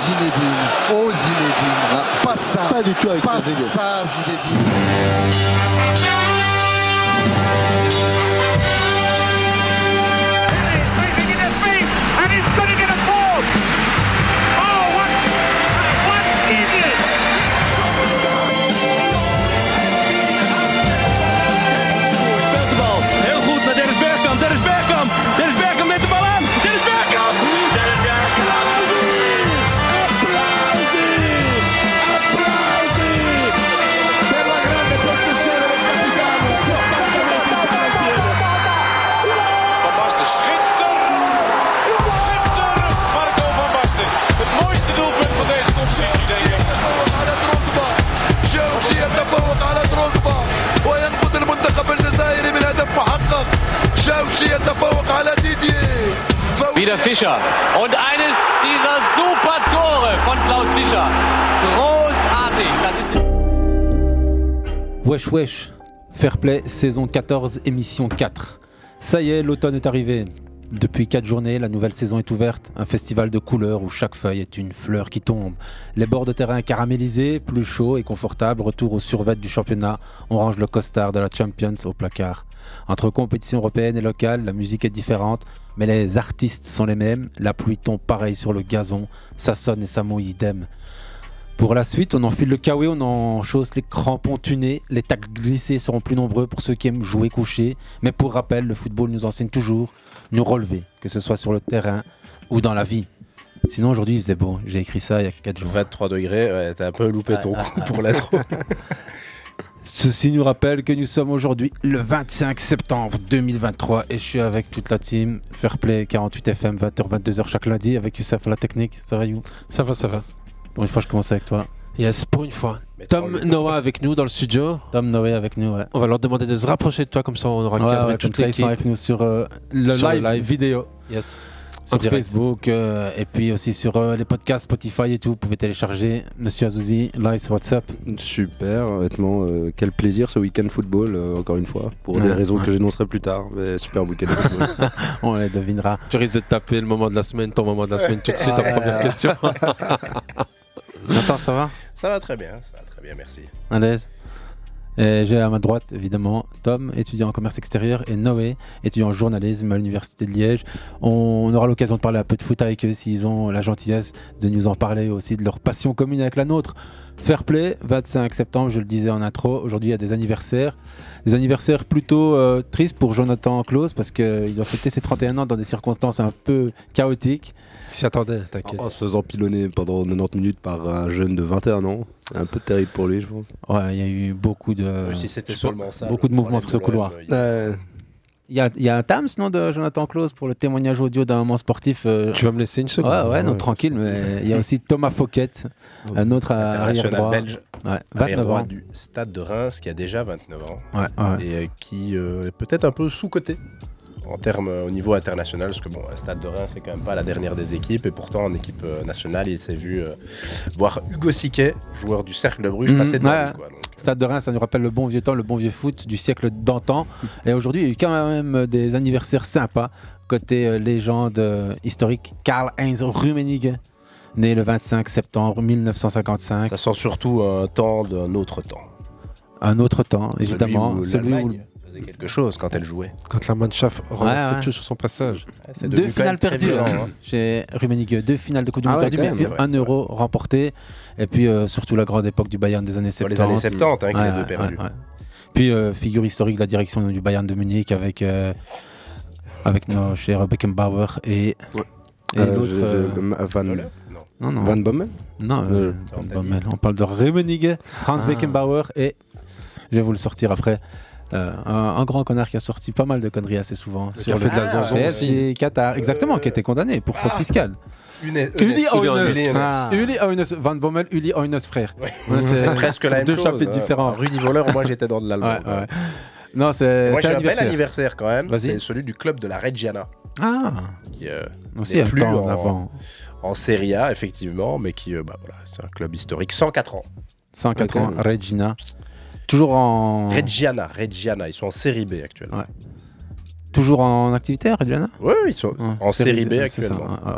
Zinedine, oh Zinedine, Ah, pas ça, Pas du tout avec pas Trezeguet. ça Zinedine. Wieder Fischer. Und eines dieser super Tore Klaus Fischer. Großartig. Das ist Wesh Wesh, Fairplay, saison 14, émission 4. Ça y est, l'automne est arrivé. Depuis 4 journées, la nouvelle saison est ouverte, un festival de couleurs où chaque feuille est une fleur qui tombe. Les bords de terrain caramélisés, plus chauds et confortables, retour au survêt du championnat, on range le costard de la Champions au placard. Entre compétition européenne et locale, la musique est différente, mais les artistes sont les mêmes, la pluie tombe pareil sur le gazon, ça sonne et ça mouille idem. Pour la suite, on enfile le kawaii, on enchausse les crampons tunés, les tacles glissés seront plus nombreux pour ceux qui aiment jouer couché. Mais pour rappel, le football nous enseigne toujours nous relever, que ce soit sur le terrain ou dans la vie. Sinon, aujourd'hui, il faisait beau. J'ai écrit ça il y a 4 jours. 23 degrés, ouais, t'as un peu loupé ton Ouais, coup pour l'intro. Ceci nous rappelle que nous sommes aujourd'hui le 25 septembre 2023 et je suis avec toute la team Fairplay 48 FM 20h 22h chaque lundi avec Youssef à la technique. Ça va You Ça va, ça va. Pour une fois je commence avec toi. Yes, pour une fois. Mais Tom. Noah avec nous dans le studio. Tom Noé avec nous. Ouais. On va leur demander de se rapprocher de toi, comme ça on aura Ouais, cadré ouais, comme toute ça ils sont avec nous sur euh, le, Sur le live live. vidéo. Yes. Sur direct. Facebook euh, et puis aussi sur euh, les podcasts Spotify et tout. Vous pouvez télécharger. Monsieur Azouzi, Lice, WhatsApp. Super, honnêtement, euh, quel plaisir ce week-end football, euh, encore une fois, pour des raisons ouais. que j'énoncerai plus tard. Mais super week-end football. On les devinera. Tu risques de te taper le moment de la semaine, ton moment de la semaine tout de suite en première question. Nathan, ça va? Ça va très bien, ça va très bien, merci. À l'aise J'ai à ma droite, évidemment, Tom, étudiant en commerce extérieur, et Noé, étudiant en journalisme à l'Université de Liège. On aura l'occasion de parler un peu de foot avec eux s'ils ont la gentillesse de nous en parler aussi de leur passion commune avec la nôtre. Fair play, 25 septembre, je le disais en intro. Aujourd'hui, il y a des anniversaires. Des anniversaires plutôt euh, tristes pour Jonathan Claus parce qu'il doit fêter ses 31 ans dans des circonstances un peu chaotiques. Il s'y attendait, t'inquiète. En se faisant pilonner pendant 90 minutes par un jeune de 21 ans, c'est un peu terrible pour lui, je pense. Ouais, il y a eu beaucoup de, si c'était beaucoup mouvements sur ce couloir. a- Il y a, il y a un Tams, non, de Jonathan Claus pour le témoignage audio d'un moment sportif. euh, Tu vas me laisser une Ouais, seconde ouais, non, tranquille, mais il y a aussi Thomas Fouquet, un autre International belge, Ouais, arrière 29 droit ans. du Stade de Reims, qui a déjà 29 ans, Ouais, ouais. et euh, qui euh, est peut-être un peu sous-coté en termes euh, au niveau international, parce que bon, Stade de Reims, c'est quand même pas la dernière des équipes, et pourtant en équipe euh, nationale, il s'est vu euh, voir Hugo Siquet, joueur du Cercle de Bruges, Mhm, passer devant ouais. Stade de Reims, ça nous rappelle le bon vieux temps, le bon vieux foot du siècle d'antan. Et aujourd'hui, il y a eu quand même des anniversaires sympas. Côté euh, légende euh, historique, Karl-Heinz Rummenigge, né le 25 septembre 1955. ça sent surtout un temps d'un autre temps. Un autre temps, évidemment. Celui où Celui où faisait quelque chose quand elle jouait. Quand la Mannschaft renversait ouais. tout sur son passage. Deux finales perdues hein, hein. chez Rummenigge. Deux finales de Coupe du Ah Monde ouais, perdues, mais un euro remporté. Et puis euh, surtout la grande époque du Bayern des années Dans 70. les années 70, hein, Ouais, a deux ouais, perdus. ouais, ouais. Puis euh, figure historique de la direction du Bayern de Munich avec, euh, avec nos chers Beckenbauer et, et Euh, l'autre. euh, Van, non, non. Van Bommel Non, euh, Van Bommel. on parle de Rummenigge, Franz Ah. Beckenbauer et je vais vous le sortir après. Euh, un, un grand connard qui a sorti pas mal de conneries assez souvent. qui a fait de la PSG, Qatar, exactement, qui a été condamné pour fraude fiscale. Uli. Hoeneß. Ah. Uli Hoeneß. Van Bommel, Uli Hoeneß, frère. C'est presque la même deux chose. chapitres hein. différents. Rudy Voleur, moi j'étais dans de l'allemand. Ouais, ouais. Non, c'est Moi j'ai un bel anniversaire. quand même. C'est celui du club de la Reggiana. Ah, Qui euh, aussi plus en, avant. en Serie A, effectivement, mais qui, euh, bah, voilà, c'est un club historique. 104 ans. 104 Ok. ans, Regina. Toujours en. Reggiana, Reggiana, ils sont en Série B actuellement. Ouais. Toujours en activité, Reggiana? Ouais, ils sont Ouais, en série B ça, actuellement. ouais.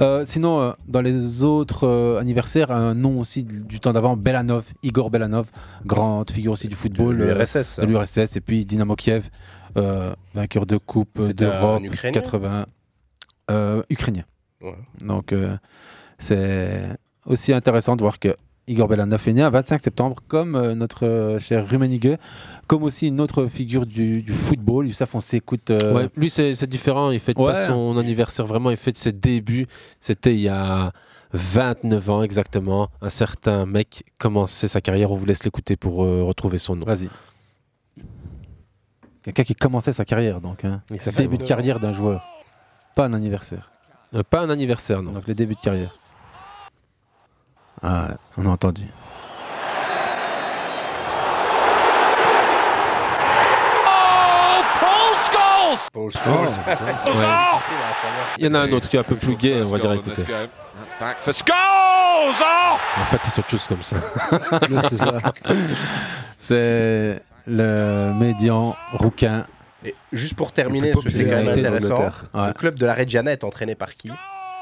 Euh, sinon, euh, dans les autres euh, anniversaires, un nom aussi du temps d'avant, Belanov, Igor Belanov, grande figure aussi du football. De euh, l'URSS, de l'URSS, et puis Dynamo Kiev, vainqueur de Coupe d'Europe un Ukrainien 80, euh, ukrainien. Donc, c'est aussi intéressant de voir que Igor né un 25 septembre, comme euh, notre euh, cher Rummenigge, comme aussi une autre figure du, du football. Youssef, on s'écoute. euh, Ouais, lui, c'est différent. Il fête Ouais. pas son anniversaire vraiment. Il fête ses débuts. C'était il y a 29 ans exactement. Un certain mec commençait sa carrière. On vous laisse l'écouter pour retrouver son nom. Vas-y. Quelqu'un qui commençait sa carrière, donc. Hein. Début de 29 carrière d'un joueur. Pas un anniversaire. Pas un anniversaire, non. Donc les débuts de carrière. Ah, on a entendu. Oh, Paul Scholes! Scholes! Ouais. Il y en a un autre qui est un peu plus gay, on va dire Scholes! Oh! En fait, ils sont tous comme ça. C'est le médian rouquin. Et juste pour terminer, parce que c'est quand même intéressant. Ouais. le club de la Reggiana est entraîné par qui?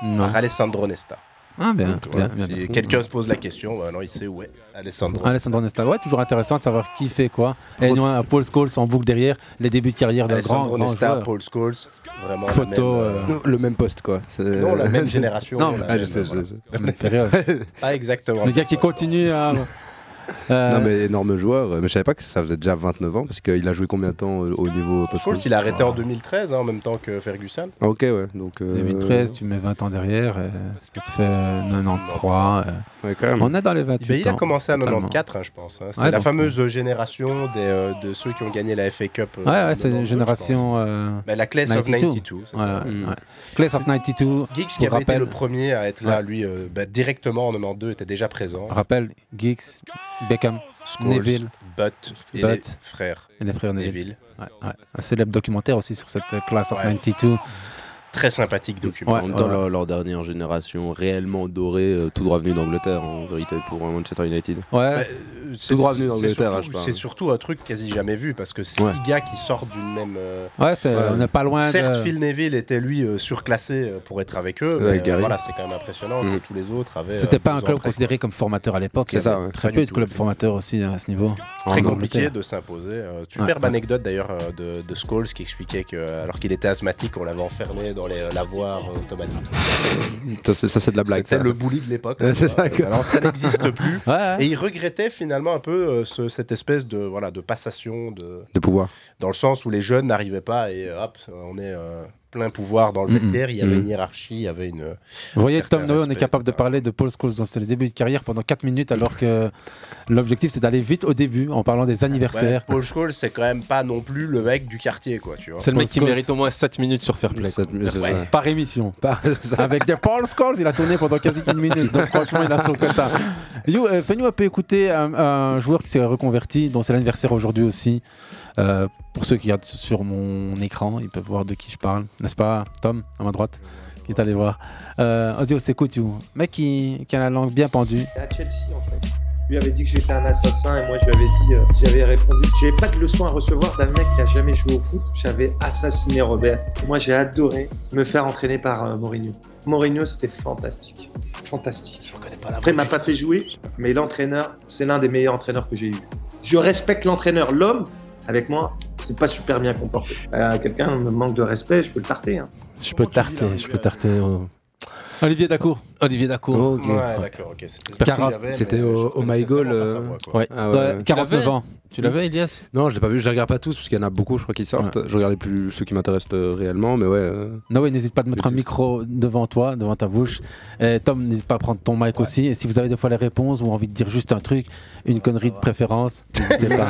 Non. Par Alessandro Nesta. Ah, bien, Donc, bien, bien, si quelqu'un se pose la question, bah non, il sait où est Alessandro. Alessandro Nesta. Ouais, toujours intéressant de savoir qui fait quoi. Et nous, un Paul Scholes en boucle derrière, les débuts de carrière d'un grand, Alessandro Nesta, joueur. Paul Scholes, vraiment Photo, même, euh, Le même poste, quoi. C'est- Non, la même génération. Non, la ah, je même, sais, je sais. La même période. Pas exactement. Le gars qui continue à. Euh, Non, mais énorme joueur. Mais je savais pas que ça faisait déjà 29 ans, parce qu'il a joué combien de temps euh, au niveau post il a arrêté en 2013, hein, en même temps que Ferguson. Ah, ok, ouais. Donc, euh, 2013, tu mets 20 ans derrière, euh, ça te fait euh, 93. euh, Ouais, quand même. On est dans les 28 Ben, il a commencé à totalement. 94, hein, je pense. hein. C'est Ouais, la donc, fameuse génération des, euh, de ceux qui ont gagné la FA Cup. euh, Ouais, ouais, c'est 92, une génération. euh, Ben, la Class of 92, c'est Ouais, ça. ouais, Mm. ouais. Class of 92. Giggs, qui avait été le premier à être là, Ouais. lui, euh, ben, directement en 92, était déjà présent. Rappel, Giggs, Beckham, Scholes, Neville, Butt et Butt. les frères. et les frères Neville. Neville. Ouais, ouais. Un célèbre documentaire aussi sur cette euh, Class of Ouais. 92. Très sympathique document. Ouais, ouais. leur, leur dernière génération réellement dorée, euh, tout droit venu d'Angleterre, en vérité, pour euh, Manchester United. Ouais, Ben, euh, c'est- droit venu d'Angleterre, je parle. C'est surtout un truc quasi jamais vu parce que six Ouais. gars qui sortent d'une même. euh, ouais, on n'est pas loin Certes, de. Phil Neville était lui euh, surclassé euh, pour être avec eux, Ouais, mais euh, voilà, c'est quand même impressionnant que tous les autres avaient. C'était euh, pas un 12 ans club considéré comme formateur à l'époque. C'est Il y ça. Très peu de tout, clubs formateurs aussi à ce niveau. Très compliqué de s'imposer. Euh, superbe anecdote d'ailleurs euh, de, Scholes qui expliquait que euh, alors qu'il était asthmatique, on l'avait enfermé dans les lavoirs euh, automatiques. Ça, c'est ça, c'est de la blague. C'était ça. le bully de l'époque. Ouais, c'est ça que- Alors ça n'existe plus. Ouais, ouais. Et il regrettait finalement un peu euh, ce- cette espèce de voilà de passation de De pouvoir. dans le sens où les jeunes n'arrivaient pas et euh, hop on est euh, plein pouvoir dans le vestiaire. Il y avait une hiérarchie, il y avait une. Vous voyez, Tom Noé, on est capable de parler de Paul Scholes dans ses débuts de carrière pendant 4 minutes, alors que l'objectif c'est d'aller vite au début en parlant des Ouais, anniversaires. Paul Scholes, c'est quand même pas non plus le mec du quartier, quoi, tu vois. C'est le mec Paul qui Scholes. mérite au moins 7 minutes sur c'est ça. Par émission. Avec des Paul Scholes, il a tourné pendant quasi une minute. Donc franchement, il a son quota. Euh, Fais-nous un peu écouter un, un joueur qui s'est reconverti, dont c'est l'anniversaire aujourd'hui aussi. Euh, pour ceux qui regardent sur mon écran, ils peuvent voir de qui je parle. N'est-ce pas, Tom, à ma droite, qui est allé voir. Euh, écoute, you. Mec qui, qui a la langue bien pendue. à Chelsea en fait. Lui avait dit que j'étais un assassin et moi je lui avais dit, euh, j'avais répondu, j'avais pas de leçon à recevoir d'un mec qui a jamais joué au foot. J'avais assassiné Robert. Et moi j'ai adoré me faire entraîner par euh, Mourinho. Mourinho c'était fantastique, fantastique. Après il m'a pas fait jouer, mais l'entraîneur c'est l'un des meilleurs entraîneurs que j'ai eu. Je respecte l'entraîneur, l'homme. Avec moi, c'est pas super bien comporté. Euh, Quelqu'un me manque de respect, je peux le tarter. hein. Je peux tarter, je peux tarter. Olivier Dacour. Olivier Dacour. Ok. Ouais, d'accord, ok. C'était au- au My Goal, euh. Ouais. Ah ouais, Ouais, ouais. 49 l'avais ans. Tu l'avais, Elias? Non, je l'ai pas vu, je les regarde pas tous parce qu'il y en a beaucoup, je crois, qui sortent. Je regardais plus ceux qui m'intéressent euh, réellement, mais ouais. euh, No, ouais, n'hésite pas à te mettre un micro devant toi, devant ta bouche. Et Tom, n'hésite pas à prendre ton mic aussi. Et si vous avez des fois les réponses ou envie de dire juste un truc, une connerie de préférence, n'hésitez pas.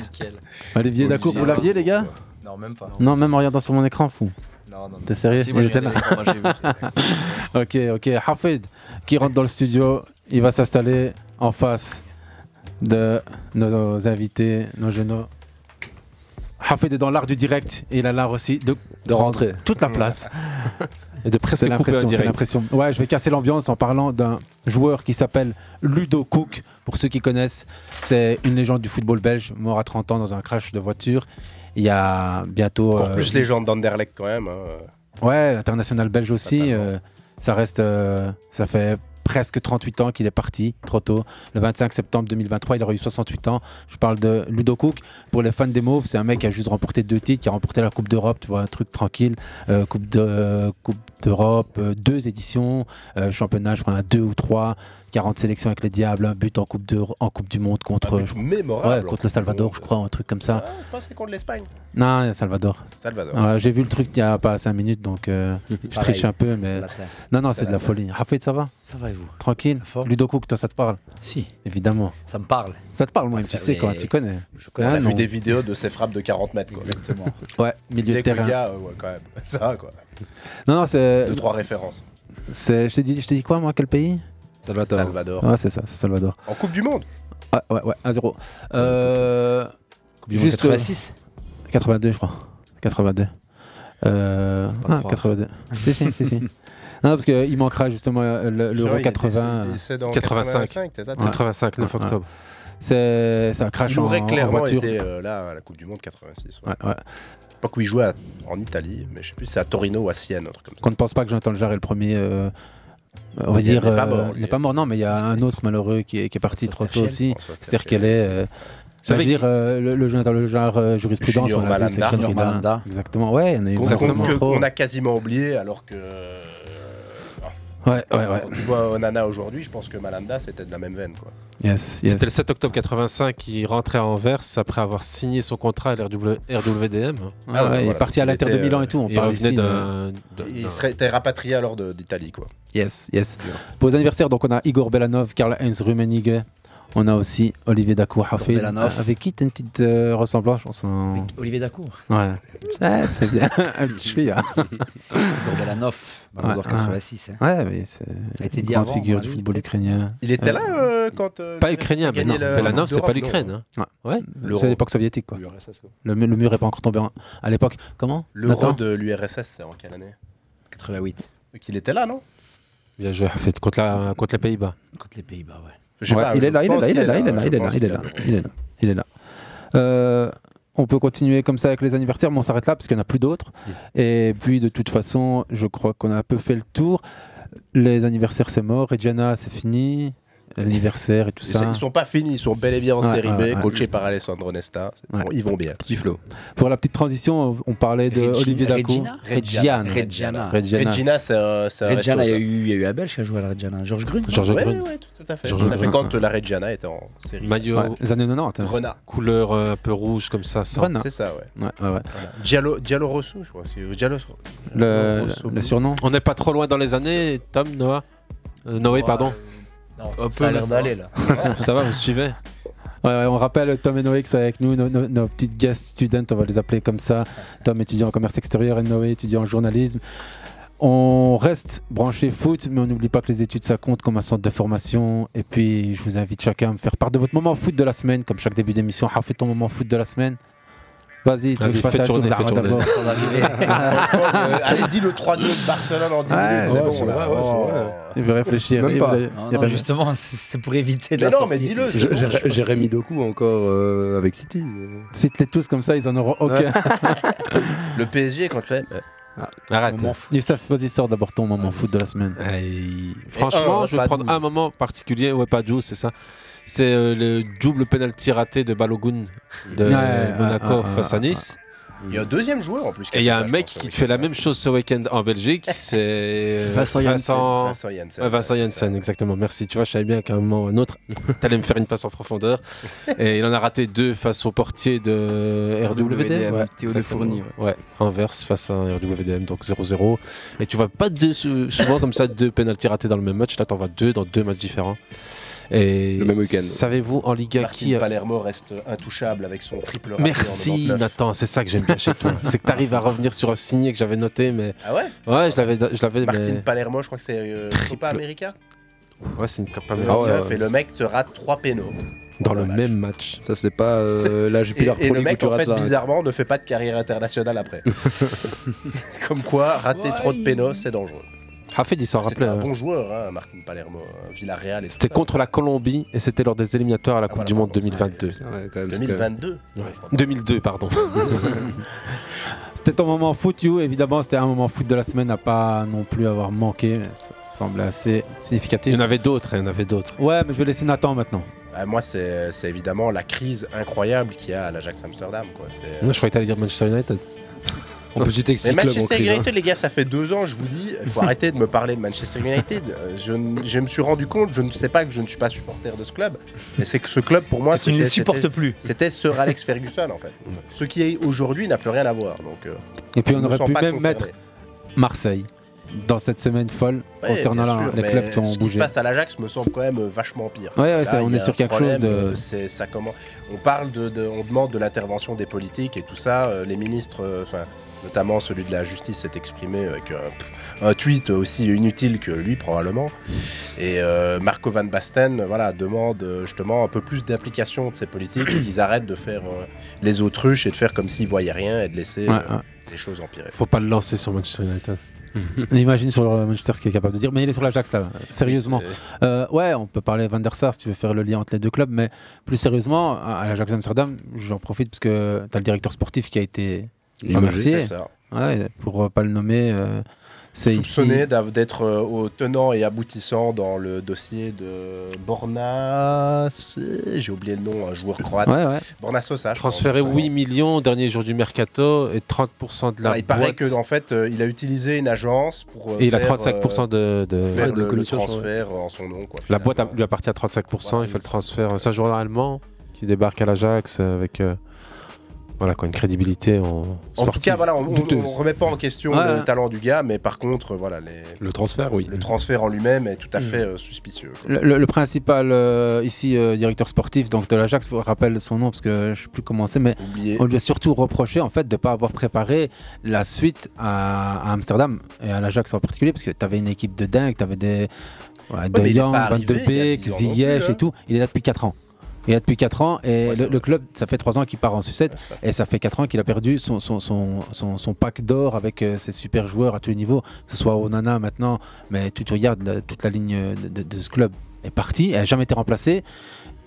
Nickel. Olivier Dacour, vous l'aviez, les gars? Non, même pas. Non, même en regardant sur mon écran, fou. Non, non, non. T'es sérieux Si, moi, Il je était viens là. Ok, ok. Hafid, qui rentre dans le studio, il va s'installer en face de nos invités, nos jeunes. Hafid est dans l'art du direct et il a l'art aussi de, De rentrer. toute la place. Et de presque C'est couper en l'impression, c'est l'impression. Ouais, je vais casser l'ambiance en parlant d'un joueur qui s'appelle Ludo Cook. Pour ceux qui connaissent, c'est une légende du football belge, mort à 30 ans dans un crash de voiture. Il y a bientôt. Encore euh, plus légende d'Anderlecht quand même. hein. Ouais, international belge aussi. euh, ça reste. euh, ça fait presque 38 ans qu'il est parti, trop tôt. Le 25 septembre 2023, il aurait eu 68 ans. Je parle de Ludo Cook. Pour les fans des Mauves, c'est un mec qui a juste remporté deux titres, qui a remporté la Coupe d'Europe, tu vois, un truc tranquille. Euh, coupe de, euh, coupe d'Europe, euh, deux éditions. Euh, championnat, je crois, un deux ou trois. 40 sélections avec les Diables, un but en Coupe, de, en coupe du Monde contre, je mémorable, ouais, contre le Salvador, je crois, un truc comme ça. Ah, je pense que c'est contre l'Espagne. Non, Salvador. Salvador. J'ai vu le truc il y a pas 5 minutes, donc euh, je Pareil. triche un peu, mais. Non, non, C'est de la folie. Hafid, ça va? Ça va et vous? Tranquille Ludo Cook, toi, ça te parle? Si. Évidemment. Ça me parle. Ça te parle, moi, tu sais, quoi, tu connais. Je On a Ah, vu des vidéos de ses frappes de 40 mètres. Quoi. Exactement. Ouais, milieu de terrain. ouais, quand même. Ça, quoi. Non, non, c'est. Deux, trois références. c'est- Je t'ai dit, je t'ai dit quoi, moi, quel pays? Salvador. Salvador. Ouais, c'est ça, c'est Salvador. En Coupe du Monde Ouais, ouais, ouais, 1-0. Euh, Coupe du Monde 86 euh, 82, je crois. 82. Euh, Pas ah, croire. 82. si, si, si, si. Non, parce qu'il manquera justement euh, le- l'Euro il est 80. décédé- décédé en 85. 85, c'est ça, Ouais. 85, 9 Ouais, ouais. octobre. C'est c'est un crash Il en, en clairement voiture. été euh, là à la Coupe du Monde 86. Ouais, ouais. Pas où il jouait à- en Italie, mais je sais plus c'est à Torino ou à Sienne, un truc comme ça. Qu'on ne pense pas que Jonathan Jarre est le premier. euh, on va Il dire. n'est pas euh, mort, il lui. n'est pas mort, non, mais il y a un autre malheureux qui est, qui est parti trop tôt aussi. C'est-à-dire qu'elle est. euh, Ça veut dire euh, le, le Jonathan Jarre euh, jurisprudence. Junior on l'a vu, Malanda. Junior Malanda. Exactement, ouais, il y en a exactement que- trop. qu'on a quasiment oublié, alors que. Ouais, ouais, ouais. Quand tu vois Onana aujourd'hui, je pense que Malanda c'était de la même veine. Quoi. Yes, yes. C'était le 7 octobre 85 qui rentrait à Anvers après avoir signé son contrat à l'RW RWDM. Ah ouais, il est parti à l'Inter de Milan et tout. On il revenait d'un- serait était rapatrié alors de- d'Italie. quoi. Yes, yes. Pour les anniversaires, donc on a Igor Belanov, Karl-Heinz Rummenigge. On a aussi Olivier Dacour. Avec qui t'as une petite euh, ressemblance je pense, en- Olivier Dacour. Ouais. C'est bien. un petit chouïa. D'Or Ouais, 86. hein. Ouais, mais c'est une grande avant, figure du football ukrainien. Il était Euh, là euh, quand. euh, Pas ukrainien, mais non. la Belanov, c'est pas l'Ukraine. hein. Ouais. C'est l'époque soviétique quoi. Le, le mur est pas encore tombé en- à l'époque. Comment? L'euro de l'URSS, c'est en quelle année? 88. Donc il était là, non? Bien joué, Hafid, contre, la, contre les Pays-Bas. Contre les Pays-Bas, ouais. Il est là, il est là, il est là, il est là, il est là, il est là, il est là, il est là. On peut continuer comme ça avec les anniversaires, mais on s'arrête là parce qu'il n'y en a plus d'autres. Et puis de toute façon, je crois qu'on a un peu fait le tour. Les anniversaires, c'est mort. Reggiana, c'est fini. L'anniversaire et tout ça. ils sont pas finis, ils sont bel et bien en Ouais, série ouais, B, ouais. coachés par Alessandro Nesta. Ouais. Bon, ils vont bien. Petit flow. Pour la petite transition, on parlait de Regina- Olivier. Regina Reggiana. Reggiana. Reggiana. Regina, c'est un, Reggiana, il y, a eu, il y a eu un Belge qui a joué à la Reggiana. Georges Grun. Georges Grun. ouais, tout à fait. Tout à fait quand la Reggiana était en série. Maillot, Ouais, les années 90. hein. Grenat. couleur euh, un peu rouge comme ça. C'est ça, ouais. Ouais, ouais, ouais. Diallo, Diallo Rosso, je crois. Diallo, Le, Rosso. le surnom On n'est pas trop loin dans les années, Tom, Noah Euh, Noé, pardon. Non, ça a l'air d'aller là. Ça va, vous suivez Ouais, ouais, on rappelle Tom et Noé qui sont avec nous, nos, nos- nos petites guest students, on va les appeler comme ça. Tom étudiant en commerce extérieur et Noé étudiant en journalisme. On reste branché foot, mais on n'oublie pas que les études ça compte comme un centre de formation. Et puis je vous invite chacun à me faire part de votre moment foot de la semaine, comme chaque début d'émission. Ah, fais ton moment foot de la semaine. Vas-y, tu fasse fais tourner, tour fais tourner. Allez, dis le 3-2 de Barcelone en 10 Ouais, minutes, c'est bon. là. Oh. Il veut réfléchir. Même pas. Non, justement, c'est- pour éviter de la non, mais dis-le. Jérémy Doku encore euh, avec City. Cite-les tous comme ça, ils en auront aucun. Le PSG, quand tu fais. Arrête. Youssef, vas-y, sors d'abord ton moment foot de la semaine. Franchement, un, je vais prendre un moment particulier. Ouais, pas c'est ça. C'est euh, le double penalty raté de Balogun de Ouais, Monaco ouais, ouais, face à ouais, Nice. Il y a un deuxième joueur en plus. qui Et il y a un mec qui te fait la même chose ce week-end en Belgique, c'est Vincent Janssen. Vincent, Vincent Janssen. Exactement. Merci. Tu vois, je savais bien qu'à un moment ou un autre, t'allais me faire une passe en profondeur. Et il en a raté deux face au portier de RWDM. Ouais, Théo de. Fournier. Ouais, Anvers face à un RWDM, donc 0-0. Et tu vois pas deux, souvent comme ça deux pénaltys ratés dans le même match. Là, t'en vois deux dans deux matchs différents. Et Le même week-end. Savez-vous en Liga Martin qui. a- Palermo reste intouchable avec son triple Merci 99. Nathan, c'est ça que j'aime bien chez toi. c'est que tu arrives à revenir sur un signé que j'avais noté, mais. Ah ouais? Ouais, je l'avais. Je l'avais Martin mais- Palermo, je crois que c'est euh, Triple. Copa América? Ouais, c'est une Copa América. Et le mec te rate 3 pénaux. Dans le match. même match. Ça, c'est pas euh, la Et, Jupiler et Pro le mec, en fait, ça, bizarrement, ne fait pas de carrière internationale après. Comme quoi, rater trop de pénaux, c'est dangereux. Hafid, il s'en C'était rappelait. un hein. bon joueur, hein, Martin Palermo, euh, Villarreal. C'était contre la Colombie et c'était lors des éliminatoires à la Coupe voilà, du Monde pardon, 2022. Ouais, quand même, c'est 2022. Ouais. Ouais, je crois pas. 2002, pardon. C'était ton moment foot, You. Évidemment, c'était un moment foot de la semaine à pas non plus avoir manqué. mais Ça semble assez significatif. Il y en avait d'autres, hein, il y en avait d'autres. Ouais, mais je vais laisser Nathan maintenant. Bah, moi, c'est évidemment la crise incroyable qu'il y a à l'Ajax Amsterdam. Quoi. Non, je croyais que t'allais dire Manchester United. On peut citer que Mais Manchester hein. United, les gars, ça fait deux ans, je vous dis, il faut arrêter de me parler de Manchester United. Je, me suis rendu compte, je ne sais pas que je ne suis pas supporter de ce club, mais c'est que ce club, pour moi, Tu ne c'était- les supportes c'était- plus. C'était Sir Alex Ferguson, en fait. Ce qui est aujourd'hui n'a plus rien à voir. Donc, euh, Et puis on aurait pu pas même concerné. mettre Marseille dans cette semaine folle Ouais, concernant la- les clubs qui ont Ce qui se bougé. passe à l'Ajax me semble quand même euh, vachement pire. Ouais, ouais, Là, c'est- on est sur quelque chose de- euh, ça comment On parle de, de- on demande de l'intervention des politiques et tout ça. euh, les ministres, euh, enfin. Notamment celui de la justice s'est exprimé avec pff, un tweet aussi inutile que lui probablement. Et euh, Marco Van Basten, voilà, demande euh, justement un peu plus d'implication de ces politiques, qu'ils arrêtent de faire euh, les autruches et de faire comme s'ils voyaient rien et de laisser Ouais, euh, ouais. les choses empirer. Faut pas le lancer sur Manchester United. Imagine sur Manchester ce qu'il est capable de dire. Mais il est sur l'Ajax là, sérieusement. Euh, ouais, on peut parler Van der Sar si tu veux faire le lien entre les deux clubs, mais plus sérieusement, à à l'Ajax Amsterdam, j'en profite parce que tu as le directeur sportif qui a été Ça. Ouais, pour euh, pas le nommer, euh, c'est soupçonné d'être euh, au tenant et aboutissant dans le dossier de Bornas. J'ai oublié le nom, un joueur croate. Ouais, ouais. Borna Sosa. je Transféré crois, 8 millions, dernier jour du mercato, et 30% de la Ah, il paraît que en fait, euh, il a utilisé une agence pour. euh, Et il a faire, 35% de, de, euh, faire ouais, de le, transfert en son nom. Quoi, La boîte a- lui appartient à 35%, il fait le transfert. C'est un joueur allemand qui débarque à l'Ajax avec euh, voilà, quoi, une crédibilité en, En tout sportive cas, voilà, on, on remet pas en question Ouais, le ouais. talent du gars, mais par contre, voilà, les, Le transfert, oui. le transfert en lui-même est tout à fait euh, suspicieux. Le, le- le principal euh, ici euh, directeur sportif donc de l'Ajax, je rappelle son nom parce que je sais plus comment c'est, mais Oublié. on lui a surtout reproché en fait de pas avoir préparé la suite à, à Amsterdam et à l'Ajax en particulier parce que tu avais une équipe de dingue, tu avais des ouais, De Jong, Van de Beek, 10 ans non plus, Ziyech hein. et tout. Il est là depuis 4 ans. Il est là depuis 4 ans et Ouais, le, le club, ça fait 3 ans qu'il part en sucette et ça fait 4 ans qu'il a perdu son, son, son, son, son pack d'or avec euh, ses super joueurs à tous les niveaux, que ce soit Onana maintenant, mais tu, tu regardes la- toute la ligne de, de- de ce club est partie, elle n'a jamais été remplacée.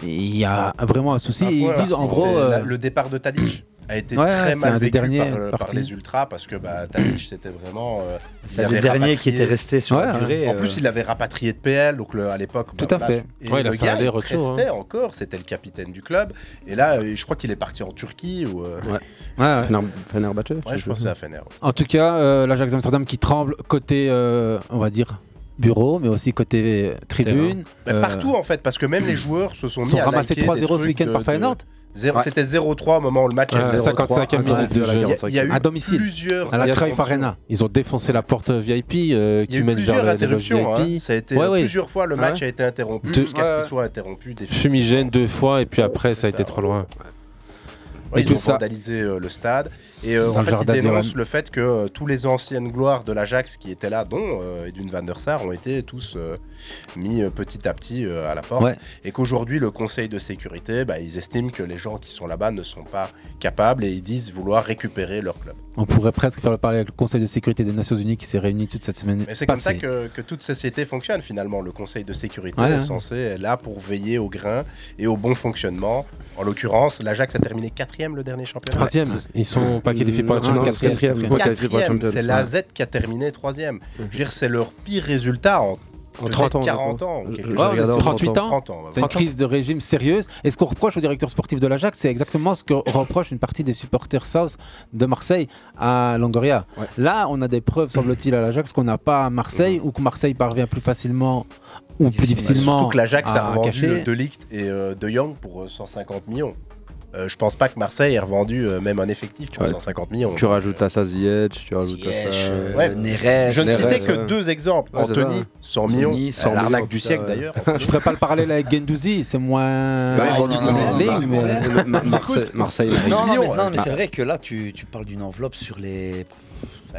Il y a vraiment un souci. Ils disent en gros. la- euh, le départ de Tadic a été Ouais, très mal un des vécu derniers par, euh, par les ultras parce que bah, Tadic c'était vraiment. euh, C'était le dernier qui était resté sur la Ouais, durée. En euh, plus, il avait rapatrié de PL, donc le- à l'époque. Tout bah, à voilà, fait. Et Ouais, il a fait gars, aller-retour, restait hein. encore, c'était le capitaine du club. Et là, euh, je crois qu'il est parti en Turquie ou. euh, ouais, ouais. Fener- Fenerbahçe Ouais, je c'est à Fener. En tout cas, euh, l'Ajax Amsterdam qui tremble côté, euh, on va dire, bureau, mais aussi côté euh, tribune. Euh, partout en fait, parce que même les joueurs se sont mis sont à ramassés liker 3-0 des ce week-end par de- Feyenoord Zéro- Ouais. C'était 0-3 au moment où le match Ouais, 0-3. 55e minute de Il y a- jeu. Il y a eu À domicile. plusieurs À la. Cruyff Arena. Ils ont défoncé la porte VIP euh, y qui mène vers loge interruptions. hein. VIP. Ça a été Ouais, ouais. plusieurs fois le Ah match ouais. a été interrompu Deux- jusqu'à Ouais, ce ouais. qu'il soit interrompu. Fumigène deux fois et puis après ça a été trop ouais. loin. Ouais, Et ils tout ont ça- vandalisé euh, le stade. Et euh, en le fait, dénoncent d'Iran. le fait que euh, tous les anciennes gloires de l'Ajax qui étaient là, dont euh, Edwin van der Sar, ont été tous euh, mis petit à petit à la porte. Ouais. Et qu'aujourd'hui, le Conseil de sécurité, bah, ils estiment que les gens qui sont là-bas ne sont pas capables et ils disent vouloir récupérer leur club. On pourrait presque faire le parler avec le Conseil de sécurité des Nations Unies qui s'est réuni toute cette semaine. Mais c'est comme ça que, que toute société fonctionne finalement. Le Conseil de sécurité Ouais, est ouais. censé être là pour veiller au grain et au bon fonctionnement. En l'occurrence, l'Ajax a terminé quatrième le dernier championnat. Troisième, ils sont pas qualifiés pour la Champions League. quatrième. Ouais, c'est la Z qui a terminé troisième. C'est leur pire résultat en, En peut-être 30 ans. 40 ans. ou chose. regardais en 38 ans. 30 ans. ouais, C'est une crise de régime sérieuse. Et ce qu'on reproche au directeur sportif de l'Ajax, c'est exactement ce que reproche une partie des supporters South de Marseille à Longoria. Ouais. Là, on a des preuves, semble-t-il, à l'Ajax qu'on n'a pas à Marseille ou que Marseille parvient plus facilement ou plus difficilement Surtout que l'Ajax a euh, De Ligt et euh, De Jong pour euh, 150 millions. Euh, je pense pas que Marseille ait revendu euh, même un effectif pour Ouais. 150 millions. Tu rajoutes à ça Ziyech, tu rajoutes à ça. euh, Ouais. Neres, Je ne citais que ouais. deux exemples. Anthony, ça. 100 millions. Anthony, 100 L'arnaque millions, du siècle ouais. d'ailleurs. Je ferais pas le parallèle avec Gendouzi, c'est moins. Bah, non, mais- Ma- Marseille, Marseille, Non, mais, millions, non, mais c'est vrai que là, tu, tu parles d'une enveloppe sur les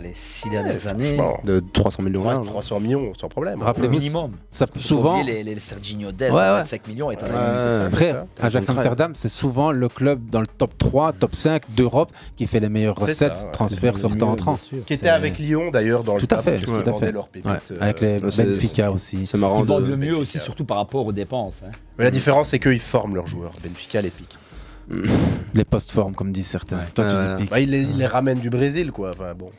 les six dernières années. De 300 millions Ouais, large. 300 millions, sans problème. Rappelez-vous, minimum. ça, souvent, les, les Serginho Dest, Ouais, ouais. 25 millions Ouais. donné. Après, Ajax contraire. Amsterdam, c'est souvent le club dans le top 3, top 5 d'Europe qui fait les meilleures recettes, ça, ouais. transferts, sortant entrants. Qui était avec Lyon d'ailleurs dans le Tout à top, fait, tout à fait. leurs pépites, Ouais, euh, Avec les Benfica aussi. C'est marrant Ils vendent de. le mieux aussi, surtout par rapport aux dépenses. hein. Mais la différence, c'est qu'ils forment leurs joueurs. Benfica les pique. Les post-formes, comme disent certains. Ouais. Toi, tu pique. Bah, ils, les, ils les ramènent du Brésil, quoi. Enfin, bon.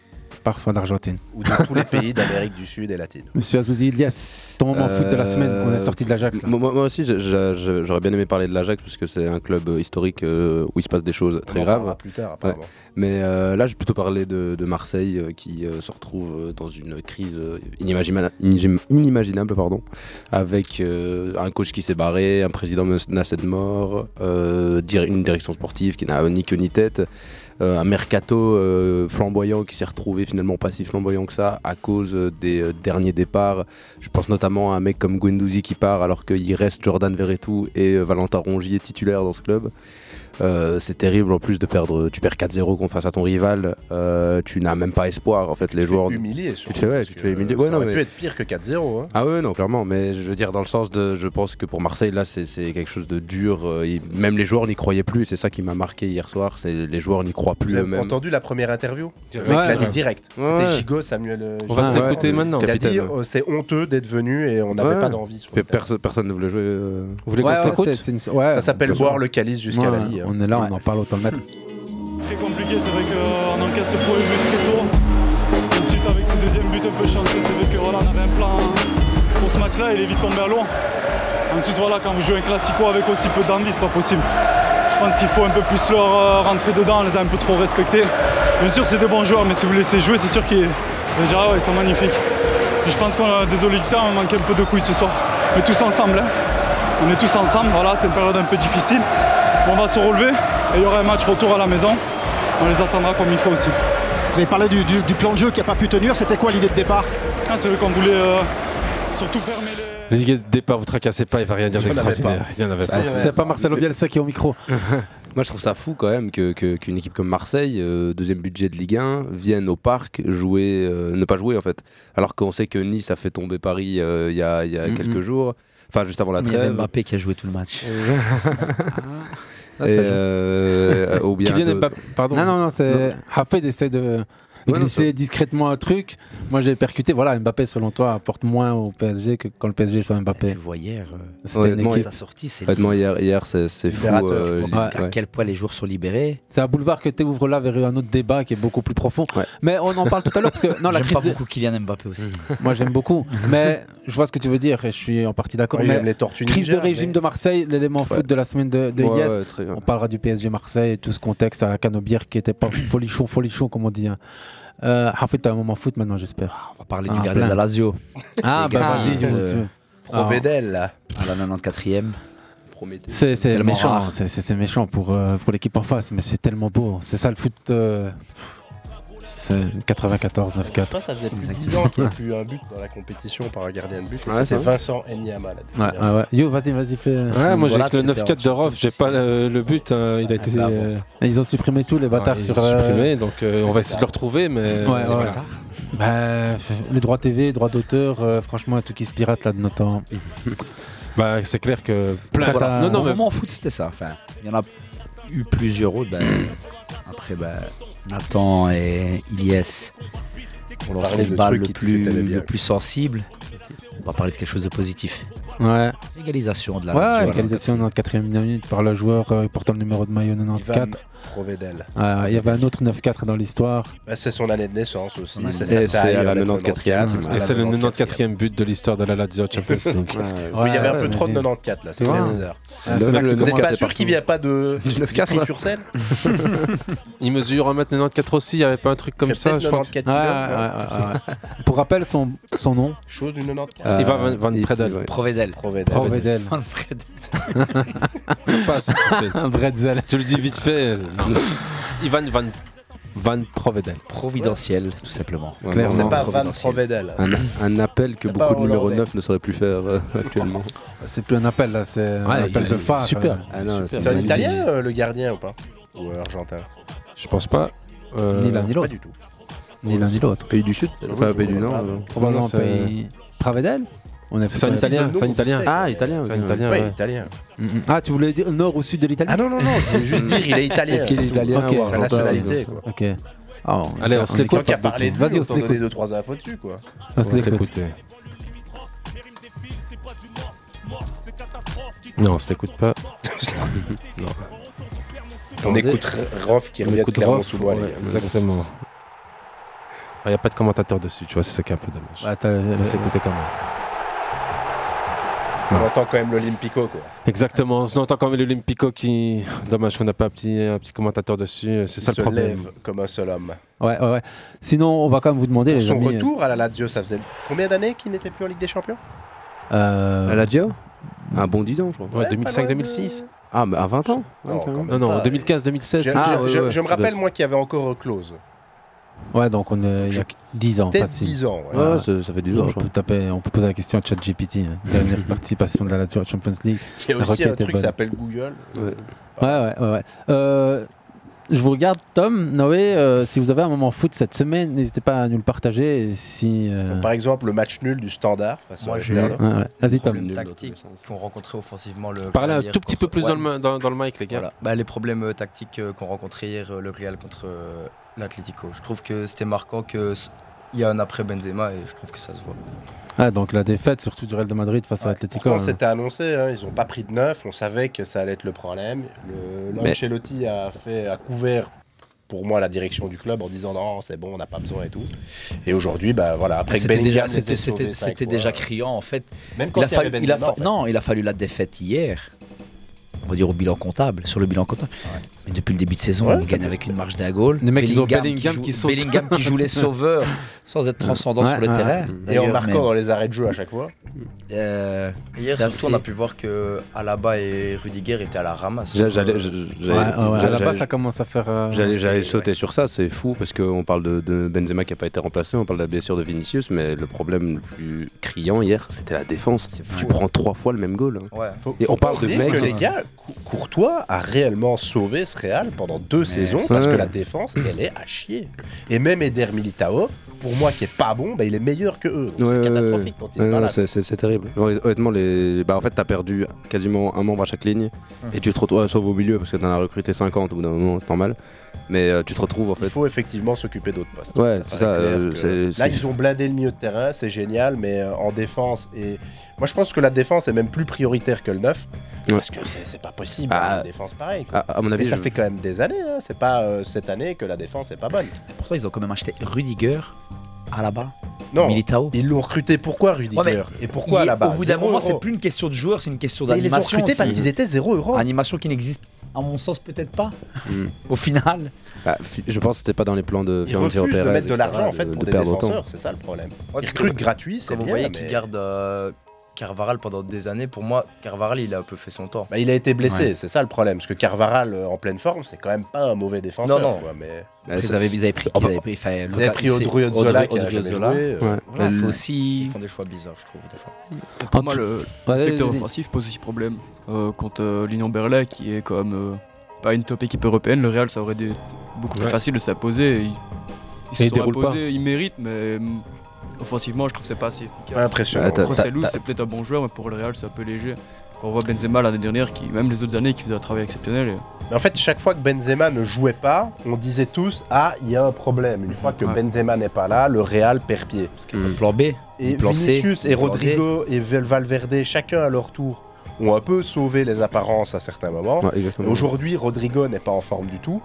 Parfois d'Argentine. Ou de tous les pays d'Amérique du Sud et latine. Monsieur Azouzi Ilias, ton moment foot de la semaine. On est sorti de l'Ajax. Moi, aussi, j'aurais bien aimé parler de l'Ajax parce que c'est un club euh, historique euh, où il se passe des choses très On graves. plus tard. Mais euh, là, j'ai plutôt parlé de, de Marseille euh, qui euh, se retrouve euh, dans une crise euh, inimagina- inimaginable, pardon, avec euh, un coach qui s'est barré, un président menacé de mort, euh, une direction sportive qui n'a ni queue ni tête. Euh, un mercato euh, flamboyant qui s'est retrouvé finalement pas si flamboyant que ça à cause euh, des derniers départs. Je pense notamment à un mec comme Guendouzi qui part alors qu'il reste Jordan Verretou et Valentin Rongier titulaire dans ce club. Euh, c'est terrible en plus de perdre. Tu perds 4-0 contre face à ton rival. euh, tu n'as même pas espoir en fait. Les Tu te joueurs. fais humilier, Tu te fais, ouais, tu te fais humilier. Ouais, ça non, aurait mais- pu être pire que 4-0. hein. Ah ouais, non, clairement. Mais je veux dire, dans le sens de. Je pense que pour Marseille, là, c'est c'est quelque chose de dur. euh, ils- même les joueurs n'y croyaient plus. C'est ça qui m'a marqué hier soir. C'est les joueurs n'y croient plus Vous avez eux-mêmes. entendu la première interview Le Ouais, mec l'a dit direct. Ouais, C'était ouais. Gigot, Samuel. On va l'écouter maintenant. Il a dit c'est honteux d'être venu et on n'avait Ouais. pas d'envie. personne ne voulait jouer. Vous voulez qu'on ouais, Ça s'appelle boire le calice jusqu'à la lie. Hein. On est là, on en parle autant le mettre. Très compliqué, c'est vrai qu'on encaisse ce premier but très tôt. Ensuite, avec ce deuxième but un peu chanceux, c'est vrai que voilà, on avait un plan pour ce match-là, il est vite tombé à l'eau. Ensuite, voilà, quand vous jouez un classico avec aussi peu d'envie, c'est pas possible. Je pense qu'il faut un peu plus leur euh, rentrer dedans, on les a un peu trop respectés. Bien sûr, c'est des bons joueurs, mais si vous laissez jouer, c'est sûr qu'ils ouais, ils sont magnifiques. Je pense qu'on a désolé du temps, on manquait un peu de couilles ce soir. Mais tous ensemble, hein. on est tous ensemble, voilà, c'est une période un peu difficile. On va se relever et il y aura un match retour à la maison. On les attendra comme il faut aussi. Vous avez parlé du, du- du plan de jeu qui n'a pas pu tenir. C'était quoi l'idée de départ? Ah, c'est vrai qu'on voulait euh, surtout fermer les. Les gars de départ, vous tracassez pas, il va rien dire d'extraordinaire. Il y en avait pas. Ah. C'est pas Marcelo Bielsa qui est au micro. Moi, je trouve ça fou quand même que- que- qu'une équipe comme Marseille, euh, deuxième budget de Ligue 1, vienne au parc jouer, euh, ne pas jouer en fait. Alors qu'on sait que Nice a fait tomber Paris euh, il y a, il y a Mhm. quelques jours, enfin juste avant la Il y avait trêve. Mbappé qui a joué tout le match. Ah, ça joue. euh, ou bien Kylian de- Mbappé- Pardon. Non, non, non, c'est. Hafed essaie de Ouais, non, glisser discrètement un truc. Moi, j'ai percuté. Voilà, Mbappé, selon toi, apporte moins au PSG que quand le PSG est sans Mbappé. Tu vois hier, euh, C'était une équipe. sortie, c'est honnêtement, hier, hier c'est fou. Euh, voir à ouais. quel point les joueurs sont libérés. C'est un boulevard que tu ouvres là vers un autre débat qui est beaucoup plus profond. Mais on en parle tout à l'heure parce que non, la J'aime crise. pas de- beaucoup Kylian Mbappé aussi. Moi, j'aime beaucoup. mais je vois ce que tu veux dire et je suis en partie d'accord. J'aime les tortues crise de régime mais- de Marseille, l'élément foot de la semaine de, de Ouais, Yes. ouais, on parlera du PSG Marseille et tout ce contexte à la canobière qui était pas folichon, folichon, comme on dit. Hein. Euh, Hafid, t'as un moment foot maintenant, j'espère. On va parler Ah, du gardien de Lazio. Ah, Les bah gars, vas-y, euh. Provedel. À la 94e. C'est méchant, c'est- c'est c'est méchant pour, euh, pour l'équipe en face, mais c'est tellement beau. C'est ça le foot. euh, 94, 9-4. Toi, ça faisait plus de 10 ans qu'il n'y a plus un but dans la compétition par un gardien de but. Ouais, C'était. Vincent Enyama. Ouais. Yo, vas-y, vas-y, fais. Ouais, moi j'ai que le 9-4 de Roth, j'ai pas le, le but, hein, il a été. bravo. euh, Ils ont supprimé tous les bâtards ils sur. ont euh, supprimé, donc euh, on va essayer de le retrouver, mais. Ouais, les bâtards. Bah, les droits TV, les droits d'auteur, euh, franchement, tout qui se pirate là de notre temps. Bah, c'est clair que plein. Voilà. Non, non, Au mais moment en foot, c'était ça. Enfin, il y en a eu plusieurs autres. ben, après, ben, Nathan et Ilyes pour leur Parler le plus, le plus sensible. On va parler de quelque chose de positif. Ouais. L'égalisation de la Ouais, Lazio à la égalisation dans la quatrième minute par le joueur euh, portant le numéro de maillot 94. Ivan Provedel. Il y avait un autre 9-4 dans l'histoire. Bah, c'est son année de naissance aussi. C'est la euh, 94e. Et c'est le 94e but de l'histoire de la Lazio Champions League. Oui, il y avait un peu trop de mais- 94 là, c'est bizarre. Ah, tu Vous n'êtes pas sûr qu'il n'y a pas de Du 9-4, prix là sur scène Il mesure 1m94 aussi, il n'y avait pas un truc comme ça, je crois. que- 94 Ouais, kilos. ouais, ouais, ouais. Pour rappel, son, son nom Chose du 94. Euh, Ivan Van, Van Predel. ouais. Provedel. Provedel. Provedel. Van Fred. Ça passe. Un bretzel. Tu le dis vite fait. Ivan Van, Van Provedel. Providentiel, tout simplement. C'est pas Van Providentiel. Provedel. Un, un appel que beaucoup de numéro hollandais. 9 ne sauraient plus faire euh, actuellement. C'est plus un appel là, c'est un Ouais, appel il- de phare. super. euh. Ah non, C'est un magnifique. italien euh, le gardien ou pas Ou argentin Je pense pas. Euh, Ni l'un ni Pas l'autre. du tout. Ni l'un ni l'autre. Pays du Sud Enfin, pays du Nord. euh. Probablement c'est- pays. Pravedel On est C'est un italien, c'est un italien. Ah, italien. C'est un italien, Ouais, ouais. italien. Mm, mm. Ah, tu voulais dire nord ou sud de l'Italie Ah non, non, non, je voulais juste dire, il est italien. Est-ce qu'il est italien Ok. ou Sa nationalité, quoi. Ok. Ah, Allez, on se l'écoute. Capable de parlé tout. de Vas-y, lui, on se l'écoute. deux, trois infos dessus, quoi. On se l'écoute. Non, on se l'écoute pas. non. On écoute Rof qui revient de écoute Clermont Rof, sous bois, les ouais, gars. Exactement. Il n'y a pas de commentateur dessus, tu vois, c'est ça qui est un peu dommage. Ouais, t'as- On va s'écouter quand même. On entend quand même l'Olympico, quoi. Exactement, on entend quand même l'Olympico qui. Dommage qu'on n'a pas un petit, un petit commentateur dessus, c'est Il ça le se problème. lève comme un seul homme. Ouais, ouais, ouais. Sinon, on va quand même vous demander, Pour les son amis. retour à la Lazio, ça faisait combien d'années qu'il n'était plus en Ligue des Champions? Euh, La Lazio? Un bon 10 ans, je crois. Ouais, 2005-2006 Ah, mais à 20 ans Non. Non, non, pas. 2015-2016. Je, Ah, je- ouais, je- ouais, je me rappelle, moi, qu'il y avait encore Close. Ouais, donc on est il y a 10 ans. Peut-être facile. 10 ans. ouais. Ouais, ça, ça fait 10 ans, on, peut taper, on peut poser la question à ChatGPT. hein. Dernière participation de la Lazio à Champions League. Il y a aussi un truc qui s'appelle Google. Ouais. Ouais, ouais, ouais. ouais. Euh, je vous regarde, Tom, Noé. euh, si vous avez un moment foot cette semaine, n'hésitez pas à nous le partager. et Si, euh, Par exemple, le match nul du Standard face au. Vas-y, Tom. problèmes tactiques qu'ont rencontré offensivement le Parlez un tout petit peu plus Ouais, dans, le, dans, dans le mic, les gars. Voilà. Bah, les problèmes euh, tactiques euh, qu'ont rencontré hier euh, le Real contre euh, l'Atlético. Je trouve que c'était marquant que s- il y a un après Benzema et je trouve que ça se voit. Ah, donc la défaite, surtout du Real de Madrid face à l'Atlético. Hein. c'était annoncé, hein, ils n'ont pas pris de neuf, on savait que ça allait être le problème. Le Mais- Ancelotti a, fait, a couvert pour moi la direction du club en disant non, c'est bon, on n'a pas besoin et tout. Et aujourd'hui, bah, voilà, après que C'était déjà, c'était, déjà criant en fait. Même quand il a fallu, il a Benzema, fa- en fait. Non, il a fallu la défaite hier. On va dire au bilan comptable, sur le bilan comptable. Mais depuis le début de saison, Ouais, on gagne avec une marge d'un goal. Les mecs, ils ont Bellingham joue, qui. Bellingham qui joue les sauveurs sans être transcendant Ouais, sur le ouais, terrain. Et en marquant mais, dans les arrêts de jeu à chaque fois. euh, Hier, surtout, on a pu voir que Alaba et Rudiger étaient à la ramasse. J'allais base, ça commence à faire. euh, J'allais sauter sur ça, c'est fou parce qu'on parle de, de Benzema qui n'a pas été remplacé, on parle de la blessure de Vinicius, mais le problème le plus criant hier, c'était la défense. C'est Tu prends trois fois le même goal. hein. Et on parle de mecs- que les gars, Cou- Courtois a réellement sauvé Real pendant deux saisons parce que la défense, elle est à chier. Et même Eder Militao, pour moi qui est pas bon, bah, il est meilleur que eux. C'est ouais, catastrophique ouais. quand il est Ouais, pas non, là. c'est- terrible. Honnêtement, les... bah, en fait, t'as perdu quasiment un membre à chaque ligne et tu te retrouves, sauf au milieu parce que t'en as recruté 50 au bout d'un moment, c'est normal. Mais euh, tu te retrouves en Il fait. faut effectivement s'occuper d'autres postes. Ouais, c'est ça, euh, que- c'est- Là, ils ont blindé le milieu de terrain, c'est génial, mais euh, en défense. Et moi, je pense que la défense est même plus prioritaire que le neuf. Ouais. Parce que c'est c'est pas possible, Ah, une défense pareille. À, à mon Mais avis, ça je- fait quand même des années, hein. c'est pas euh, cette année que la défense est pas bonne. Pourtant, ils ont quand même acheté Rudiger à la bas. Non, Militao. ils l'ont recruté pourquoi Rudiger Ouais, Et pourquoi il- à la base Au bout d'un moment, c'est plus une question de joueurs, c'est une question Et Ils les ont d'animation. recrutés parce qu'ils étaient 0 euros. Animation qui n'existe, à mon sens, peut-être pas. Hmm. Au final. Bah, je pense que c'était pas dans les plans de Ils refusent de mettre de l'argent en fait pour de des perdre autant. défenseurs, c'est ça le problème. Ils recrutent gratuit, c'est Comme vous bien. voyez qu'ils gardent euh, Carvaral pendant des années, pour moi, Carvaral, il a un peu fait son temps. Bah, il a été blessé, Ouais. c'est ça le problème. Parce que Carvaral euh, en pleine forme, c'est quand même pas un mauvais défenseur. Non, non. quoi, mais... Après, ils, avaient, ils avaient pris qui ils avaient pris, enfin, Vous avez pris Odriozola qui a jamais joué. euh, Voilà, Ils faut aussi. Ils font des choix bizarres, je trouve, des fois. Pour moi, le, Ouais, secteur offensif pose aussi problème. Euh, contre euh, l'Union Berlin, qui est quand même euh, pas une top équipe européenne, le Real, ça aurait été beaucoup plus facile de s'imposer. Ils, ils se ils sont imposés, ils méritent, mais hum, offensivement, je trouve que c'est pas assez efficace. Ouais, impressionnant. Rossellou, c'est peut-être un bon joueur, mais pour le Real, c'est un peu léger. Quand on voit Benzema l'année dernière, qui, même les autres années, qui faisait un travail exceptionnel. et- Mais en fait, chaque fois que Benzema ne jouait pas, on disait tous Ah, il y a un problème. Une fois que Ouais. Benzema n'est pas là, le Real perd pied. Hmm. Plan B. Et plan C, Vinicius et D. Rodrigo et Val- Valverde, chacun à leur tour, ont un peu sauvé les apparences à certains moments. Ouais, Aujourd'hui, Rodrigo n'est pas en forme du tout.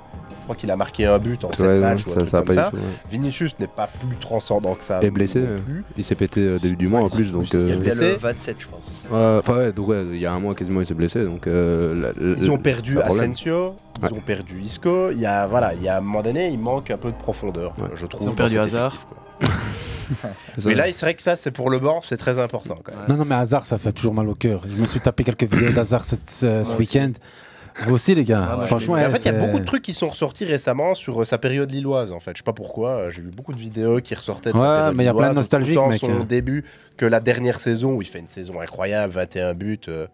Je crois qu'il a marqué un but en 7 Ouais, matchs non, ou un ça- truc ça comme pas ça. du tout, ouais. Vinicius n'est pas plus transcendant que ça. Et blessé, euh, plus. il s'est pété euh, début du mois en plus, donc. il s'est euh, blessé. Il y a le 27, je pense. Enfin ouais, donc ouais, il y a un mois quasiment il s'est blessé, donc. euh, la- Ils ont perdu. Asensio, ils Ouais. ont perdu Isco. Il y a voilà, il y a un moment donné, il manque un peu de profondeur, Ouais. je trouve. Ils ont perdu Hazard. Mais là, c'est vrai que ça, c'est pour le banc, c'est très important quand même. Non, non, mais Hazard, ça fait toujours mal au cœur. Je me suis tapé quelques vidéos d'Hazard ce, aussi. Vous aussi, les gars. Ah, Franchement, en ouais, fait, il y a beaucoup de trucs qui sont ressortis récemment sur euh, sa période lilloise. En fait, je sais pas pourquoi. euh, J'ai vu beaucoup de vidéos qui ressortaient. De Ouais, sa mais il y a plein de mec. son début que la dernière saison où il fait une saison incroyable, 21 buts, euh,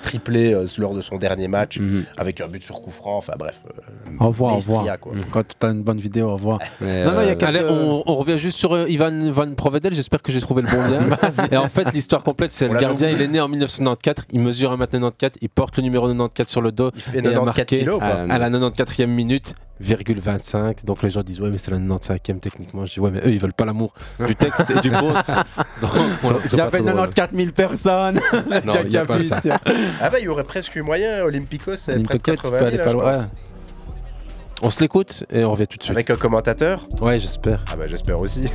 triplé euh, lors de son dernier match, Mhm. avec un but sur coup franc. Enfin bref. euh, Au revoir, au revoir. quoi. Quand tu as une bonne vidéo, au revoir. Mais, Non, non, il y a euh, Allez, on, on revient juste sur Ivan Van Provedel. J'espère que j'ai trouvé le bon lien. Et en fait, l'histoire complète, c'est On le gardien. Il est né en 1994. Il mesure 1m94. Il porte le numéro 94 sur le dos. Il fait et a 94 marqué kilos à, à la 94e minute. Virgule 25 donc les gens disent ouais mais c'est la 95e techniquement je dis ouais mais eux ils veulent pas l'amour du texte et du post donc voilà. Il y avait 94 000 personnes. Non, il y a pas ça. Ah bah il y aurait presque eu moyen, Olympicos c'est près de Olympicos, tu 80 peux 000 aller là, pas je loin. pense. on se l'écoute et on revient tout de suite Avec un commentateur Ouais, j'espère. Ah bah j'espère aussi.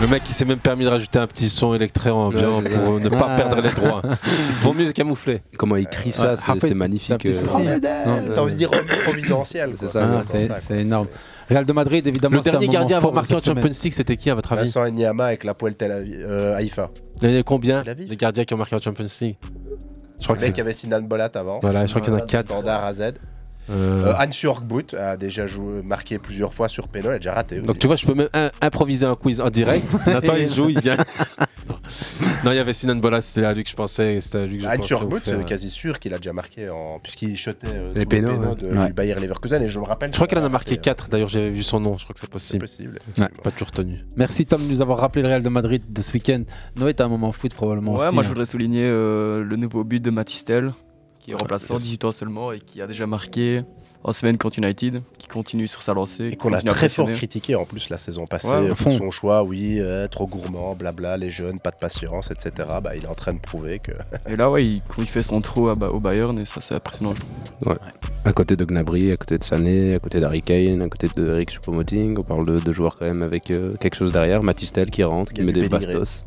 Le mec il s'est même permis de rajouter un petit son électro ambiant Ouais, pour ne pas Ah. perdre les droits. Il vaut mieux camoufler. Comment il crie ça, Ouais, c'est magnifique. t'as euh, Non. T'as envie de dire providentiel. C'est ça, Ah, c'est énorme. Real de Madrid, évidemment. Le dernier gardien à avoir marqué en. Champions League, c'était qui à votre avis Vincent Enyama avec la poêle Tel Aviv, euh, Haïfa. Il y en a combien des gardiens qui ont marqué en Champions League? Je crois que Le mec c'est. qui avait Sinan Bolat avant. Voilà, je crois qu'il y en a quatre. Standard AZ. Euh, Euh, Anne a déjà joué, marqué plusieurs fois sur Pénol, elle a déjà raté. Donc tu vois, je peux même un- improviser un quiz en direct. Nathan il joue, il vient. non, il y avait Sinan Bolas, c'était à lui que je pensais. C'était à lui que je Anne faire. c'est quasi sûr qu'il a déjà marqué en... puisqu'il shotait euh, Les pénaux, le pénal ouais. de Ouais. du Bayer Leverkusen et je me rappelle. Je crois qu'il en a marqué raté, 4. D'ailleurs, j'avais vu son nom. Je crois que c'est possible. Pas toujours tenu. Merci Tom de nous avoir rappelé le Real de Madrid de ce week-end. Noé, t'as un moment foot probablement Ouais, aussi. moi je hein. voudrais souligner euh, le nouveau but de Matistel, qui est remplaçant, 18 ans seulement, et qui a déjà marqué en semaine contre United, qui continue sur sa lancée. Et qu'on a très fort critiqué en plus la saison passée Ouais, à pour fond. son choix, oui, euh, trop gourmand, blabla, les jeunes, pas de patience, etc. Bah, il est en train de prouver que. Et là, ouais, il, il fait son trou à au Bayern, et ça c'est impressionnant. Ouais. À côté de Gnabry, à côté de Sané, à côté d'Harry Kane, à côté de Eric Choupo-Moting, on parle de, de joueurs quand même avec euh, quelque chose derrière. Matistel qui rentre, qui met des pédigré. bastos.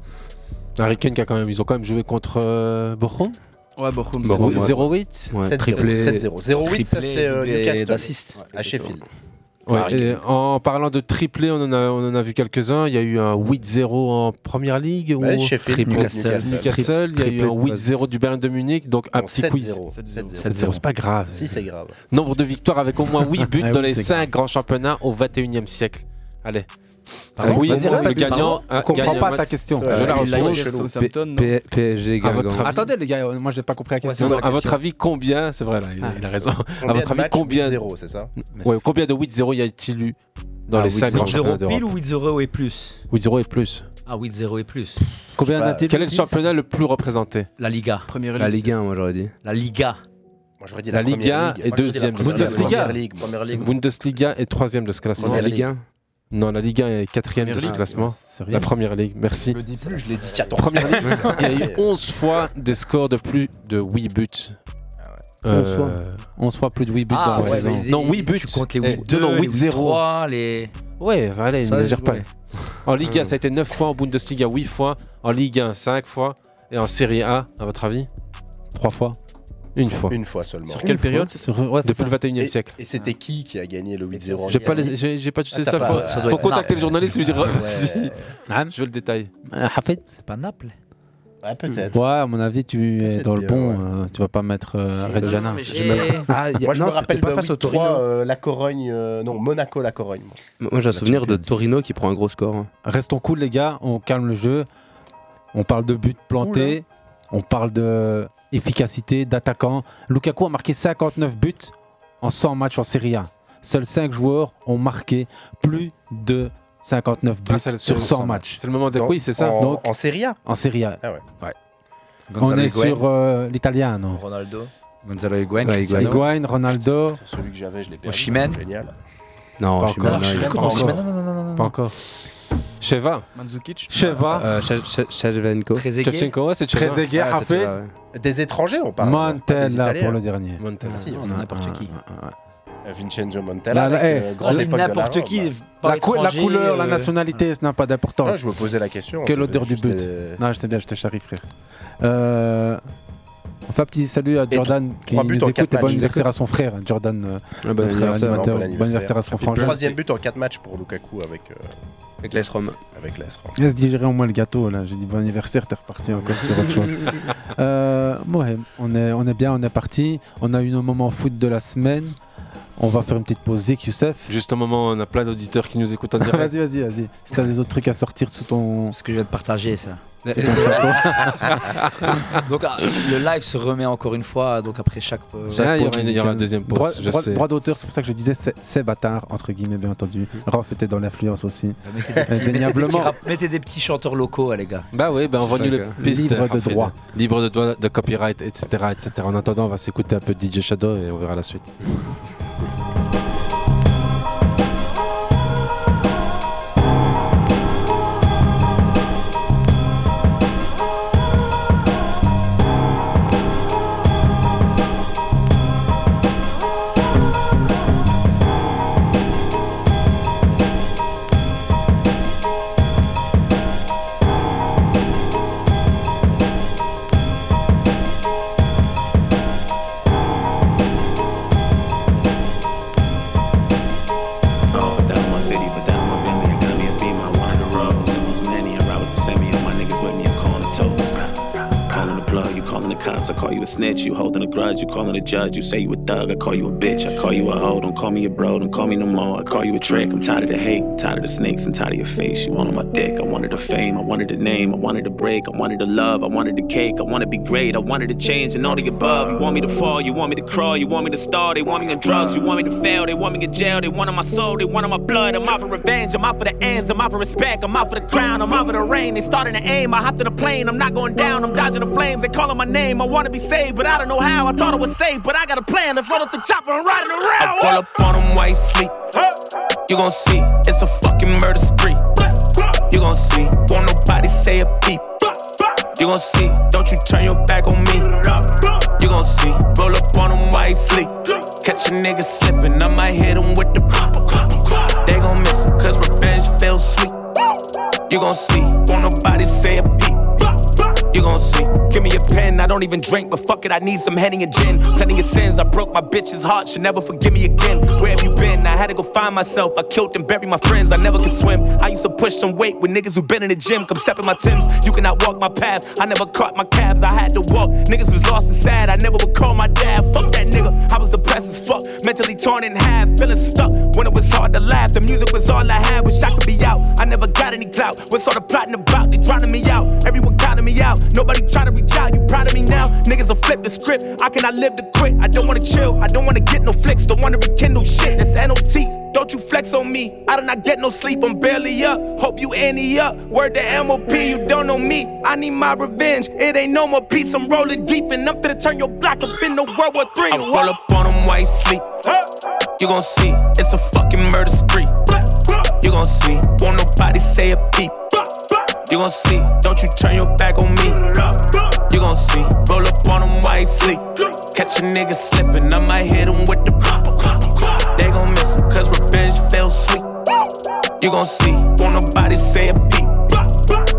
Harry Kane qui a quand même, ils ont quand même joué contre euh, Bochum. Ouais, Bochum, Bochum, c'est- ouais. 0-8. Ouais, 7-0. triplé. 7-0. 0-8, ça c'est euh, Newcastle. d'assist. à Sheffield. Ouais, en parlant de triplé, on en a, on en a vu quelques-uns. Il y a eu un 8-0 en première ligue. Ouais, ou Sheffield, Triple- Newcastle. Newcastle. Il y a eu Triplé un de 8-0 du Bayern de Munich. Donc un Non, petit quiz. 7-0. 7-0. 7-0, c'est pas grave. Si, c'est grave. Nombre de victoires avec au moins 8 buts Ah dans oui, les c'est 5 grands championnats au 21e siècle. Allez. Pardon oui, le gagnant. On comprend pas ta question. Je la il l'a P- PSG Attendez les gars, moi j'ai pas compris la question. À votre avis, combien C'est vrai, là, il, a raison. à votre de avis, combien 0 c'est ça combien de 8-0 y a-t-il eu dans Ah, les 5 grands 8-0 championnats pile ou 8-0 et plus 8-0 et plus. Ah, 8-0 et plus. Combien Quel est le championnat le plus représenté La Liga. Première La 1, moi j'aurais dit. La Liga. Moi j'aurais dit La la, Liga première est ligue. La deuxième. première Bundesliga. Bundesliga est troisième de ce classement. La ligue. Ligue 1 Non, la Ligue 1 est quatrième de ce classement. La première ligue, merci. Je le dis plus, je l'ai dit 14 Première ligue, il y a eu 11 fois des scores de plus de 8 buts. Euh, 11 fois. 11 fois plus de 8 buts Ah, dans la ouais, Non, 8 buts. Tu comptes les Eh, 8 2, non, non, les 8-0. 3, les. Ouais, allez, Ça, n'exagère pas. ouais. En Ligue 1, ça a été 9 fois, en Bundesliga 8 fois, en Ligue 1 5 fois, et en Serie A, à votre avis? 3 fois. Une fois. Une fois seulement. Sur quelle période c'est Sur- ouais, Depuis ça. le 21 e siècle. et c'était qui qui a gagné le 8-0 en J'ai pas, 1? les- j'ai pas tu sais Ah, ça. pas- Faut, ça doit faut être contacter le journaliste et lui dire. Je veux le détail. Euh, Hafid C'est pas Naples Ouais, peut-être. Ouais, à mon avis, tu es dans le bon. ouais. euh, tu vas pas mettre euh, Reggiana. Ah, y a- Moi je non, me rappelle pas face au 3 Torino. la Corogne, euh, non Monaco la Corogne. moi. Moi j'ai un souvenir de. Torino qui prend un gros score. hein. Restons cool, les gars. On calme le jeu. On parle de buts plantés. On parle de efficacité d'attaquant. Lukaku a marqué 59 buts en 100 matchs en Serie A. Seuls 5 joueurs ont marqué plus de 59 buts Ah, sur c'est 100 le- matchs C'est le moment Donc, quiz, c'est ça en, Donc- en Serie A en Serie A. Ah ouais. On est sur euh, l'italiano. Ronaldo. Gonzalo Higuain. Ouais. Higuain, Ronaldo. C'est celui que j'avais, je l'ai perdu. Osimhen. Génial. Non, Pas encore. pas encore. Sheva. Mandzukic Sheva. Euh, Shevchenko. Shevchenko, ouais, c'est. Trezeguet, Ah, ça, ouais. Des étrangers, on parle. Montella pour le dernier. Montella. Merci. On a n'importe qui. Euh, Vincenzo Montella. Avec, eh, euh, époque de la n'importe Rome. qui. Bah, pas La, cou- la couleur, la euh, nationalité, ça n'a pas ah, d'importance. je me posais la question. Que c'est l'odeur du but. des- Non, j'étais bien, je te charrie, frère. Euh, On fait un petit salut à Jordan qui nous écoute et bon matchs. anniversaire à son frère, Jordan. Ah, notre anniversaire. animateur. Bon Bon anniversaire à son frangin. Troisième but en 4 matchs pour Lukaku avec, euh, Avec l'AS Rome. avec l'AS Rome. Laisse digérer au moins le gâteau là. J'ai dit bon anniversaire, t'es reparti encore sur autre chose. Euh, ouais, on est, on est bien, on est parti. On a eu nos moments foot de la semaine. On va faire une petite pause. Zik, Youssef. Juste un moment, on a plein d'auditeurs qui nous écoutent en direct. vas-y, vas-y, vas-y. Si t'as des autres trucs à sortir sous ton. Ce que je viens de partager, ça. Donc ah, le live se remet encore une fois, donc après chaque. euh, il y aura une deuxième pause, Droit, je droit- sais. droit d'auteur, c'est pour ça que je disais c'est- bâtard, entre guillemets, bien entendu. Rof était dans l'influence aussi. Mettez des, petits, mettez des petits Indéniablement. rap- mettez des petits chanteurs locaux, hein, les gars. Bah oui, bah envoie-nous ça, les pistes. Libre de fait. droit. Libre de droit, de copyright, etc., etc. En attendant, on va s'écouter un peu DJ Shadow et on verra la suite. Snitch, you holding a grudge, you calling a judge, you say you a thug, I call you a bitch, I call you a hoe, don't call me a bro, don't call me no more, I call you a trick, I'm tired of the hate, I'm tired of the snakes, I'm tired of your face, you want on my dick, I wanted the fame, I wanted the name, I wanted the break, I wanted the love, I wanted the cake, I wanted to be great, I wanted to change and all the above, you want me to fall, you want me to crawl, you want me to stall, they want me on drugs, you want me to fail, they want me in jail, they wanted my soul, they wanted my blood, I'm out for revenge, I'm out for the ends, I'm out for respect, I'm out for the crown, I'm out for the rain, they starting to aim, I hopped in a plane, I'm not going down, I'm dodging the flames, they calling my name, I wanna be saved, but I don't know how, I thought it was safe, but I got a plan, let's load up the chopper and ride it around. I pull up on them while sleep. You gon' see, it's a fucking murder spree. You gon' see, won't nobody say a peep. You gon' see, don't you turn your back on me. You gon' see, roll up on them while sleep. Catch a nigga slipping, I might hit him with the They gon' miss him, cause revenge feels sweet. You gon' see, won't nobody say a peep. You gon' see. Give me a pen, I don't even drink, but fuck it, I need some Henny and gin. Plenty of sins, I broke my bitch's heart, she'll never forgive me again. Where have you been? I had to go find myself. I killed and buried my friends, I never could swim. I used to push some weight with niggas who been in the gym. Come step in my Tims, you cannot walk my path. I never caught my cabs, I had to walk. Niggas was lost and sad, I never would call my dad. Fuck that nigga, I was depressed as fuck. Mentally torn in half, feeling stuck. When it was hard to laugh, the music was all I had. Wish I could be out, I never got any clout. What's all the plotting about? They drowning me out, everyone counting me out. Nobody try to reach out, you proud of me now? Niggas will flip the script. I cannot live to quit. I don't wanna chill. I don't wanna get no flicks. Don't wanna rekindle shit. That's NOT. Don't you flex on me. I do not get no sleep. I'm barely up. Hope you ante up. Word to MOP. You don't know me. I need my revenge. It ain't no more peace. I'm rolling deep and I'm finna turn your block up into World War Three. I roll up on them while you sleep. You gon' see. It's a fucking murder spree. You gon' see. Won't nobody say a peep. You gon' see, don't you turn your back on me. You gon' see, roll up on them while sleep. Catch a nigga slipping, I might hit him with the They gon' miss him, cause revenge feels sweet. You gon' see, won't nobody say a peep.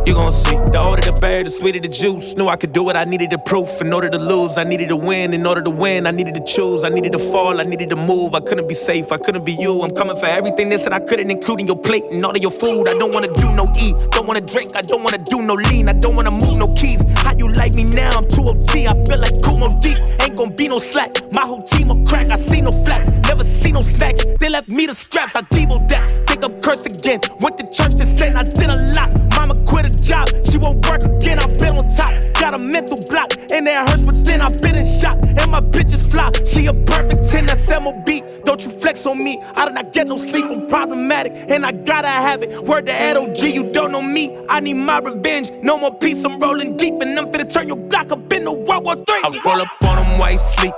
You gon' see, the older the berry, the sweeter the juice. Knew I could do what I needed the proof. In order to lose, I needed to win. In order to win, I needed to choose. I needed to fall, I needed to move. I couldn't be safe, I couldn't be you. I'm coming for everything this that I couldn't, including your plate and all of your food. I don't wanna do no eat, don't wanna drink, I don't wanna do no lean, I don't wanna move no keys. How you like me now? I'm too OG, I feel like Kumo deep. Ain't gon' be no slack. My whole team will crack, I see no flat. Never see no snacks. They left me the straps, I devo that. Think I'm cursed again. Went to church to sin, I did a lot. Quit a job, she won't work again. I've been on top. Got a mental block, and it hurts but then I've been in shock, and my bitch is fly. She a perfect 10, that's MOB. Don't you flex on me. I do not get no sleep, I'm problematic, and I gotta have it. Word to Ed OG, you don't know me. I need my revenge. No more peace, I'm rolling deep, and I'm finna turn your block up into World War III. I roll up on them while you sleep.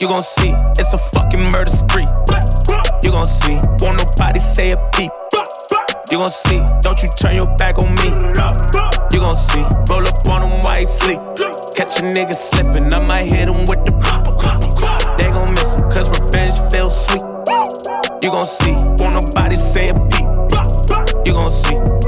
You gon' see, it's a fucking murder spree. You gon' see, won't nobody say a peep. You gon' see, don't you turn your back on me. You gon' see, roll up on them while you sleep. Catch a nigga slippin', I might hit him with the They gon' miss him, cause revenge feels sweet. You gon' see, won't nobody say a peep. You gon' see.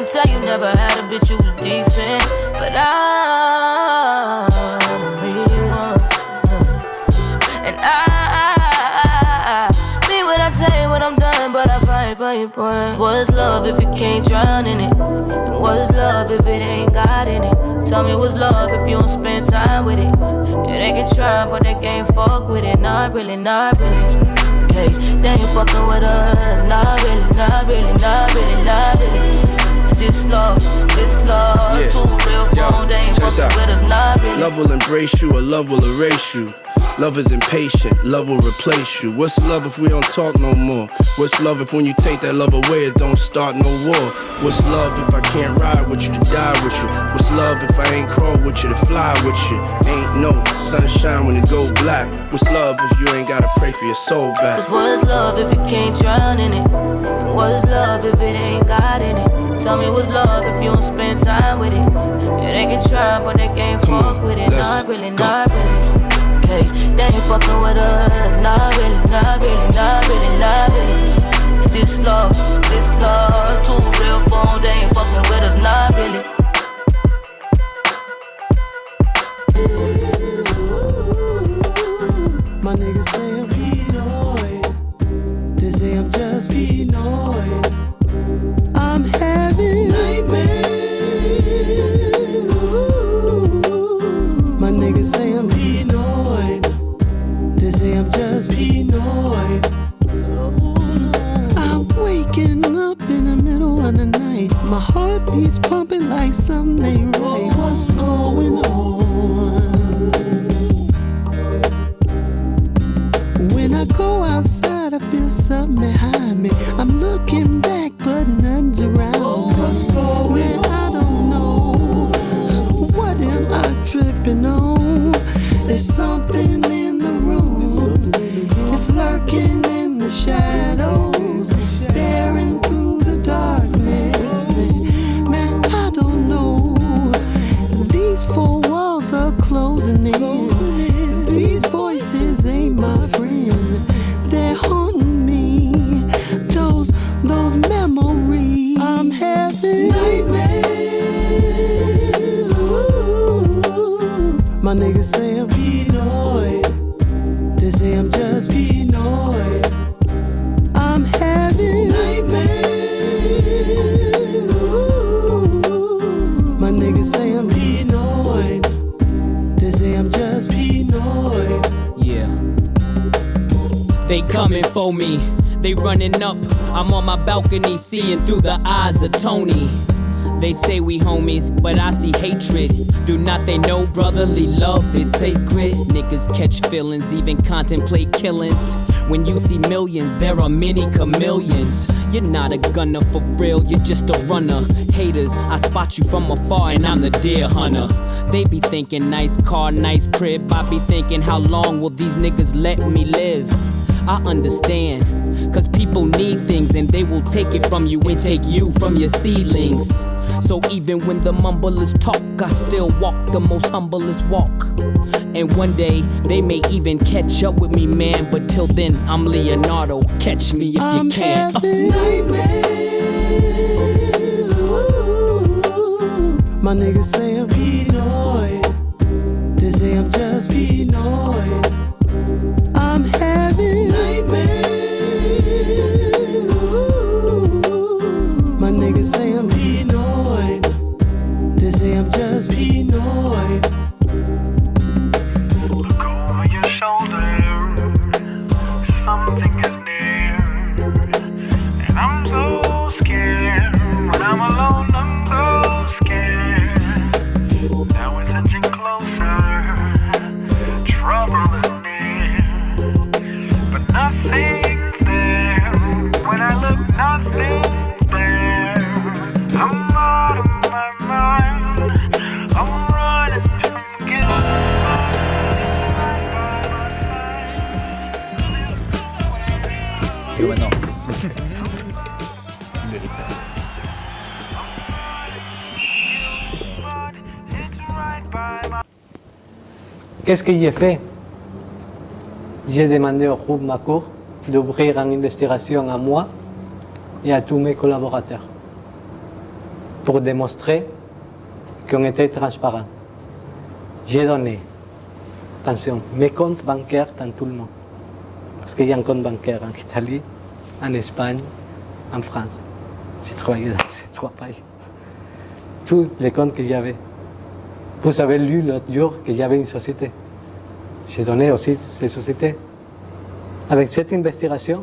Can tell you never had a bitch who was decent. But one. And I, mean what I say when I'm done, but I fight for point. What's love if you can't drown in it? And what's love if it ain't got in it? Tell me what's love if you don't spend time with it? Yeah, they can try, but they can't fuck with it. Not really, not really. Hey, they ain't fucking with us. Not really, not really, not really, not really. This love, this love, Yeah. too real for 'em. They ain't fucking with us. Not really. Love will embrace you or love will erase you. Love is impatient, love will replace you. What's love if we don't talk no more? What's love if when you take that love away, it don't start no war? What's love if I can't ride with you to die with you? What's love if I ain't crawl with you to fly with you? Ain't no sunshine when it go black. What's love if you ain't gotta pray for your soul back? Cause what's love if you can't drown in it? And what's love if it ain't got in it? Tell me what's love if you don't spend time with it? Yeah, they can try, but they can't fuck with it. Not really, not really. Hey, they ain't fucking with us. Not really, not really, not really, not really. This love, this love, too real 'em. They ain't fucking with us. Not really. by some name. Up. I'm on my balcony, seeing through the eyes of Tony. They say we homies, but I see hatred. Do not they know brotherly love is sacred? Niggas catch feelings, even contemplate killings. When you see millions, there are many chameleons. You're not a gunner for real, you're just a runner. Haters, I spot you from afar and I'm the deer hunter. They be thinking nice car, nice crib. I be thinking how long will these niggas let me live? I understand. Cause people need things and they will take it from you and take you from your seedlings. So even when the mumblers talk, I still walk the most humblest walk. And one day they may even catch up with me, man. But till then, I'm Leonardo. Catch me if you I'm can. having nightmares. My niggas say I'm paranoid. They say I'm just paranoid. Qu'est-ce que j'ai fait? J'ai demandé au groupe Macour d'ouvrir une investigation à moi et à tous mes collaborateurs pour démontrer qu'on était transparent. J'ai donné, attention, mes comptes bancaires dans tout le monde. Parce qu'il y a un compte bancaire en Italie, en Espagne, en France. J'ai travaillé dans ces trois pays. Tous les comptes qu'il y avait. Vous avez lu l'autre jour qu'il y avait une société. J'ai donné aussi ces sociétés. Avec cette investigation,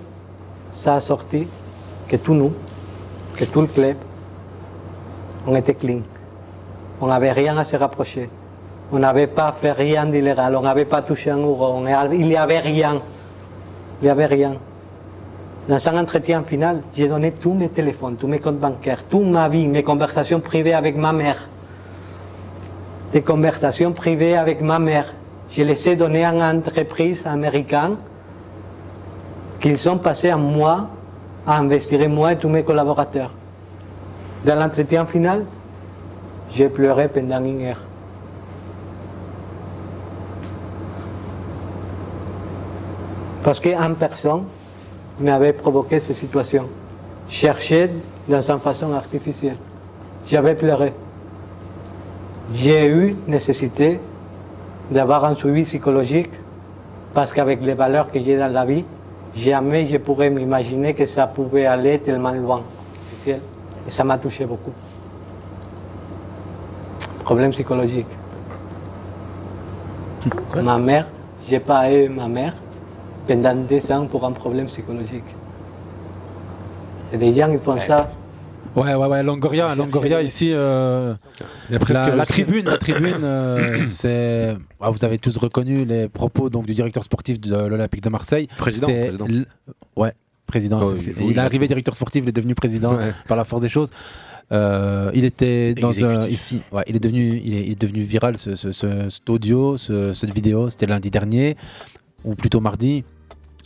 ça a sorti que tous nous, que tout le club, on était clean. On n'avait rien à se rapprocher. On n'avait pas fait rien d'illégal. On n'avait pas touché un euro. Il n'y avait rien. Il n'y avait rien. Dans un entretien final, j'ai donné tous mes téléphones, tous mes comptes bancaires, toute ma vie, mes conversations privées avec ma mère des conversations privées avec ma mère. Je les ai données à une entreprise américaine qu'ils sont passés à moi, à investiguer moi et tous mes collaborateurs. Dans l'entretien final, j'ai pleuré pendant une heure. Parce qu'une personne m'avait provoqué cette situation. Cherché dans une façon artificielle. J'avais pleuré j'ai eu nécessité d'avoir un suivi psychologique parce qu'avec les valeurs que j'ai dans la vie, jamais je pourrais m'imaginer que ça pouvait aller tellement loin. Et ça m'a touché beaucoup. Problème psychologique. ma mère, j'ai pas eu ma mère pendant des ans pour un problème psychologique. Et des gens, ils font ça. Ouais, ouais, ouais, Longoria, Longoria ici, euh, la, tribune, la tribune, euh, c'est, ah, vous avez tous reconnu les propos donc du directeur sportif de l'Olympique de Marseille. Président, président. l- Ouais, président. Oh, oui, il est arrivé directeur sportif, il est devenu président Ouais. par la force des choses. Euh, il était dans un, ici, ouais, il est devenu, il est, il est devenu viral ce, ce- ce- cet audio, ce- cette vidéo. C'était lundi dernier, ou plutôt mardi.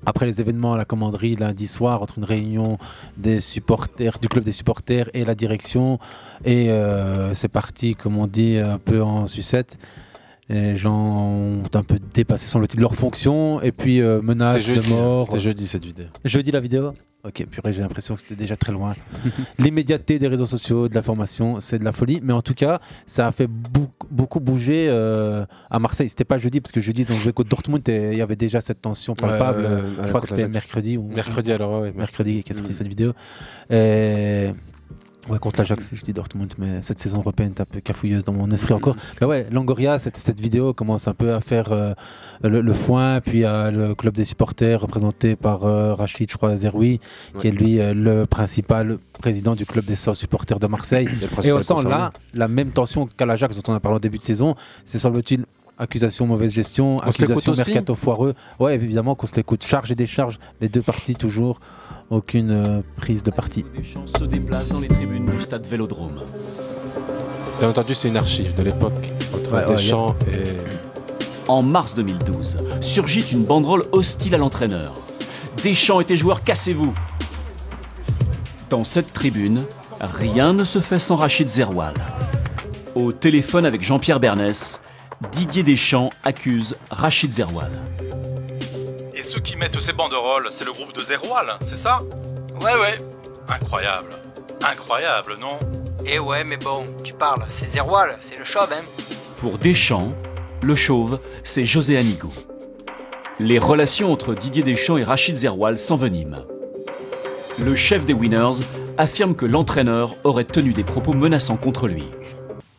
Après les événements à la commanderie lundi soir, entre une réunion des supporters, du club des supporters et la direction, et euh, c'est parti, comme on dit, un peu en sucette. Et les gens ont un peu dépassé, semble-t-il, leur fonction, et puis euh, menaces C'était de jeudi, hein. mort. C'était jeudi, cette vidéo. Jeudi la vidéo Ok, purée, j'ai l'impression que c'était déjà très loin. L'immédiateté des réseaux sociaux, de l'information, c'est de la folie. Mais en tout cas, ça a fait beaucoup, beaucoup bouger euh, à Marseille. C'était pas jeudi, parce que jeudi, ils ont joué contre Dortmund et il y avait déjà cette tension palpable. Ouais, ouais, ouais, je crois que c'était mercredi. Ou... Mercredi, alors, ouais, Mercredi qui a sorti cette vidéo? Et... Ouais, contre l'Ajax, je dis Dortmund, mais cette saison européenne est un peu cafouilleuse dans mon esprit encore. Mais ouais, Langoria, cette, cette vidéo commence un peu à faire euh, le, le foin, puis à le club des supporters représenté par euh, Rachid, je crois, Zeroui, qui est lui euh, le principal président du club des supporters de Marseille. le Et on sent là la même tension qu'à l'Ajax dont on a parlé en début de saison. C'est semble-t-il accusation mauvaise gestion, On accusation mercato foireux. Ouais, évidemment qu'on se l'écoute. Charge et décharge, les deux parties toujours. Aucune euh, prise de parti. Deschamps se déplace dans les tribunes du stade Vélodrome. Bien entendu, c'est une archive de l'époque entre Ouais, ouais, Deschamps et. En mars 2012, surgit une banderole hostile à l'entraîneur. Deschamps et tes joueurs, cassez-vous. Dans cette tribune, rien ne se fait sans Rachid Zerwal. Au téléphone avec Jean-Pierre Bernès, Didier Deschamps accuse Rachid Zerwal. Et ceux qui mettent ces banderoles, c'est le groupe de Zerwal, c'est ça? Ouais, ouais. Incroyable. Incroyable, non? Eh ouais, mais bon, tu parles, c'est Zerwal, c'est le chauve, hein. Pour Deschamps, le chauve, c'est José Anigo. Les relations entre Didier Deschamps et Rachid Zerwal s'enveniment. Le chef des Winners affirme que l'entraîneur aurait tenu des propos menaçants contre lui.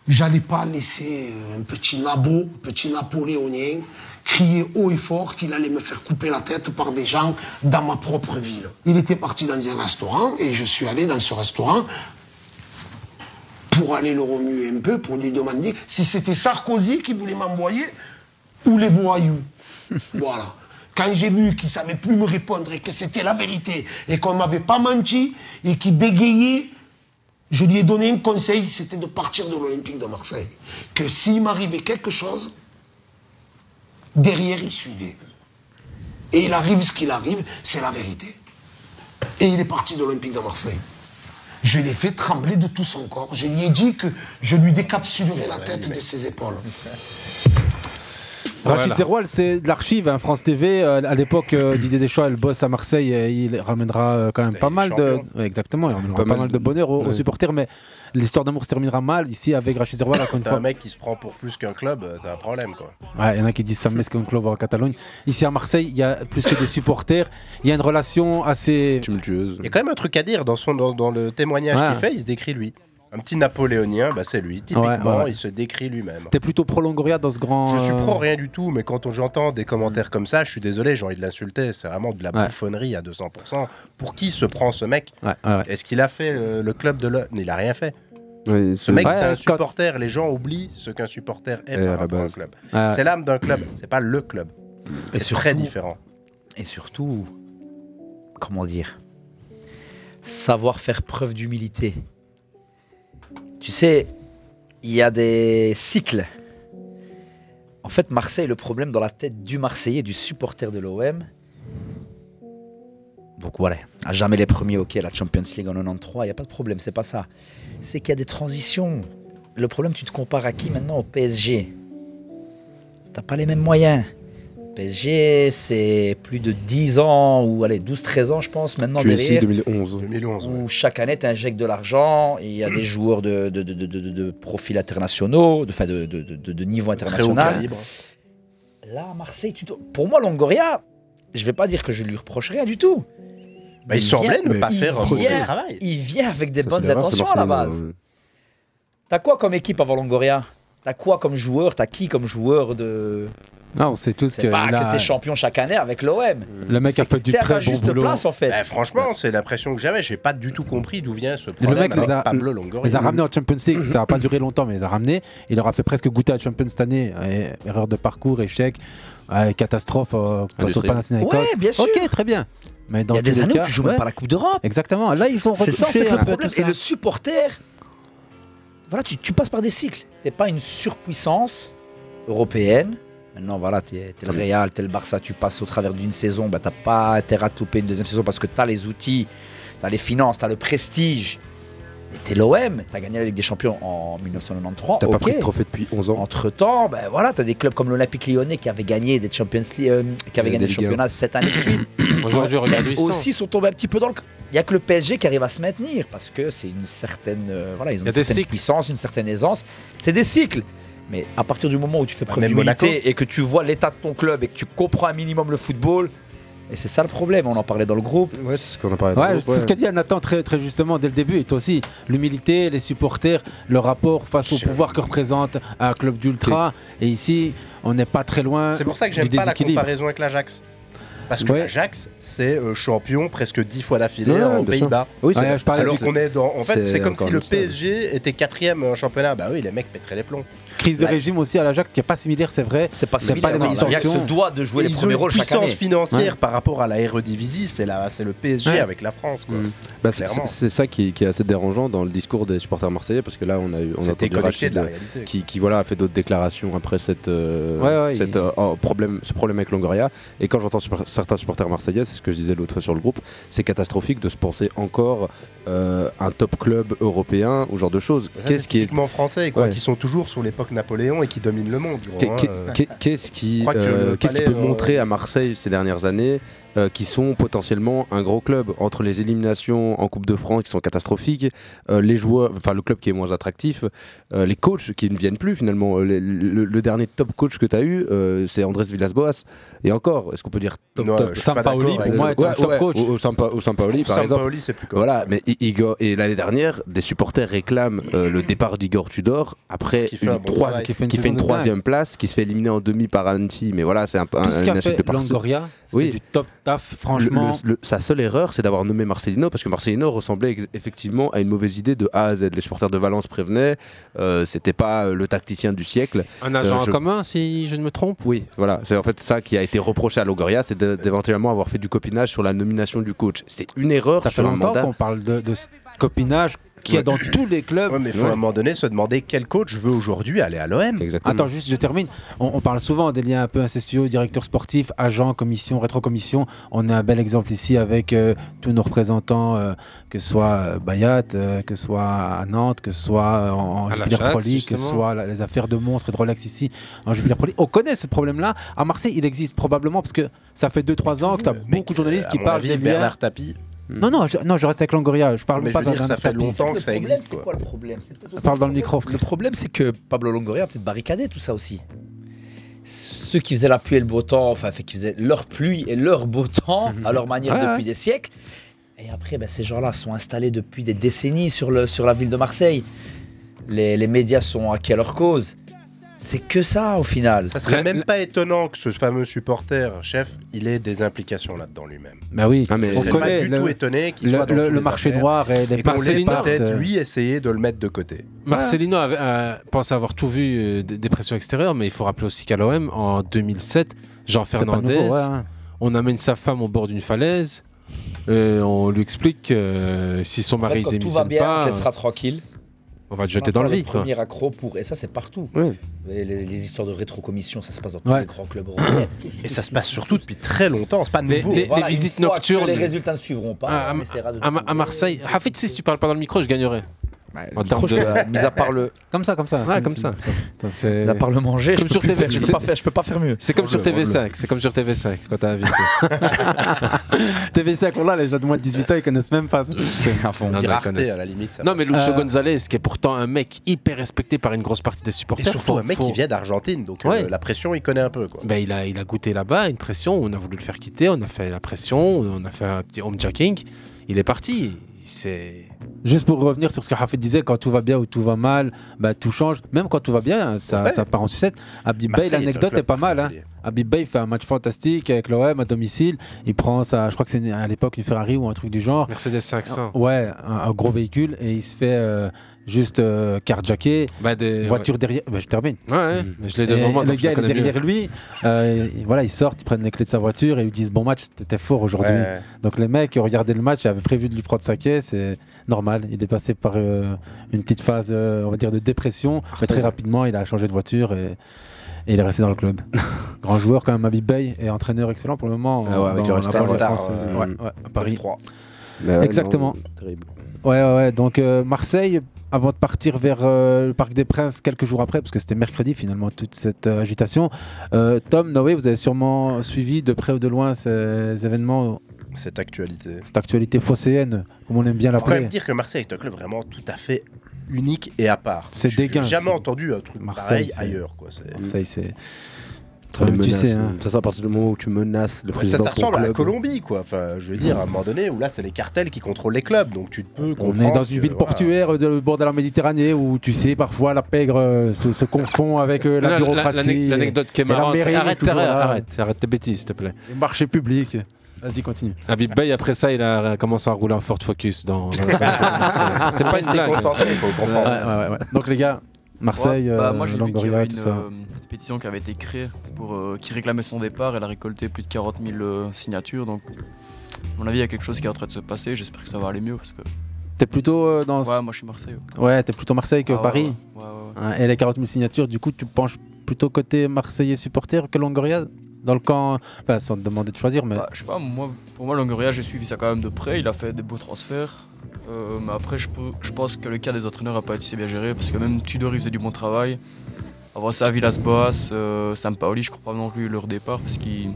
J'allais pas laisser un petit nabo, petit napoléonien, crier haut et fort qu'il allait me faire couper la tête par des gens dans ma propre ville. Il était parti dans un restaurant et je suis allé dans ce restaurant pour aller le remuer un peu, pour lui demander si c'était Sarkozy qui voulait m'envoyer ou les voyous. voilà. Quand j'ai vu qu'il savait plus me répondre et que c'était la vérité et qu'on m'avait pas menti et qu'il bégayait, je lui ai donné un conseil, c'était de partir de l'Olympique de Marseille. Que s'il m'arrivait quelque chose, derrière il suivait. Et il arrive ce qu'il arrive, c'est la vérité. Et il est parti de l'Olympique de Marseille. Je l'ai fait trembler de tout son corps. Je lui ai dit que je lui décapsulerais la tête de ses épaules. Rachid Voilà. Zerwal, c'est de l'archive, hein, France TV. euh, à l'époque, euh, Didier Deschamps, elle bosse à Marseille. et il ramènera euh, quand même pas mal de. Ouais, exactement, il ramènera Pas pas, mal de- bonheur aux, supporters. Mais l'histoire d'amour se terminera mal ici avec Rachid une T'as fois. un mec qui se prend pour plus qu'un club, euh, t'as un problème quoi. Ouais, il y en a qui disent ça me qu'un club en Catalogne. Ici à Marseille, il y a plus que des supporters. Il y a une relation assez. tumultueuse. Il y a quand même un truc à dire dans, son, dans, dans le témoignage Ouais. qu'il fait, il se décrit lui. Un petit napoléonien, bah c'est lui. Typiquement, Ouais, ouais, ouais. il se décrit lui-même. T'es plutôt pro Longoria dans ce grand. Je suis pro euh, rien du tout, mais quand on- j'entends des commentaires comme ça, je suis désolé, j'ai envie de l'insulter. C'est vraiment de la Ouais. bouffonnerie à 200%. Pour qui se prend ce mec? Ouais, ouais, ouais. Est-ce qu'il a fait euh, le club de l'O- Il a rien fait. Ce mec, Ouais, c'est un quand- supporter. Les gens oublient ce qu'un supporter est Et par à la rapport à un club. Ouais. C'est l'âme d'un club, c'est pas le club. C'est très différent. Et surtout, comment dire? Savoir faire preuve d'humilité. Tu sais, il y a des cycles. En fait, Marseille, le problème dans la tête du Marseillais, du supporter de l'OM. Donc voilà, à jamais les premiers, ok, la Champions League en 93, il n'y a pas de problème, c'est pas ça. C'est qu'il y a des transitions. Le problème, tu te compares à qui maintenant Au PSG. T'as pas les mêmes moyens. PSG, c'est plus de 10 ans, ou allez, 12-13 ans, je pense, maintenant QSI derrière. 2011. 2011. Où chaque année, tu injectes de l'argent, il y a des joueurs de, de, de, de, de- de profils internationaux, de, enfin, de, de, niveau international. Là, à Marseille, tu dois- pour moi, Longoria, je vais pas dire que je lui reproche rien du tout. Bah, il semblait ne pas il faire un mauvais travail. Il vient avec des Ça, bonnes intentions à la base. ouais. T'as quoi comme équipe avant Longoria? T'as quoi comme joueur T'as qui comme joueur de. Non, on sait tous C'est que. pas là, que t'es champion chaque année avec l'OM. Le mec a fait du très bon juste boulot. place en fait. Bah, franchement, c'est l'impression que j'avais. J'ai pas du tout compris d'où vient ce Le problème mec avec les a, Pablo Longoria. les a ramenés en Champions League, ça n'a pas duré longtemps, mais il les a ramenés. Il leur a fait presque goûter à la Champions cette année. Et erreur de parcours, échec, euh, catastrophe euh. Panathinaikos. Ouais, bien sûr. Ok, très bien. Mais dans Il y a des années cas, où tu joues ouais, même pas la Coupe d'Europe. Exactement. Là, ils sont C'est ça en fait retouchés le un peu problème. tout. Et le supporter, voilà, tu, tu passes par des cycles. T'es pas une surpuissance européenne. Maintenant, voilà, t'es es le Real, t'es le Barça, tu passes au travers d'une saison, bah, t'as pas intérêt à te louper une deuxième saison parce que t'as les outils, t'as les finances, t'as le prestige. Mais t'es l'OM, t'as gagné la Ligue des Champions en 1993. T'as pas pris de trophée depuis 11 ans. Entre temps, ben voilà, t'as des clubs comme l'Olympique Lyonnais qui avaient gagné des Champions League, euh, qui avaient Des gagné le Ligue un. championnat cette année de suite. Aujourd'hui, regarde Eux aussi sont tombés un petit peu dans le. Il y a que le PSG qui arrive à se maintenir parce que c'est une certaine, euh, voilà, ils ont une certaine cycles. puissance, une certaine aisance. C'est des cycles. Mais à partir du moment où tu fais preuve d'humilité et que tu vois l'état de ton club et que tu comprends un minimum le football, et c'est ça le problème. On en parlait dans le groupe. Ouais, c'est ce qu'on a parlé. Ouais, c'est ce qu'a dit Nathan très, très justement dès le début. Et toi aussi, l'humilité, les supporters, le rapport face au pouvoir que représente un club d'ultra. Et ici, on n'est pas très loin. C'est pour ça que j'aime pas la comparaison avec l'Ajax. Parce que Ouais. l'Ajax, c'est euh, champion presque dix fois d'affilée Ouais, aux. Pays-Bas. Oui, c'est- Ouais, je parlais Alors qu'on est dans. En fait, c'est comme si le mieux ça. PSG était quatrième en championnat. Bah oui, les mecs pèteraient les plombs. Crise de Ouais. régime aussi à l'Ajax qui n'est pas similaire, c'est vrai. C'est pas C'est similaire. pas l'Ajax se doit de jouer Et les premiers rôles chaque puissance année. financière Ouais. par rapport à la Eredivisie, c'est le PSG Ouais. avec la France. Quoi. Mm. Bah, c'est Clairement. c'est ça qui, qui est assez dérangeant dans le discours des supporters marseillais parce que là on a eu on a C'est entendu Rachid de la réalité. qui, qui, voilà a fait d'autres déclarations après cette, euh, Ouais, ouais, cette, il- euh, oh, problème ce problème avec Longoria et quand j'entends certains supporters marseillais, c'est ce que je disais l'autre fois sur le groupe, c'est catastrophique de se penser encore euh, un top club européen ou ce genre de choses. Qu'est-ce qui est typiquement français, quoi, Ouais. qui sont toujours sur l'époque Napoléon et qui dominent le monde. hein, euh. qu'est- Qu'est-ce qui, que euh, le qui peut montrer à Marseille ces dernières années euh, qui sont potentiellement un gros club entre les éliminations en Coupe de France qui sont catastrophiques, euh, les joueurs, enfin le club qui est moins attractif, euh, les coachs qui ne viennent plus finalement. Les- le, le dernier top coach que tu as eu, euh, c'est Andrés Villas-Boas. Et encore, est-ce qu'on peut dire top Non, top Sampaoli, pour moi, un Ouais, top ouais, coach. Ou, ou Sampa- ou Sampaoli, trouve par exemple. C'est plus correct. Voilà, mais Igor, et l'année dernière, des supporters réclament euh, le départ d'Igor Tudor après Qui fait une bon travail. qui fait, de troisième place, qui se fait éliminer en demi par Annecy. Mais voilà, c'est un peu un, une insulte fait partout. Longoria, c'était du top taf, franchement. Le- le- sa seule erreur, c'est d'avoir nommé Marcelino, parce que Marcelino ressemblait effectivement à une mauvaise idée de A à Z. Les supporters de Valence prévenaient, euh, c'était pas euh, le tacticien du siècle. Un agent Euh, en je- commun, si je ne me trompe? Oui, voilà. C'est en fait ça qui a été reproché à Longoria, c'est d'éventuellement avoir fait du copinage sur la nomination du coach. C'est une erreur Ça fait sur un mandat. qu'on parle de, de copinage qu'il y a dans tous les clubs. Ouais, mais il faut à un moment donné se demander quel coach veut aujourd'hui aller à l'OM. Attends, juste, je termine. On, on parle souvent des liens un peu incestueux, directeur sportif, agent, commission, rétrocommission. On a un bel exemple ici avec euh, tous nos représentants, euh, que ce soit euh, Bayat, euh, que ce soit à Nantes, que ce soit en, en Jupiler Pro League, que ce soit la- les affaires de monstres et de Rolex ici en Jupiler Pro League. On connaît ce problème-là. À Marseille, il existe probablement parce que ça fait 2-3 ans que tu as beaucoup de journalistes qui parlent avis, des liens. Bernard Tapie. Non, non, je, non, je reste avec Longoria. Je parle Mais pas je veux dire, ça fait longtemps que ça Le problème, existe. c'est quoi. quoi le problème? Parle dans le que- micro, frère. Le problème, c'est que Pablo Longoria a peut-être barricadé tout ça aussi. Ceux qui faisaient la pluie et le beau temps, enfin, fait, qui faisaient leur pluie et leur beau temps à leur manière Ouais, depuis ouais. des siècles. Et après, ben, ces gens-là sont installés depuis des décennies sur, le, sur la ville de Marseille. Les, les médias sont acquis à leur cause? C'est que ça au final. Ça serait même pas étonnant que ce fameux supporter chef, il ait des implications là-dedans lui-même. Bah oui, Ah, mais Je on serais pas du le, tout étonné qu'il le- soit dans le- marché affaires. noir et les Et peut-être euh, lui essayer de le mettre de côté. Marcelino avait, euh, pense avoir tout vu euh, des, pressions extérieures, mais il faut rappeler aussi qu'à l'OM, en 2007, Jean Fernandez, nouveau, ouais, hein. on amène sa femme au bord d'une falaise, et on lui explique que euh, si son En fait, mari quand tout va démissionne bien, pas, on te laissera tranquille. On va te jeter dans le vide. premier accro pour. Et ça, c'est partout. Les, les histoires de rétrocommission, ça se passe dans tous Ouais. les grands clubs européens. Et ça se passe surtout depuis très longtemps, c'est pas Les- nouveau. les- Voilà, les visites nocturnes. Les résultats ne suivront pas. À, à- à Marseille, Hafid, si tu parles pas dans le micro, je gagnerais. En termes de- euh, mis à part le. Comme ça, comme ça. Ouais, comme ça. Mis à part le manger, Comme je, sur TV, faire- je, peux pas faire, je peux pas faire mieux. C'est comme sur Rends-le, TV5, c'est comme sur TV5 quand t'as invité. TV5, on l'a, les gens de moins de 18 ans, ils connaissent même pas. fond. Non, rareté connaissent. à la limite. Non, mais. Lucho Euh, Gonzalez, qui est pourtant un mec hyper respecté par une grosse partie des Et supporters. surtout faut- un mec faut- qui vient d'Argentine, donc Ouais. euh, la pression, il connaît un peu. Quoi. Ben, il, a, il a goûté là-bas, une pression, on a voulu le faire quitter, on a fait la pression, on a fait un petit homejacking. Il est parti. C'est. Juste pour revenir sur ce que Hafid disait, quand tout va bien ou tout va mal, bah, tout change. Même quand tout va bien, ça, Ouais. ça part en sucette. Habib un l'anecdote est pas mal. Hein. Habib Bey fait un match fantastique avec l'OM à domicile. Il prend sa, je crois que c'est à l'époque une Ferrari ou un truc du genre. Mercedes 500. Ouais, un, un gros véhicule et il se fait euh, juste euh, carjacker. Bah, des- voiture derrière. Bah, je termine. Ouais, je moi. le gars est mieux. derrière lui. euh, et voilà, ils sortent, ils prennent les clés de sa voiture et ils lui disent Bon match, t'étais fort aujourd'hui. Ouais. Donc les mecs regardaient le match avaient prévu de lui prendre sa caisse. C'est normal. Il est passé par euh, une petite phase, euh, on va dire, de dépression. Mais très rapidement, il a changé de voiture et, et il est resté dans le club. Grand joueur quand même, Habib Bey et entraîneur excellent pour le moment. Ah ouais, avec le Star, euh, ouais, à Paris. 3. Mais ouais, Exactement. non, terrible. Ouais, ouais, ouais. Donc euh, Marseille, avant de partir vers euh, le Parc des Princes quelques jours après, parce que c'était mercredi finalement toute cette euh, agitation. euh, Tom, Noé, vous avez sûrement suivi de près ou de loin ces événements, Cette actualité. cette actualité phocéenne, comme on aime bien Il faut quand même l'appeler. dire que Marseille est un club vraiment tout à fait unique et à part. C'est J'ai déguin, jamais entendu un truc Marseille, pareil ailleurs. Quoi. Marseille, c'est. Ça, les tu menaces, sais, hein. ça, à partir du moment où tu menaces le Ça, président ça ton ressemble à la. Colombie, quoi. Enfin, je veux dire, à un moment donné, où là, c'est les cartels qui contrôlent les clubs, donc tu peux On comprendre est dans une ville voilà. portuaire de, au bord de la Méditerranée où tu sais parfois la pègre euh, se, se confond avec euh, la Non, bureaucratie. l'ane- L'anecdote qui est marrante. Arrête, arrête, arrête, arrête tes bêtises, s'il te plaît. Les marchés publics. Vas-y, continue. Habib Bey, après ça, il a commencé à rouler en Ford Focus dans. dans C'est pas une blague. concentrés, faut Ouais, comprendre. ouais, ouais, ouais. Donc les gars, Marseille, Ouais, bah, euh, moi j'ai vu qu'il y avait tout une ça. euh, pétition qui avait été créée pour euh, qui réclamait son départ. Elle a récolté plus de 40 000 euh, signatures. Donc, à mon avis, il y a quelque chose qui est en train de se passer. J'espère que ça va aller mieux parce que. T'es plutôt euh, dans. Ouais, moi je suis Marseille. ouais. Ouais, t'es plutôt Marseille que Ah Paris. ouais, ouais, ouais. Hein, et les 40 000 signatures, du coup, tu penches plutôt côté Marseillais supporter que Longoria dans le camp enfin, Sans te demander de choisir, mais. Bah, je sais pas, moi, pour moi, Longoria, j'ai suivi ça quand même de près. Il a fait des beaux transferts. Euh, mais après, je, peux- je pense que le cas des entraîneurs n'a pas été si bien géré parce que même Tudor, il faisait du bon travail. Avoir ça à Villas-Boas, euh, Sampaoli, je crois pas non plus leur départ parce qu'il.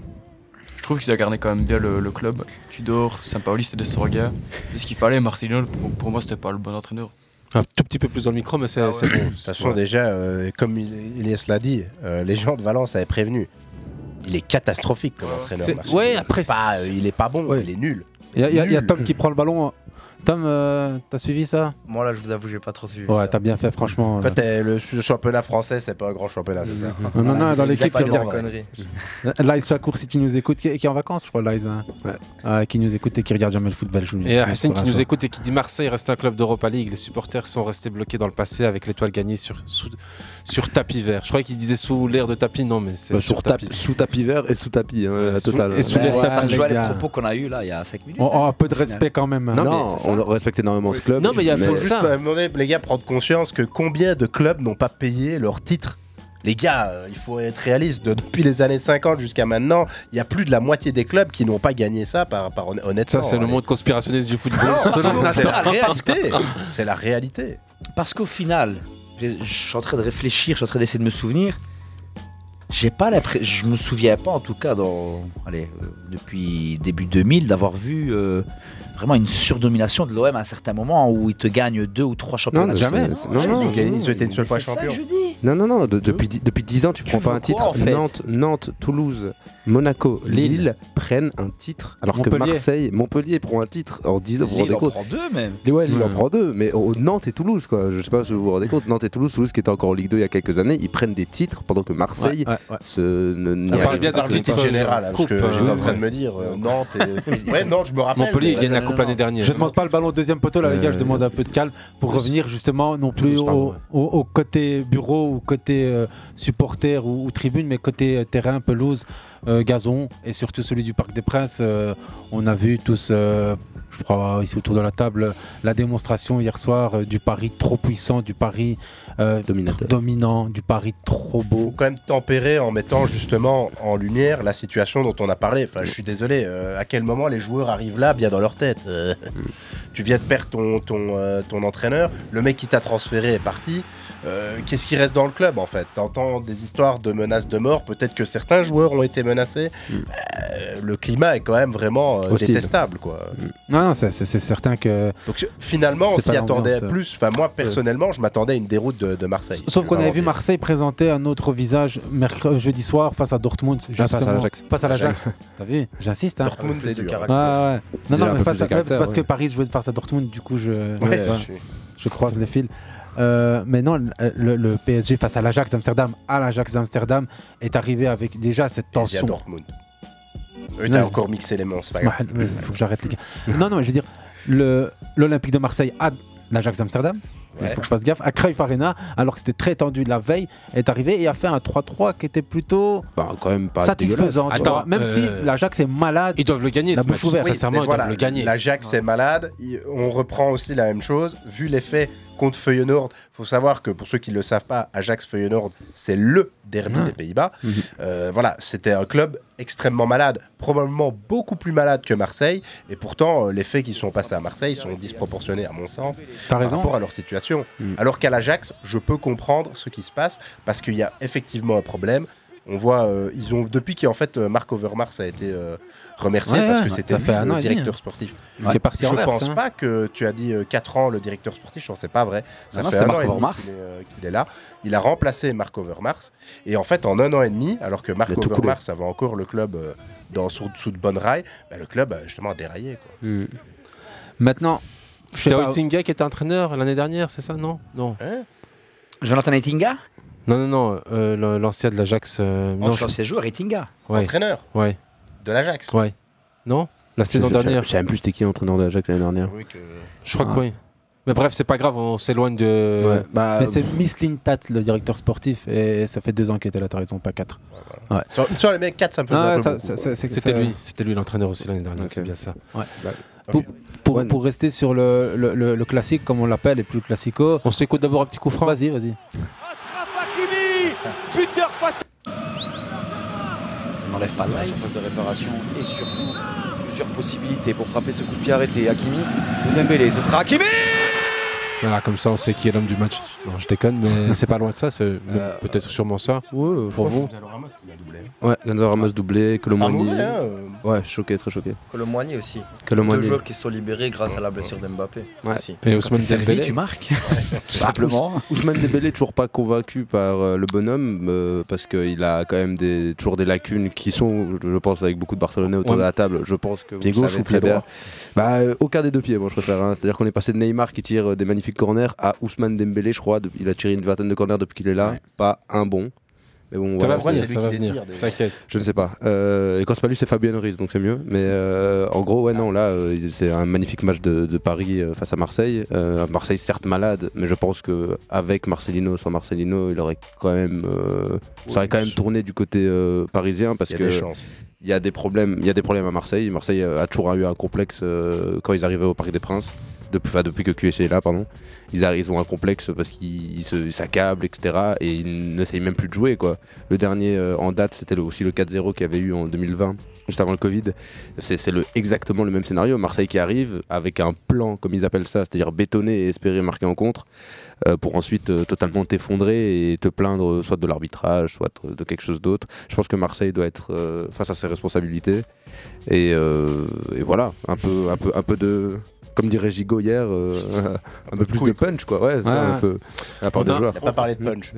Je trouve qu'ils incarnaient quand même bien le, le club. Tudor, Sampaoli, c'était des sorgas. Et ce qu'il fallait, Marcelino, pour, pour moi, c'était pas le bon entraîneur. Un tout petit peu plus dans le micro, mais c'est Ah ouais. c'est bon. De toute façon, déjà, euh, comme il- Elias l'a dit, euh, les gens de Valence avaient prévenu. Il est catastrophique comme entraîneur. C'est- Marcelino. ouais, C'est après, pas, c'est- euh, il est pas bon, il est nul. Il y, a- y y. Tom qui prend le ballon. Tom, euh, t'as suivi ça Moi là, je vous avoue, j'ai pas trop suivi. Ouais, t'as bien fait, franchement. En fait, euh, le, le championnat français, c'est pas un grand championnat, c'est ça Non, non, non, dans l'équipe qui de regarde. conneries. Lies Chakour, si tu nous écoutes, qui, qui est en vacances, je crois, Lies. hein. Ouais, qui nous écoute et qui regarde jamais le football. je vous le Et Hussein pour qui nous écoute et qui dit Marseille reste un club d'Europa League. Les supporters sont restés bloqués dans le passé avec l'étoile gagnée sur, sous- sur tapis vert. Je croyais qu'il disait sous l'air de tapis, non, mais c'est Bah, sur sur tapis. tapis, sous tapis vert et sous tapis, hein, la Sous- totale. et sous Ouais. l'air Ouais, ça tapis, rejoint les les gars. propos qu'on a eu là il y a 5 minutes. On, on a un peu de respect quand même. hein. Non, on respecte énormément ce club. Non, mais il y a- faut ça. donné, les gars, prendre conscience que combien de clubs n'ont pas payé leur titre les gars, euh, il faut être réaliste. De- depuis les années 50 jusqu'à maintenant, il y a plus de la moitié des clubs qui n'ont pas gagné ça par, par hon- honnêtement. Ça, c'est le monde conspirationniste du football. C'est la réalité. C'est la réalité. Parce qu'au final, je suis en train de réfléchir, je suis en train d'essayer de me souvenir. J'ai pas l'impression, je me souviens pas en tout cas dans, allez, euh, depuis début 2000 d'avoir vu euh, vraiment une surdomination de l'OM à un certain moment où ils te gagnent deux ou trois championnats. Non, jamais. Non, non, Ils ont gagné- ils ont été une seule fois dis. Non, non, non, de- depuis, dix- depuis 10 ans, tu prends pas un titre. quoi, en fait Nantes, Nantes, Toulouse, Monaco, Lille, prennent un titre, alors que. Marseille, Montpellier prend un titre en 10 ans. Vous vous Lille rendez en compte prend deux même. Et Ouais, Lille en prend deux, mais au- Nantes et Toulouse, quoi. Je sais pas si vous vous rendez compte. Nantes et Toulouse, Toulouse qui était encore en Ligue 2 il y a quelques années, ils prennent des titres pendant que Marseille Ouais, ouais, ouais. se On parle bien de Titre titre général, hein, parce coupe, que j'étais en euh, train de me dire euh, Nantes. Et... ouais, Nantes, je me rappelle. Montpellier, gagne la coupe l'année dernière. Je demande pas le ballon au deuxième poteau, là, les gars, je Euh, demande un peu de calme pour revenir justement non plus au, côté bureau ou côté euh, supporter ou, ou tribune, mais côté euh, terrain, pelouse, euh, gazon et surtout celui du Parc des Princes. on a vu tous, je crois, ici autour de la table, la démonstration hier soir du Paris trop puissant, du Paris euh, Dominateur. dominant, du Paris trop faut beau. quand même tempérer en mettant justement en lumière la situation dont on a parlé. Enfin, je suis désolé, euh, à quel moment les joueurs arrivent là, bien dans leur tête Euh, Tu viens de perdre ton, ton, euh, ton entraîneur, le mec qui t'a transféré est parti. Euh, Qu'est-ce qui reste dans le club en fait? T'entends des histoires de menaces de mort, peut-être que certains joueurs ont été menacés. Euh, le climat est quand même vraiment euh, détestable quoi. Non, non, c'est certain que. Donc finalement, on s'y attendait plus. Enfin, moi personnellement, je m'attendais à une déroute de, de Marseille. Sauf qu'on avait vu Marseille présenter un autre visage mercredi, jeudi soir face à Dortmund. Ah, face à justement. l'Ajax. Face à l'Ajax. T'as vu J'insiste. Hein. Dortmund est dur. caractère. Ouais. Non, non, mais face à- c'est parce que Paris jouait face à Dortmund, du coup, je, Ouais, ouais, je ouais, suis- je croise les fils. Euh, mais non, le, le PSG face à l'Ajax d'Amsterdam, à l'Ajax d'Amsterdam, est arrivé avec déjà cette PSG à tension. Dortmund. Eux, t'as encore mixé les mains, c'est pas grave. Il faut que j'arrête les gars. non, non, mais je veux dire, le- l'Olympique de Marseille à l'Ajax d'Amsterdam, il Ouais. faut que je fasse gaffe, à Cruyff Arena, alors que c'était très tendu la veille, est arrivé et a fait un 3-3 qui était plutôt Bah, quand même pas satisfaisant. Attends. Même euh, si l'Ajax est malade, Ils doivent le gagner, La bouche ouverte. Oui, Sincèrement, ils voilà, doivent le gagner. L'Ajax est malade. On reprend aussi la même chose. Vu les faits contre Feyenoord, faut savoir que pour ceux qui ne le savent pas, Ajax-Feyenoord, c'est le derby Ouais. des Pays-Bas. Mhm. Euh, voilà, c'était un club extrêmement malade, probablement beaucoup plus malade que Marseille. Et pourtant, euh, les faits qui sont passés à Marseille sont disproportionnés, à mon sens, par raison. rapport à leur situation. Mhm. Alors qu'à l'Ajax, je peux comprendre ce qui se passe parce qu'il y a effectivement un problème. On voit, euh, ils ont depuis qu'en fait euh, Marc Overmars a été euh, remercié Ouais, parce que c'était fait le demi, directeur hein. sportif. Qui est parti je Anvers, pense hein. pas que tu as dit 4 ans le directeur sportif, je pense c'est pas vrai. Ça Non, non, fait c'était un Marc an et demi Overmars. qu'il est, euh, là. Il a remplacé Marc Overmars et en fait en un an et demi, alors que Marc Overmars avait encore le club euh, dans sous, sous de bonnes rails, bah, le club a justement déraillé. Quoi. Hmm. Maintenant, sais pas- Oitinga qui était entraîneur l'année dernière, c'est ça Non? Non. Jonathan Etinga Non, non, non. euh, L'ancien de l'Ajax. euh, non, Entre je- ses joueurs, Etinga. Ouais. Entraîneur Ouais. de l'Ajax. Ouais. Non? La saison dernière. Je sais même plus c'était qui l'entraîneur de l'Ajax l'année dernière. Oui, que- Je crois Ah. que oui. Mais bref, c'est pas grave, on s'éloigne de. Ouais, bah, Mais c'est Miss Lintat, le directeur sportif, et ça fait deux ans qu'il était là, t'as raison, pas quatre. Ouais. Sur, sur les mecs 4 ça me faisait Ah, ça- C'était ça- lui, c'était lui l'entraîneur aussi l'année dernière, Ok. c'est bien ça. Ouais. Bah, Pour, pour, Ouais. pour rester sur le, le, le- le classique, comme on l'appelle, et plus le classico. On s'écoute d'abord un petit coup franc. Vas-y, vas-y. Buteur face On enlève pas la surface de réparation et surtout plusieurs possibilités pour frapper ce coup de pied arrêté. Hakimi ou Dembélé, ce sera Hakimi Voilà, comme ça on sait qui est l'homme du match. Non, je déconne, mais c'est pas loin de ça, c'est même peut-être sûrement ça. Ouais, pour vous. Ouais, Gonzalo Ramos doublé, Colomani. Ah, mauvais, hein, Ouais, choqué, très choqué. Colomboigny aussi. Colomboigny. Deux joueurs qui sont libérés grâce à la blessure d'Mbappé. Ouais. aussi. Et Ousmane Dembélé. Tout simplement. Ousmane Dembélé toujours pas convaincu par euh, le bonhomme euh, parce qu'il a quand même des, toujours des lacunes qui sont, je pense, avec beaucoup de Barcelonais autour Ouais. de la table. Je pense que Pied vous gauche ou pied droit Bah, euh, aucun des deux pieds, moi je préfère. hein. C'est-à-dire qu'on est passé de Neymar qui tire euh, des magnifiques corners à Ousmane Dembélé, je crois. Il a tiré une vingtaine de corners depuis qu'il est là. Pas un bon. Mais bon, Ça voilà, va venir, ça va venir. T'inquiète. je ne sais pas. Euh, et quand c'est pas lui, c'est Fabien Ruiz, donc c'est mieux. Mais euh, en gros, ouais, non, là, euh, c'est un magnifique match de, de Paris euh, face à Marseille. Euh, Marseille, certes malade, mais je pense que avec Marcelino, sans Marcelino, il aurait quand même, euh, ça aurait quand même tourné du côté euh, parisien parce y a que des chances. il y a des problèmes, il y a des problèmes à Marseille. Marseille a toujours eu un complexe euh, quand ils arrivaient au Parc des Princes. Depuis, que QSC est là, pardon, ils, ils ont un complexe parce qu'ils s'accablent, etc. Et ils n'essayent même plus de jouer. Quoi. Le dernier euh, en date, c'était aussi le 4-0 qu'il y avait eu en 2020, juste avant le Covid. C'est exactement le même scénario. Marseille qui arrive avec un plan, comme ils appellent ça, c'est-à-dire bétonner et espérer marquer en contre, euh, pour ensuite euh, totalement t'effondrer et te plaindre soit de l'arbitrage, soit de, quelque chose d'autre. Je pense que Marseille doit être face à ses responsabilités. Et, et voilà, un peu, un peu, un peu de. Comme dirait Gigot hier, euh, un peu plus de punch, quoi. Ouais, un peu. À la part des On a- joueurs.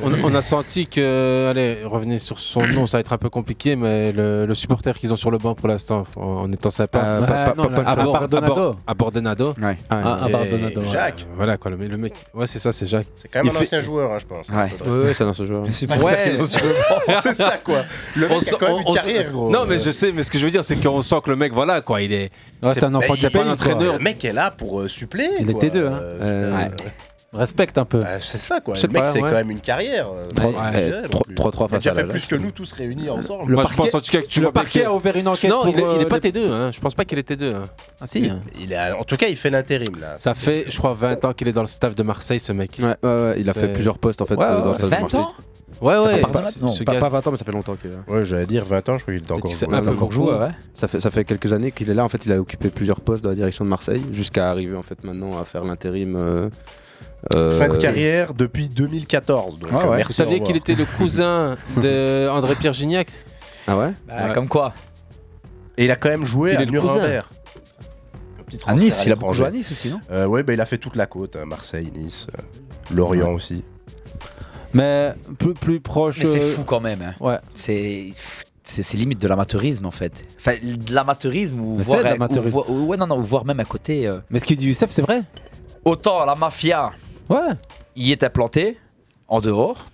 On, on a senti que, allez, revenez sur son nom, ça va être un peu compliqué, mais le, le supporter qu'ils ont sur le banc pour l'instant, en, en étant sympa. Euh, pas- pas- pas- pas- Bor- À Bordenado. Ouais. Ah. Jacques. voilà quoi, le, le mec. Ouais, c'est ça, c'est Jacques. C'est quand même Il un fait- ancien joueur, hein, je pense. Ouais. De c'est un ancien joueur. C'est pas qu'ils ont sur le banc, c'est ça, quoi. Le mec On a quand même une carrière, gros. Non, mais je sais, mais ce que je veux dire, c'est qu'on sent que le mec, voilà, quoi, il est. Ouais, c'est un enfant c'est pas un entraîneur. Le mec est là pour euh, suppléer. Il était deux, hein. Euh, Ouais. Respecte un peu. bah, c'est ça, quoi. Le mec, c'est ouais. quand même une carrière. euh, Ouais. pas Ouais. exagéré non Trois- plus. trois- trois Il a face déjà à fait plus que nous tous réunis ensemble. Le Moi, parquet- je pense en tout cas que tu le parquet que- a ouvert une enquête Non, pour, il, est, il est euh, pas les- T2, hein. je pense pas qu'il est T2. hein. Ah si. hein. Il est, en tout cas, il fait l'intérim là. Ça fait, je crois, 20 ans qu'il est dans le staff de Marseille, ce mec. Ouais, ouais, ouais, il a fait plusieurs postes en fait Ouais, euh, dans le stade de 20 Marseille. ans Ouais, Ça ouais. fait pas, ce pas, gars- pas 20 ans, mais ça fait longtemps qu'il est là. Ouais, j'allais dire 20 ans, je crois qu'il était encore joueur. un peu encore beaucoup. joueur, ouais. Ça fait, ça fait quelques années qu'il est là. En fait, il a occupé plusieurs postes dans la direction de Marseille, jusqu'à arriver en fait maintenant à faire l'intérim. euh, euh, Fin de carrière depuis 2014. Donc, Ah euh, ouais. merci, Vous saviez au qu'il revoir. était le cousin de André Pierre Gignac Ah ouais? Bah, Comme quoi Et il a quand même joué Il à est le cousin. Nuremberg. À Nice, il a beaucoup joué à Nice aussi, non? Euh, Ouais, bah, il a fait toute la côte, hein, Marseille, Nice, euh, Lorient aussi. Mais plus, plus proche. Mais c'est euh, fou quand même. hein. Ouais. C'est c'est limite de l'amateurisme en fait. Enfin, de l'amateurisme ou voire, c'est de ou ouais, non, non, ou voire même à côté. euh, Mais ce qu'il dit Youssef, c'est vrai Autant la mafia, Ouais. y est implanté en dehors,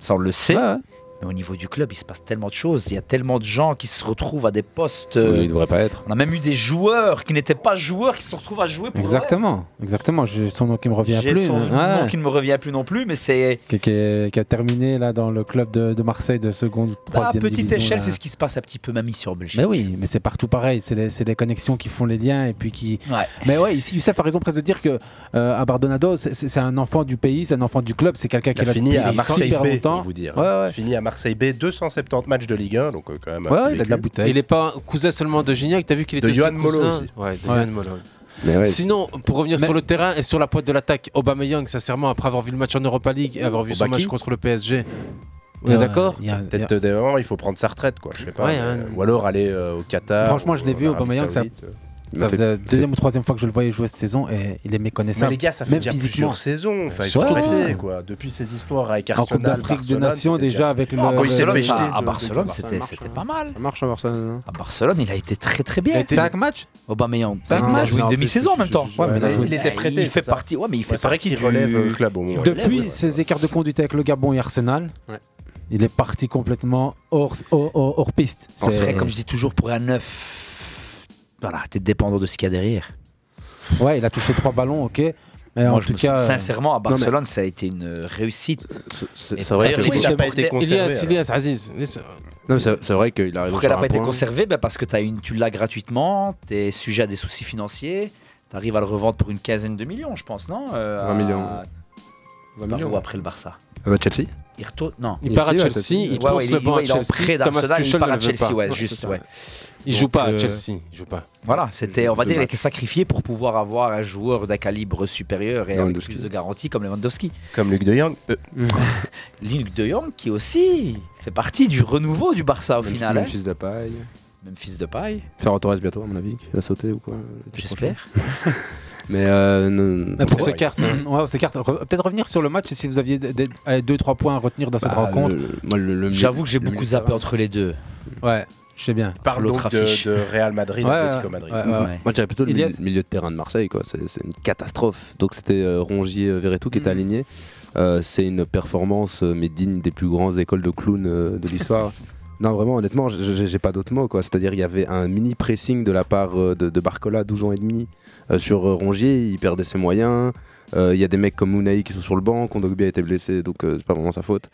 ça on le sait. Ouais, ouais. Mais au niveau du club, il se passe tellement de choses. Il y a tellement de gens qui se retrouvent à des postes. Oui, euh, il devrait pas être. On a même eu des joueurs qui n'étaient pas joueurs qui se retrouvent à jouer pour Exactement, exactement. J'ai son nom qui me revient J'ai plus. son nom qui ne me revient plus non plus, mais c'est qui, qui est- qui a terminé là dans le club de, de Marseille de seconde ou à troisième petite division, échelle, c'est ce qui se passe un petit peu même ici en Belgique. Mais oui, mais c'est partout pareil. C'est les, c'est les connexions qui font les liens et puis qui. Ouais. Mais ouais, ici Youssef a raison presque de dire que euh, à Bardonado, c'est- un enfant du pays, c'est un enfant du club, c'est quelqu'un qui Il a fini à Marseille super longtemps. vous dire. Ouais, ouais. Fini à Marseille B, 270 matchs de Ligue 1, donc euh, quand même. un Ouais, il a de la bouteille. Il est pas cousin seulement de Gignac, t'as vu qu'il était Johan Molo cousin aussi. Ouais, de Ouais. Johan Molo. Mais ouais, Sinon, pour revenir Mais- sur le terrain et sur la pointe de l'attaque, Aubameyang, sincèrement, après avoir vu le match en Europa League et avoir vu son match contre le PSG, on est d'accord Peut-être euh, des moments, il faut prendre sa retraite, quoi. Je sais pas. Ouais, hein. Ou alors aller euh, au Qatar. Franchement, je l'ai vu au Aubameyang, ça. Il ça faisait la deuxième ou troisième fois que je le voyais jouer cette saison et il est méconnaissable. Mais les gars, ça fait même déjà physiquement. plusieurs saisons. Enfin, il Ouais, quoi. Depuis ses histoires avec En Coupe Arsenal, d'Afrique des Nations déjà avec le. Ah, quand il s'est le- fait jeter. à Barcelone, Barcelone, c'était pas mal. Ça marche à Barcelone. hein. À Barcelone, il a été très très bien. Il a été- Cinq matchs Aubameyang. Cinq il a matchs joué une demi-saison en même temps. Il était prêté. Il fait partie. Ouais, mais il fait partie qu'il du- relève le club. Depuis ses écarts de conduite avec le Gabon et Arsenal, il est parti complètement hors, hors, hors- hors piste. En C'est- vrai, comme je dis toujours, pour un neuf, voilà, t'es dépendant de ce qu'il y a derrière. Ouais, il a touché trois ballons, ok. Mais Moi, en tout cas, euh, sincèrement, à mais- Barcelone, ça a été une réussite. C'est vrai il a pas supporters- été conservé. Ilias. Ilias, Aziz. c'est vrai qu'il arrive Pourquoi elle n'a pas été point. conservée ben Parce que as une, tu l'as gratuitement, tu es sujet à des soucis financiers, tu arrives à le revendre pour une quinzaine de millions, je pense, non Euh, 20 millions. à- 20 Par millions. où après le Barça bah, Chelsea Il retourne. Non. Il part à Chelsea, il Ouais, pense ouais, le banc à il Chelsea, Thomas d'Arsenal, il Tuchel part ne à le veut Chelsea, pas. ouais, Ouais, juste, ouais. Il joue pas à euh, Chelsea, il joue pas. Voilà, c'était, on va dire, il été sacrifié pour pouvoir avoir un joueur d'un calibre supérieur et avec plus de garantie comme Lewandowski. Comme Luc de Jong. Euh, Luc de Jong qui aussi fait partie du renouveau du Barça au Même- final. même hein. fils de paille. Même fils de paille. Ferran Torres bientôt, à mon avis, qui va sauter ou quoi. J'espère. Mais euh, non- pour ces cartes, ouais, ces cartes, re- peut-être revenir sur le match si vous aviez 2-3 points à retenir dans cette Bah, rencontre. J'avoue que j'ai beaucoup zappé entre les deux. Ouais, je sais bien. Parle L'autre de, affiche. de Real Madrid, Ouais, Madrid. ouais, ouais. Moi, je dirais plutôt le milieu, milieu de terrain de Marseille, quoi. C'est c'est une catastrophe. Donc, c'était euh, Rongier euh, Verretou qui était Mm. aligné. Euh, c'est une performance, euh, mais digne des plus grandes écoles de clowns euh, de l'histoire. non, vraiment, honnêtement, j'ai- pas d'autres mots. C'est-à-dire, il y avait un mini pressing de la part euh, de, Barcola, 12 ans et demi, euh, sur euh, Rongier. Il perdait ses moyens. Il y a des mecs comme Mounaï qui sont sur le banc. Kondogbia a été blessé, donc c'est pas vraiment sa faute.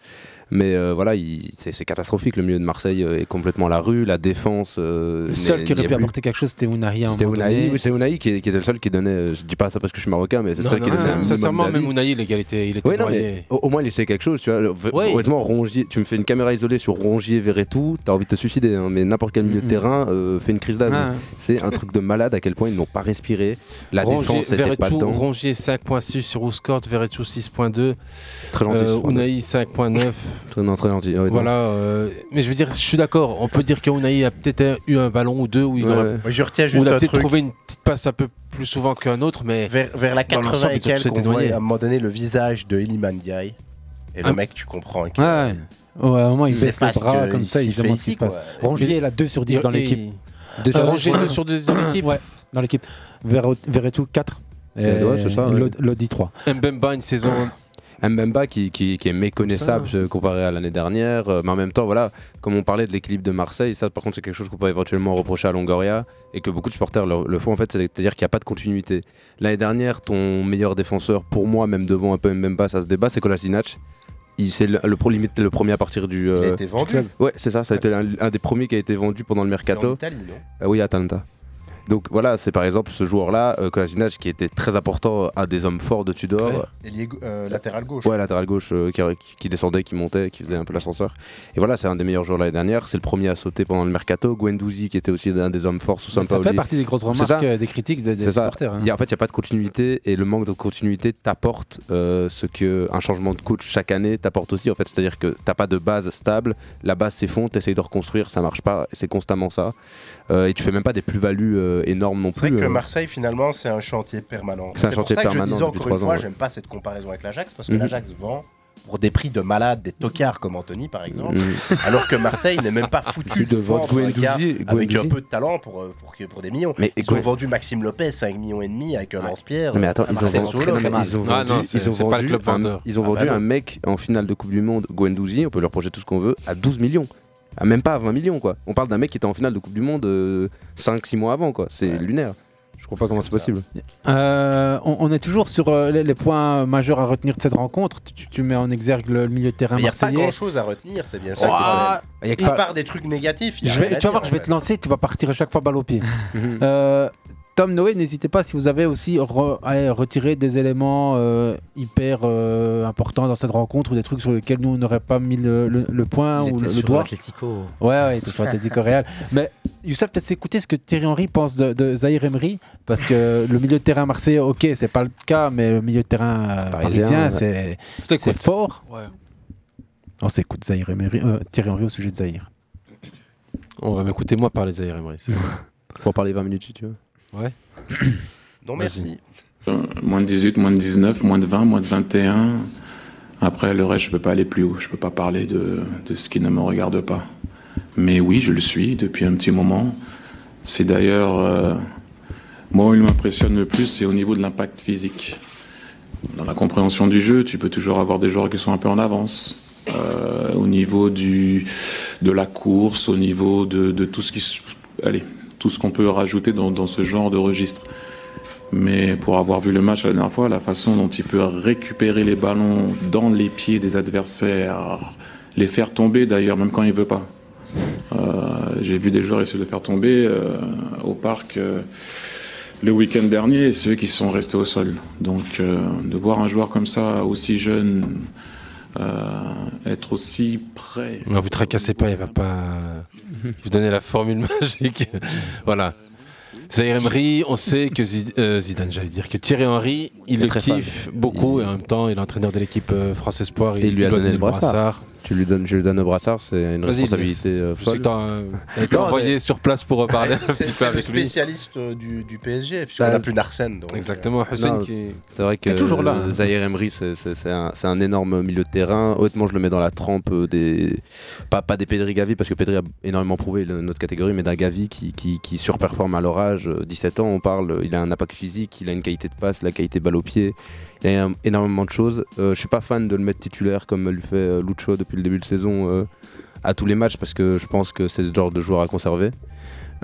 Mais euh, voilà, il- c'est catastrophique. Le milieu de Marseille euh, est complètement à la rue. La défense. euh, Le seul qui aurait pu apporter quelque chose, c'était Ounahi C'était Ounahi, donné. oui, c'est Ounahi qui, qui était le seul qui donnait. Je dis pas ça parce que je suis marocain, mais c'est le Non, seul qui non, donnait. non, Sincèrement, même Ounahi, les gars, il était, il était mais au, au moins il essaie quelque chose, tu vois. Oui. Honnêtement, Rongier, tu me fais une caméra isolée sur Rongier, Verretou, t'as envie de te suicider, hein, mais n'importe quel milieu de terrain euh, fait une crise d'asthme. Ah. C'est un truc de malade à quel point ils n'ont pas respiré. La Rongier, défense n'était pas dedans. Rongier 5.6 sur Ouscourt, Verretou 6.2. Très gentil, 6.9. Unai 5.9. Très, non, très gentil. ouais, voilà, euh, mais je veux dire, je suis d'accord. On peut dire que Unai a peut-être eu un ballon ou deux où il Ouais. aurait, Moi, je retiens juste il a un peut-être trouvé une petite passe un peu plus souvent qu'un autre, mais Vers, vers la dans 80 l'ensemble, et quelques, on voit à un moment donné le visage de Iliman Ndiaye. Et le Ah. mec, tu comprends. que- Ouais, ouais. Ouais, un moment, il baisse les bras comme il ça, il se demande ce qui se passe. Rongier, il a 2 sur 10 dans Et- l'équipe. et- Deux sur- Rongier, 2 sur 10 dans l'équipe Ouais, dans l'équipe. Verre- Verretou 4. Ouais, ouais, c'est ça, ouais. Lodi 3. Mbemba, une saison. Mbemba qui, qui, qui est méconnaissable ça. euh, comparé à l'année dernière, euh, mais en même temps, voilà, comme on parlait de l'équilibre de Marseille, ça par contre c'est quelque chose qu'on peut éventuellement reprocher à Longoria et que beaucoup de supporters le, le font en fait, c'est-à-dire qu'il n'y a pas de continuité. L'année dernière, ton meilleur défenseur, pour moi, même devant un peu Mbemba, ça se débat, c'est Kolasinac. Il- C'est le, le, pro- limite le premier à partir du. euh, Il a été du vendu. club. Ouais, c'est ça, ça a été un, un des premiers qui a été vendu pendant le mercato. en Italie, non? Ah oui, Atalanta. Donc voilà, c'est par exemple ce joueur-là, euh, Kolasinac, qui était très important, un des hommes forts de Tudor. Gau- euh, latéral gauche. Ouais, latéral gauche euh, qui, qui descendait, qui montait, qui faisait un peu l'ascenseur. Et voilà, c'est un des meilleurs joueurs l'année dernière. C'est le premier à sauter pendant le mercato. Guendouzi, qui était aussi un des hommes forts sous Ça Sampaoli. fait partie des grosses remarques ça. euh, des critiques des, ça. supporters. hein. Il y a- en fait, il n'y a pas de continuité et le manque de continuité t'apporte euh, ce que un changement de coach chaque année t'apporte aussi. En fait, c'est-à-dire que t'as pas de base stable, la base s'effondre, t'essayes de reconstruire, ça marche pas, c'est constamment ça. Euh, et tu fais même pas des plus-values euh, énormes non C'est vrai plus. que euh. Marseille, finalement, c'est un chantier permanent. C'est un pour chantier ça que je permanent disais encore une fois, ouais. j'aime pas cette comparaison avec l'Ajax parce que Mhm. l'Ajax vend pour des prix de malades, des tocards comme Anthony par exemple, Mhm. alors que Marseille n'est même pas foutu de vendre Guendouzi- avec un peu de talent pour, euh, pour, pour des millions. Mais ils ont vendu Maxime Lopez 5 millions et demi avec un lance-pierre. Non, mais attends, ils ont vendu, ils ont Ah vendu, non, c'est- ils ont c'est pas le vendu club un- vendeur. ils ont Ah vendu bah un mec en finale de Coupe du Monde, Guendouzi, on peut leur projeter tout ce qu'on veut, à 12 millions. À même pas à 20 millions quoi. On parle d'un mec qui était en finale de Coupe du Monde 5-6 mois avant quoi. C'est lunaire. Je comprends pas comment c'est possible. Euh, on, on est toujours sur euh, les, les points majeurs à retenir de cette rencontre. Tu, tu mets en exergue le, le milieu de terrain Mais il n'y a pas grand chose à retenir, c'est bien ça. Oh, problème. il y a Il que pas- part des trucs négatifs. Je vais- tu vas voir, je vais te lancer, tu vas partir à chaque fois balle au pied. Euh, Tom Noé, n'hésitez pas si vous avez aussi re- allez, retiré des éléments euh, hyper euh, importants dans cette rencontre ou des trucs sur lesquels nous on n'aurait pas mis le, le- le point Il ou était le, doigt. Atlético. Ouais, ouais, il était sur Atlético Real. Mais Youssef, peut-être s'écouter ce que Thierry Henry pense de, de Zahir Emery, parce que le milieu de terrain marseillais, ok, c'est pas le cas, mais le milieu de terrain euh, Parisien, parisien, ouais. c'est fort. Ouais. On s'écoute Zahir Emery, euh, Thierry Henry au sujet de Zahir. On va m'écouter moi parler Zaire Emery. Pour en parler 20 minutes si tu veux. Ouais. Non, merci. Euh, moins de 18, moins de 19, moins de 20, moins de 21. Après, le reste, je peux pas aller plus haut. Je peux pas parler de, de ce qui ne me regarde pas. Mais oui, je le suis depuis un petit moment. C'est d'ailleurs, euh, moi, où il m'impressionne le plus, c'est au niveau de l'impact physique. Dans la compréhension du jeu, tu peux toujours avoir des joueurs qui sont un peu en avance. Euh, au niveau du, de la course, au niveau de, de tout ce qui, s- allez, tout ce qu'on peut rajouter dans, ce genre de registre. Mais pour avoir vu le match la dernière fois, la façon dont il peut récupérer les ballons dans les pieds des adversaires, les faire tomber d'ailleurs, même quand il veut pas. Euh, J'ai vu des joueurs essayer de le faire tomber euh, au parc euh, le week-end dernier, ceux qui sont restés au sol. Donc de voir un joueur comme ça, aussi jeune, être aussi prêt. Ne vous tracassez pas, il va pas vous donner la formule magique. voilà. Zaire Emery, on sait que Zid- euh, Zidane, j'allais dire, que Thierry Henry, il Il est le kiffe beaucoup et en même temps, il est entraîneur de l'équipe euh, France Espoir. Et il lui a doit donné le brassard. brassard. Tu lui donnes, je lui donne le brassard, c'est une responsabilité euh, Je sais folle. que t'as, envoyé sur place pour reparler un petit peu c'est le avec lui. spécialiste euh, du, du PSG, puisqu'on Bah, n'a plus d'Arsène. donc, euh, Exactement, Non, C'est vrai que euh, Zahir Emery, c'est- c'est c'est un, c'est un énorme milieu de terrain. Honnêtement, je le mets dans la trempe euh, des. Pas, pas des Pedri Gavi, parce que Pedri a énormément prouvé le- notre catégorie, mais d'un Gavi qui, qui, qui surperforme à leur âge. euh, 17 ans, on parle, il a un impact physique, il a une qualité de passe, la qualité de balle au pied. Il a un- énormément de choses. Euh, je suis pas fan de le mettre titulaire comme le fait euh, Lucho depuis le début de saison euh, à tous les matchs, parce que je pense que c'est le genre de joueur à conserver.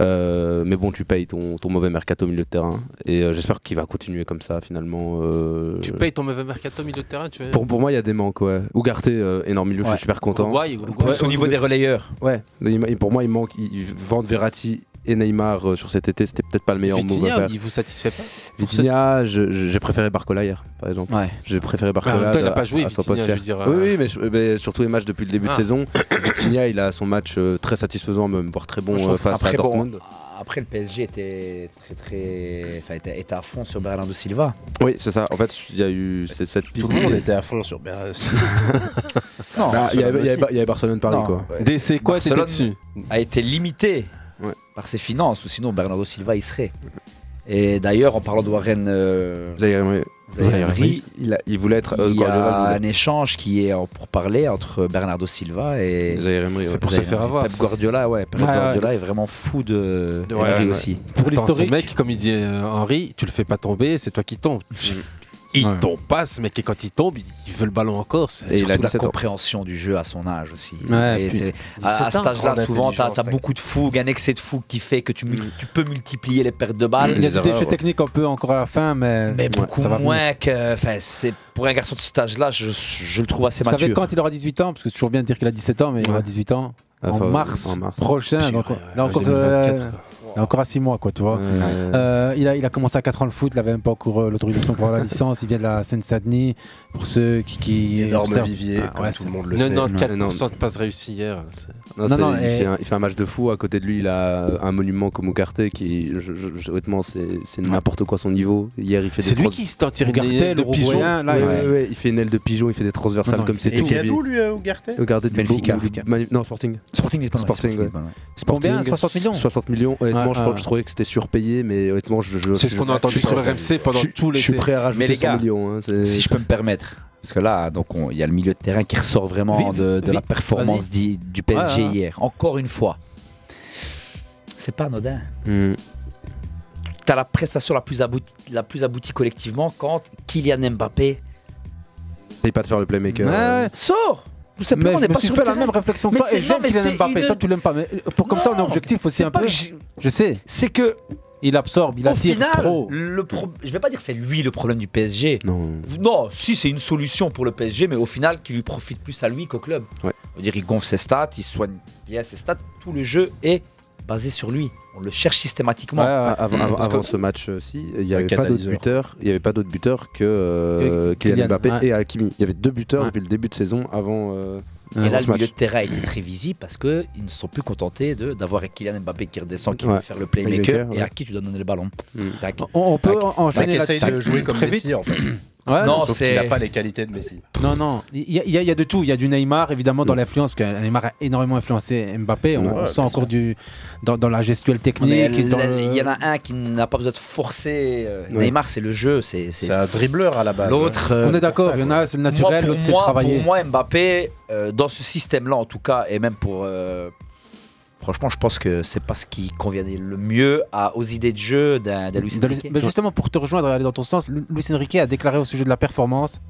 Euh, mais bon, tu payes ton, ton mauvais mercato au milieu de terrain. Et euh, j'espère qu'il va continuer comme ça finalement. euh, Tu payes ton mauvais mercato au milieu de terrain, tu veux pour, pour moi, il y a des manques, ouais. Ougarté, euh, énorme milieu, je suis super content. Uruguay, Uruguay. Plus au niveau des relayeurs. Ouais, il- pour moi, il manque. Ils vendent Verratti et Neymar euh, sur cet été, c'était peut-être pas le meilleur move à Vitinha, faire. il vous satisfait pas Vitinha, j'ai préféré Barcola hier, par exemple. Ouais. J'ai préféré Barcola. temps, il a à- pas joué, à Vitinha, je veux dire, Oui, euh, oui, mais, je- mais sur tous les matchs depuis le début Ah. de saison, Vitinha, il a son match euh, très satisfaisant, même voire très bon euh, face à après, bon, Dortmund. après, le PSG était très très. Enfin, était, était à fond sur Bernardo Silva. Oui, c'est ça. En fait, il y a eu cette piste. Tout le monde était à fond sur Bernardo Non, Bah, il y y avait avait Barcelone-Paris, Non, quoi. ouais. DC, quoi, c'était Barcelone dessus a été limité par ses finances, ou sinon Bernardo Silva y serait. Et d'ailleurs, en parlant de Warren euh, il, a- il voulait être. euh, il y a un échange qui est en pour parler entre Bernardo Silva et C'est ouais. pour se faire avoir, Pep. Guardiola, ouais, Pep Ouais, ouais. Guardiola est vraiment fou de Ouais, Emery ouais. aussi. Pour l'historique. mec, comme il dit euh, Henri, tu le fais pas tomber, c'est toi qui tombes. Il Ouais. tombe pas, ce mec, et quand il tombe, il veut le ballon encore. c'est- Et il a la 17 ans. compréhension du jeu à son âge aussi. Ouais, Et puis- c'est- à, à 17 cet âge-là, souvent, tu as, beaucoup de fougue, un excès de fougue qui fait que tu, tu peux multiplier les pertes de balles. Il y a Les du déchet erreurs, ouais. technique un peu encore à la fin, mais, Mais beaucoup ça va venir. moins que. Enfin, c'est pour un garçon de cet âge-là, je, je le trouve assez Vous savez mature. quand il aura 18 ans Parce que c'est toujours bien de dire qu'il a 17 ans, mais il aura Ouais. 18 ans Ah, en, enfin, mars en mars. prochain. Donc, ouais, il a ouais, encore, 2024, euh, il a encore à 6 mois, quoi, tu vois. Euh, il, a, il a commencé à 4 ans le foot, il avait même pas encore euh, l'autorisation pour avoir la licence. Il vient de la Seine-Saint-Denis. Pour ceux qui. qui Énorme observent- vivier, Ah, comme ouais, tout c'est- le monde le sait. 94% de passes réussies hier. Non, Non, non, il, et- fait un, il fait un match de fou. À côté de lui, il a un monument comme Ougarté qui, je- je- je- honnêtement, c'est c'est n'importe quoi son niveau. Hier, il fait C'est lui trans- qui se tire une aile de le pigeon. Là, Ouais, il- ouais, ouais, il fait une aile de pigeon, il fait des transversales Non, non, comme c'est Et il tout. vient d'où, lui, Ugarte Ougarté du Non, Sporting. Sporting Lisbonne. Sporting. Sporting, Combien 60 millions 60 millions. Honnêtement, je, trouvais que c'était surpayé, mais honnêtement, je. C'est ce qu'on a entendu sur le RMC pendant tout Je suis l'été. prêt à rajouter Mais les 100 gars, millions. hein, Si je peux me permettre. Parce que là, donc, on- il y a le milieu de terrain qui ressort vraiment Vive, de, de la performance du PSG Ouais, ouais. hier. Encore une fois. C'est pas anodin. Hmm. Tu as la prestation la plus, aboutie, la plus aboutie collectivement quand Kylian Mbappé Essaye pas de faire le playmaker. Ouais, euh, Mais simplement, on n'est pas sur fait le la même réflexion que toi et j'aime Kylian Mbappé. une- Toi, tu l'aimes pas. Mais pour comme ça, on est objectif aussi un peu. Je sais. C'est que Il absorbe, il au attire final, trop. le pro- je vais pas dire que c'est lui le problème du PSG. Non. Non, si c'est une solution pour le PSG, mais au final qui lui profite plus à lui qu'au club. Ouais. On dire il gonfle ses stats, il soigne bien ses stats, tout le jeu est basé sur lui. On le cherche systématiquement. Ouais, ouais. Avant, avant- Parce que- avant ce match aussi, il n'y avait pas d'autres buteurs. Il y avait pas d'autres buteurs que euh, Kylian Kylian, Mbappé ouais. et Hakimi. Il y avait deux buteurs Ouais. depuis le début de saison avant. euh, Et là, le milieu de terrain a été très visible parce qu'ils ne sont plus contentés de- d'avoir Kylian Mbappé qui redescend, qui Ouais. veut faire le playmaker, Playmaker, et à qui tu dois donner le ballon? Mm. Tac. On, on peut Tac. enchaîner là-dessus. de jouer comme Très Messi, vite. en fait? Ouais, Non, Sauf c'est- qu'il n'a pas les qualités de Messi. Non, non, il y, a- il y a- il y a de tout. Il y a du Neymar, évidemment, dans Mm. l'influence, parce que Neymar a énormément influencé Mbappé. On, Ouais, on bien sent encore du, dans, dans la gestuelle technique. Mais et dans là, le- Il y en a un qui n'a pas besoin de forcer. euh, Ouais. Neymar, c'est le jeu. C'est c'est- C'est un dribbleur à la base. l'autre. euh, On est d'accord, il y en a, c'est le naturel, pour l'autre, c'est le moi- travailler. Pour moi, Mbappé, euh, dans ce système-là, en tout cas, et même pour. euh, franchement, je pense que c'est pas ce qui conviendrait le mieux à, aux idées de jeu d'un Luis Enrique. mais justement, pour te rejoindre et aller dans ton sens, Lu- Luis Enrique a déclaré au sujet de la performance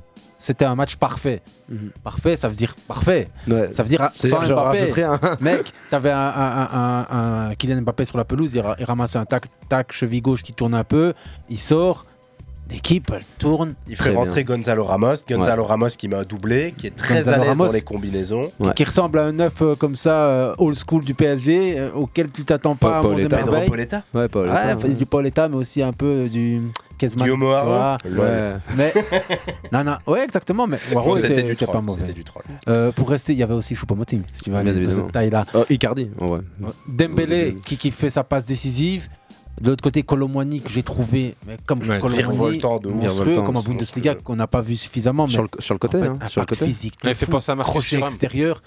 c'était un match parfait. Mhm. Parfait, ça veut dire parfait. Ouais. Ça veut dire sans Mbappé. un- Mec, t'avais un, un, un, un- un Kylian Mbappé sur la pelouse, il, il ramasse un tac, tac, cheville gauche qui tourne un peu, il sort, l'équipe elle tourne. Il fait rentrer Gonzalo Ramos. Gonzalo Ramos qui m'a doublé, qui est très Gonzalo à l'aise Ramos, dans les combinaisons. qui- qui ressemble à un neuf euh, comme ça, euh, old school du PSG, euh, auquel tu t'attends pas Paul merveille. Pedro Pauletta. Ouais, Pauletta, Ouais, ouais. du Pauletta, mais aussi un peu du Kezman. Guillaume Haro. Ouais. Mais non, non, ouais, exactement. Mais C'était était, du troll, pas mauvais. c'était du troll. Euh, pour rester, il y avait aussi Choupo-Moting, si tu Bien aller évidemment. cette taille-là. Oh, Icardi, vrai. Dembélé qui, qui fait sa passe décisive. De l'autre côté, Colomwani que j'ai trouvé mais comme Ouais, Colomwani, monstrueux, comme en. Bundesliga qu'on n'a pas vu suffisamment. Sur mais le- sur le côté, en fait, hein, sur le côté. physique. Il fait penser à Marcus extérieur.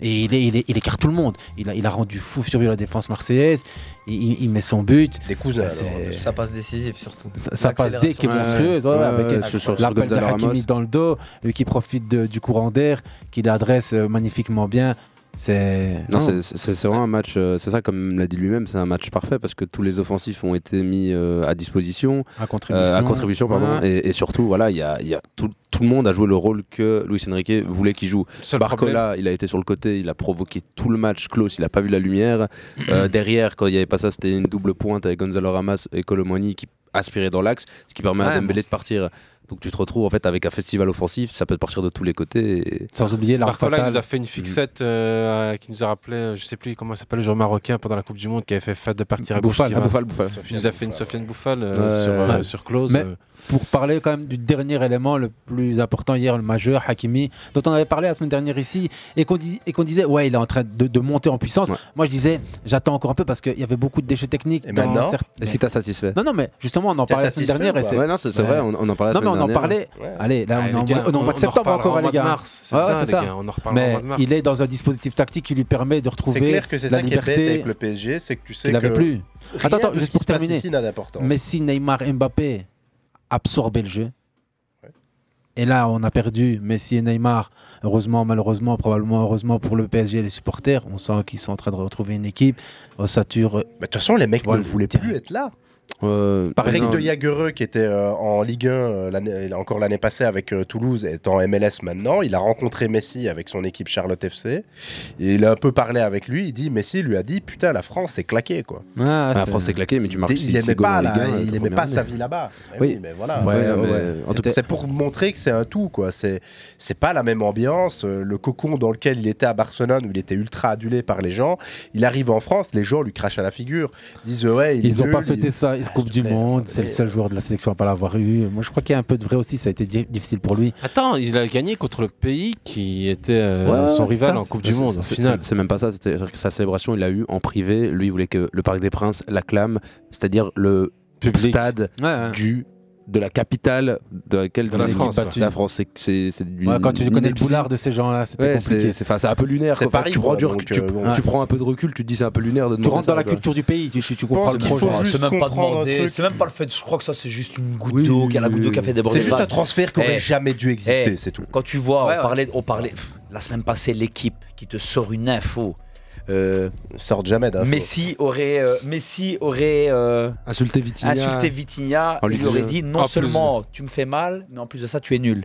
Et il, est, il, est- il écarte tout le monde. Il a, il a rendu fou furieux la défense marseillaise. Il, il- il met son but. Des cousins. C'est- Ça passe décisif surtout. ça, ça passe dès qui est monstrueuse, ouais, Ouais, avec ouais, euh, sur- sur- l'appel de Hakimi Ramos. dans le dos, lui qui profite de- du courant d'air, qui l'adresse euh, magnifiquement bien. C'est Non, c'est- vraiment un match, euh, c'est ça comme l'a dit lui-même, c'est un match parfait parce que tous les offensifs ont été mis euh, à disposition, À contribution. euh, à contribution pardon, Ouais. et, et surtout voilà, il y a, il y a tout, tout le monde a joué le rôle que Luis Enrique voulait qu'il joue. Seul Barcola, il a été sur le côté, il a provoqué tout le match, Klaus, il a pas vu la lumière. Euh, derrière, quand il y avait pas ça, c'était une double pointe avec Gonzalo Ramas et Colomoni qui aspiraient dans l'axe, ce qui permet à Dembélé bon, de partir. Donc tu te retrouves en fait avec un festival offensif, ça peut partir de tous les côtés. et- Sans oublier la Barcola il fatale. nous a fait une fixette euh, qui nous a rappelé, euh, je sais plus comment s'appelle le joueur marocain pendant la Coupe du Monde qui avait fait fête de partir à. Bouffal. Il nous a fait une Sofiane Bouffal euh, Ouais. sur, euh, Ouais. sur Close. Mais euh. pour parler quand même du dernier élément le plus important hier, le majeur, Hakimi, dont on avait parlé la semaine dernière ici, et qu'on dis- et qu'on disait, ouais, il est en train de, de monter en puissance. Moi, je disais, j'attends encore un peu parce qu'il y avait beaucoup de déchets techniques. Est-ce qu'il t'a satisfait? Non, non, mais justement, on en parlait la semaine dernière. Ouais, non, c'est- c'est vrai, on- on en parlait la Non, mais on en dernière. parlait. Ouais. Allez, là, Ah, on est en mois- on est en on- mois de on en septembre encore, les gars. mars, c'est Ouais, ça, ouais, les c'est ça. gars, on en reparlera au Mais mois de mars. il est dans un dispositif tactique qui lui permet de retrouver C'est clair que c'est la ça qui est bête liberté avec le PSG, c'est que tu sais que avait plus. rien Attends, attends, juste pour terminer. Messi, Neymar, Mbappé absorbaient le jeu. Et là, on a perdu Messi et Neymar. Heureusement, malheureusement, probablement heureusement pour le PSG et les supporters. On sent qu'ils sont en train de retrouver une équipe. Ossature. De toute façon, les mecs ne voulaient plus être là. Euh, Par exemple- de Jagereux, qui était euh, en Ligue 1 euh, l'année- encore l'année passée avec euh, Toulouse, est en MLS maintenant. Il a rencontré Messi avec son équipe Charlotte FC. Et il a un peu parlé avec lui. Il dit Messi lui a dit Putain, la France, c'est claqué. quoi. Ah, la France c'est claqué, mais tu marques Il six- aimait six goals pas, en là, Ligue 1, il aimait pas sa vie là-bas. Eh Oui. mais voilà. Ouais, Ouais, mais ouais. en tout C'est pour montrer que c'est un tout, quoi. C'est c'est pas la même ambiance. Le cocon dans lequel il était à Barcelone, où il était ultra adulé par les gens, il arrive en France, les gens lui crachent à la figure, disent ouais, il est Ils n'ont pas fêté il- ça, Coupe du Monde. C'est le seul joueur de la sélection à pas l'avoir eu. Moi, je crois qu'il y a un peu de vrai aussi. Ça a été di- difficile pour lui. Attends, il a gagné contre le pays qui était euh, Ouais, son c'est rival ça, en c'est- Coupe c'est- du Monde, c'est- au c'est- final. C'est même pas ça, c'était que sa célébration, il l'a eu en privé. Lui, il voulait que le Parc des Princes l'acclame, c'est-à-dire le stade du de la capitale de laquelle De la France, battue. La France, c'est c'est c'est du- Ouais, quand tu connais le boulard de ces gens-là, c'était Ouais, compliqué. c'est- C'est enfin, c'est un peu lunaire. C'est quoi. Paris, tu, prends quoi, du donc, recul, tu, euh, bon. tu Ouais. prends un peu de recul, tu te dis c'est un peu lunaire de Tu rentres dans la quoi. culture du pays. Tu, tu comprends le projet. C'est même pas demandé, c'est même pas le fait. Je crois que ça, c'est juste une goutte d'eau, qui a la goutte d'eau qui a fait déborder. C'est juste un transfert qui aurait Eh, jamais dû exister, eh, c'est tout. Quand tu vois, on parlait, on parlait la semaine passée, l'équipe qui te sort une info. Euh, Sortent jamais d'infos. Messi aurait, euh, Messi aurait euh, Insulté Vitinha. insulté Vitinha. En lui Il lui aurait dit non plus- seulement tu me fais mal, mais en plus de ça, tu es nul.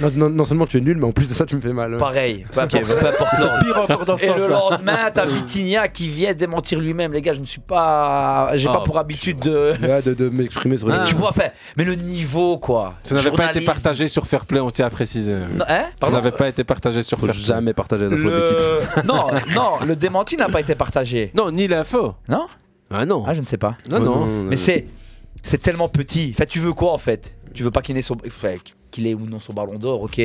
Non, non, non seulement tu es nul, mais en plus de ça, tu me fais mal. Pareil. Peu C'est pire. C'est encore dans ce Et le lendemain, t'as Vitinha qui vient démentir lui-même. Les gars, je ne suis pas, j'ai Oh, pas pour habitude de. Ouais, de, de m'exprimer sur les tu vois, enfin, mais le niveau quoi. Ça n'avait pas été partagé sur Fairplay, on tient à préciser. Non, hein? Ça n'avait pas été partagé sur Fairplay. jamais partager d'infos Le... d'équipe. non, non, le démenti n'a pas été partagé. Non, ni l'info. Non Ah non. Ah, je ne sais pas. Non, non. Mais c'est c'est tellement petit. Enfin, tu veux quoi en fait? Tu veux pas qu'il ait son enfin, qu'il ait ou non son ballon d'or, ok.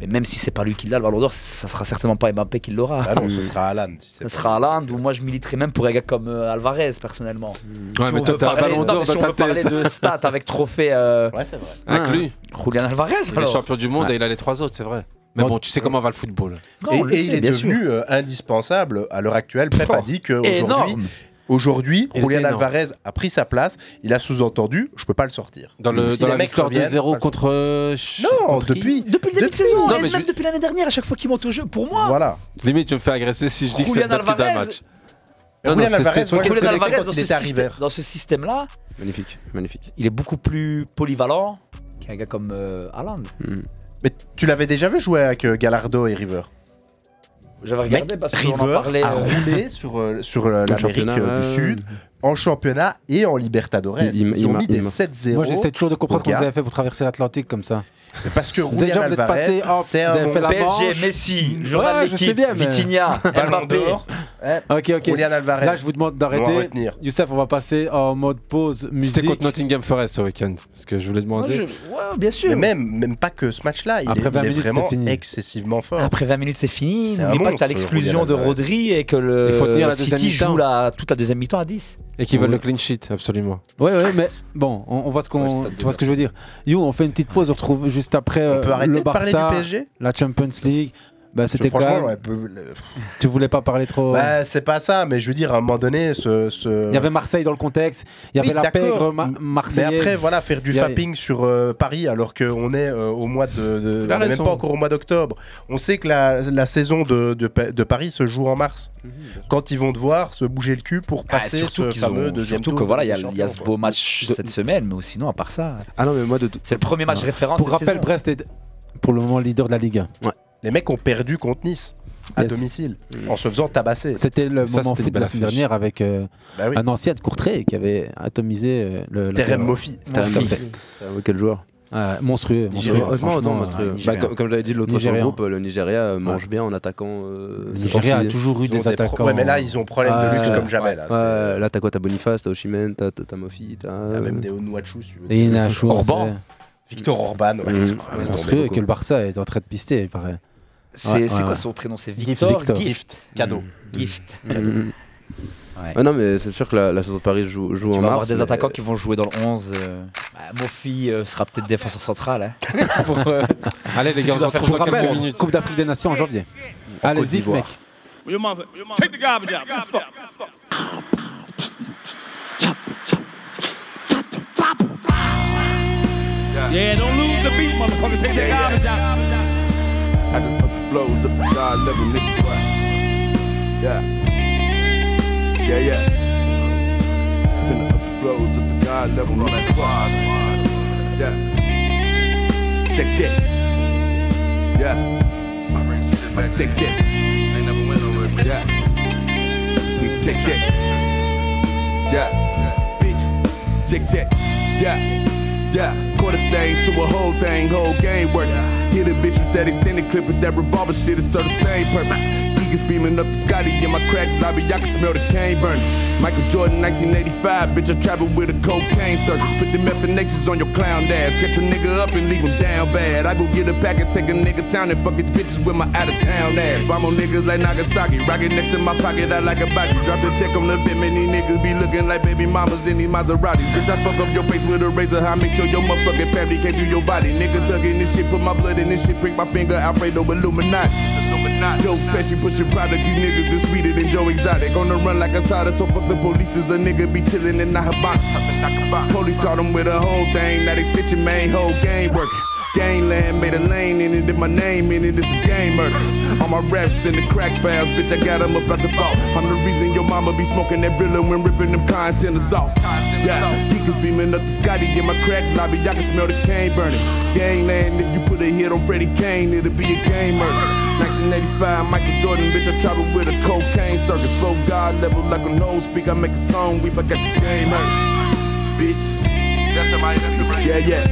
Mais même si c'est pas lui qui l'a le ballon d'or, ça sera certainement pas Mbappé qui l'aura. Ah non, ce sera Haaland. tu sais Ça sera Haaland ou moi je militerais même pour un gars comme euh, Alvarez personnellement. Ouais, Si mais on toi, t'as un parler- ballon d'or si on tête. de stats avec trophée. euh, Ouais, c'est vrai. Avec Ah, lui. Julian Alvarez Il est alors. champion du monde Ouais. et il a les trois autres, c'est vrai. Mais bon, tu sais comment va le football. Non, et on le et sait, il est devenu sûr. euh, indispensable à l'heure actuelle. Pep a dit qu'aujourd'hui, aujourd'hui, Julian. Alvarez a pris sa place. Il a sous-entendu, je peux pas le sortir. Dans, le, Si dans la victoire reviennent, 2-0 pas le contre. euh, Non, contre depuis. Depuis le début de Depuis- saison, Non, et je même depuis l'année dernière, à chaque fois qu'il monte au jeu, pour moi. Voilà. Limite, tu me fais agresser si je dis que c'est Julian d'un match. Julian Non, non, c'est- Alvarez, moi, Julian Alvarez, quand dans il était système, arrivé. dans ce système-là, Magnifique, magnifique. il est beaucoup plus polyvalent qu'un gars comme euh, Haaland. Mais tu l'avais déjà vu jouer avec euh, Gallardo et River? J'avais Mec, regardé parce qu'on en River parlait. a euh, roulé sur, euh, sur euh, l'Amérique championnat, euh, du. Sud. en championnat et en Libertadores. Il- Ils, il- il ont m'a- mis il des m'a- 7-0. Moi, j'essaie toujours de comprendre aux comment vous avez fait pour traverser l'Atlantique comme ça. Parce que Déjà, vous êtes Alvarez, passé, hop, c'est vous un avez bon fait la PSG. Messi, journal Ouais, de je sais bien, mais- Vitinha, Ballon Mbappé. d'or. Ok, ok. Julian Alvarez. Là, je vous demande On va d'arrêter. retenir. Youssef, on va passer en mode pause musique. C'était contre Nottingham Forest ce week-end. Parce que je voulais demander. Ouais, bien sûr. Mais même, même pas que ce match-là, il Après est, 20 il est minutes, vraiment c'est fini. excessivement fort. Après 20 minutes, c'est fini. C'est un N'oublie pas que tu as monstre, l'exclusion de Alvarez. Rodri et que le Il faut tenir la deuxième City mi-temps. joue la, toute la deuxième mi-temps à 10. Et qui veulent Ouais. le clean sheet, absolument. Ouais, ouais, mais bon, on, on voit ce qu'on, tu vois ce que je veux dire. You, on fait une petite pause, on retrouve juste après euh, peut arrêter le de parler du PSG la Champions League. Bah, c'était ouais, peu- le- Tu voulais pas parler trop. Bah, c'est pas ça, mais je veux dire, à un moment donné, ce. ce- Il y avait Marseille dans le contexte. Il y avait Oui, la pègre ma- Mais marseillaise. après, voilà, faire du fapping sur euh, Paris alors qu'on est euh, au mois de. de- on est même pas encore au mois d'octobre. On sait que la, la saison de, de, de Paris se joue en mars. Quand ils vont devoir se bouger le cul pour Ah, passer surtout ce qu'ils fameux ont- deuxième surtout tour. que voilà, il y a, y ce beau quoi. match cette semaine, mais sinon, à part ça, Ah non, mais moi, de tout. c'est le premier match référence. Pour rappel, saison. Brest est pour le moment leader de la Ligue 1. Les mecs ont perdu contre Nice à Yes. domicile en se faisant tabasser. C'était le Ça, moment foot de la semaine dernière avec euh, Bah oui. un ancien de Courtrai qui avait atomisé euh, le. Terem terrain. Moffi. Terem Moffi. Moffi. Euh, quel joueur Ah, monstrueux, monstrueux. Honnêtement, franchement, monstrueux. euh, Bah, comme, comme j'avais dit l'autre fois le Nigérian. groupe, le Nigeria mange bien en attaquant. euh, Le Nigeria a toujours eu des des attaquants. Ouais, mais là, ils ont problème de luxe Ouais. comme jamais. Là, Ouais, là, t'as quoi T'as Boniface, t'as Oshimen, t'as t'as Mofi, t'as. Même des Onuachu, si tu veux. Et Orban. Victor Orban. ouais. Mmh. c'est monstrueux que le Barça est en train de pister, il paraît. C'est Ouais, ouais, quoi ouais. son prénom? C'est Gift, Victor Victor. Gift. Cadeau. Gift. Mhm. Ouais. Ouais, non, mais c'est sûr que la, la saison de Paris joue, joue Tu en vas mars. avoir des mais- attaquants qui vont jouer dans le 11. euh, bah, Mofi euh, sera peut-être défenseur central. hein. Pour, euh, Allez, les si gars, on se faire retrouve dans jouer quelques minutes. Coupe d'Afrique des Nations en janvier. Allez-y, d'Ivoire. mec. Take the garbage. Yeah, don't lose the beat, motherfucker. Take the garbage out. I up the flows up to God level, nigga. What? Yeah. Yeah, yeah. Finna up the flows up to God level, nigga. What? Yeah. Check, check. Yeah. Check, check. Ain't never win over it, Yeah. Nigga, Check, check. Yeah. Bitch. Check, check. Yeah. Yeah, quarter thing to a whole thing, whole game working. Hit a bitch with that extended clip with that revolver shit, it serve the same purpose. Geekers beaming up the Scotty in my crack lobby, I can smell the cane burning. Michael Jordan, 1985, bitch, I travel with a cocaine circus. Put the methanations on your clown ass. Catch a nigga up and leave him down bad. I go get a pack and take a nigga town and fuck his bitches with my out of town ass. Bomb on niggas like Nagasaki, rocket next to my pocket, I like a body. Drop the check on the bit, many niggas be looking like baby mamas in these Maseratis. Bitch, I fuck up your face with a razor, I make sure your motherfucking family can't through your body. Nigga thugging this shit, put my blood in this shit, prick my finger, Alfredo Illuminati. Joe Pesci pushing product, these niggas is sweeter than Joe Exotic. On the run like a soda, so fuck the police is a nigga be chillin' in Nahabana. Police caught him with a whole thing, now they stitching main whole game working. Gangland made a lane in it, and my name in it, it's a game murder. All my raps in the crack files, bitch, I got them up out the vault. I'm the reason your mama be smoking that Brilla when ripping them containers off. Yeah, geekers beaming up the Scotty in my crack lobby, I can smell the cane burning. Gangland, if you put a hit on Freddie Kane, it'll be a game murder. 1985, Michael Jordan, bitch, I travel with a cocaine circus. Flow God level like a nose speak, I make a song, weep, I got the game murder. Bitch. Yeah, yeah.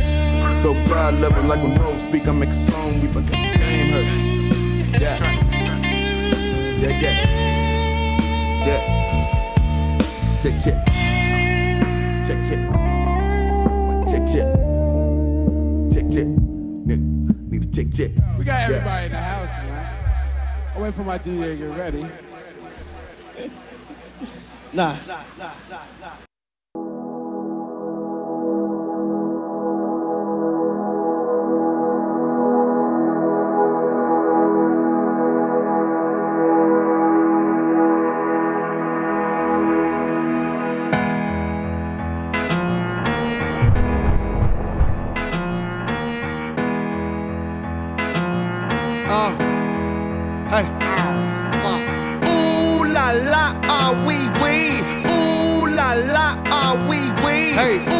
Flow God level like a nose speak, I make a song, weep, I got the game hurt. Yeah. Yeah, yeah. Yeah. Check, check. Check, check. Check, check. Check, check. Need, need to check, check. We got Yeah. everybody in the house. I wait for my DJ to get ready. Nah. Uh, Hey.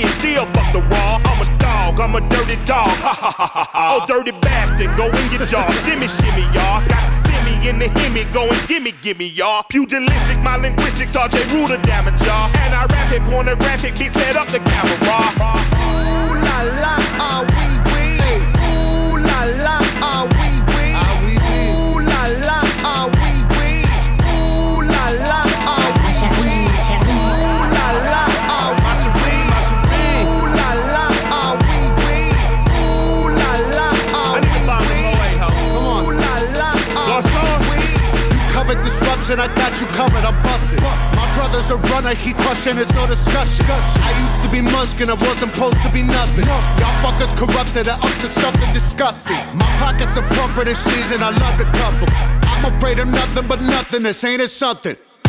fish. Still fuck the raw. I'm a dog. I'm a dirty dog. Ha ha ha ha ha. Oh, dirty bastard. Go in your jaw. shimmy, shimmy, y'all. Got the simmy in the himmy. Go and gimme, gimme, y'all. Pugilistic, my linguistics. RJ Ruler damage, y'all. And I rap it pornographic. Bitch, set up the camera. Ooh la la, ah oui oui. Ooh la la, ah oui disruption, I got you covered, I'm busting. My brother's a runner, he crushing, it's no discussion. I used to be muskin', I wasn't supposed to be nothing. Y'all fuckers corrupted and up to something disgusting. My pockets are plumper this season, I love to couple. I'm afraid of nothing but nothing, this ain't it something.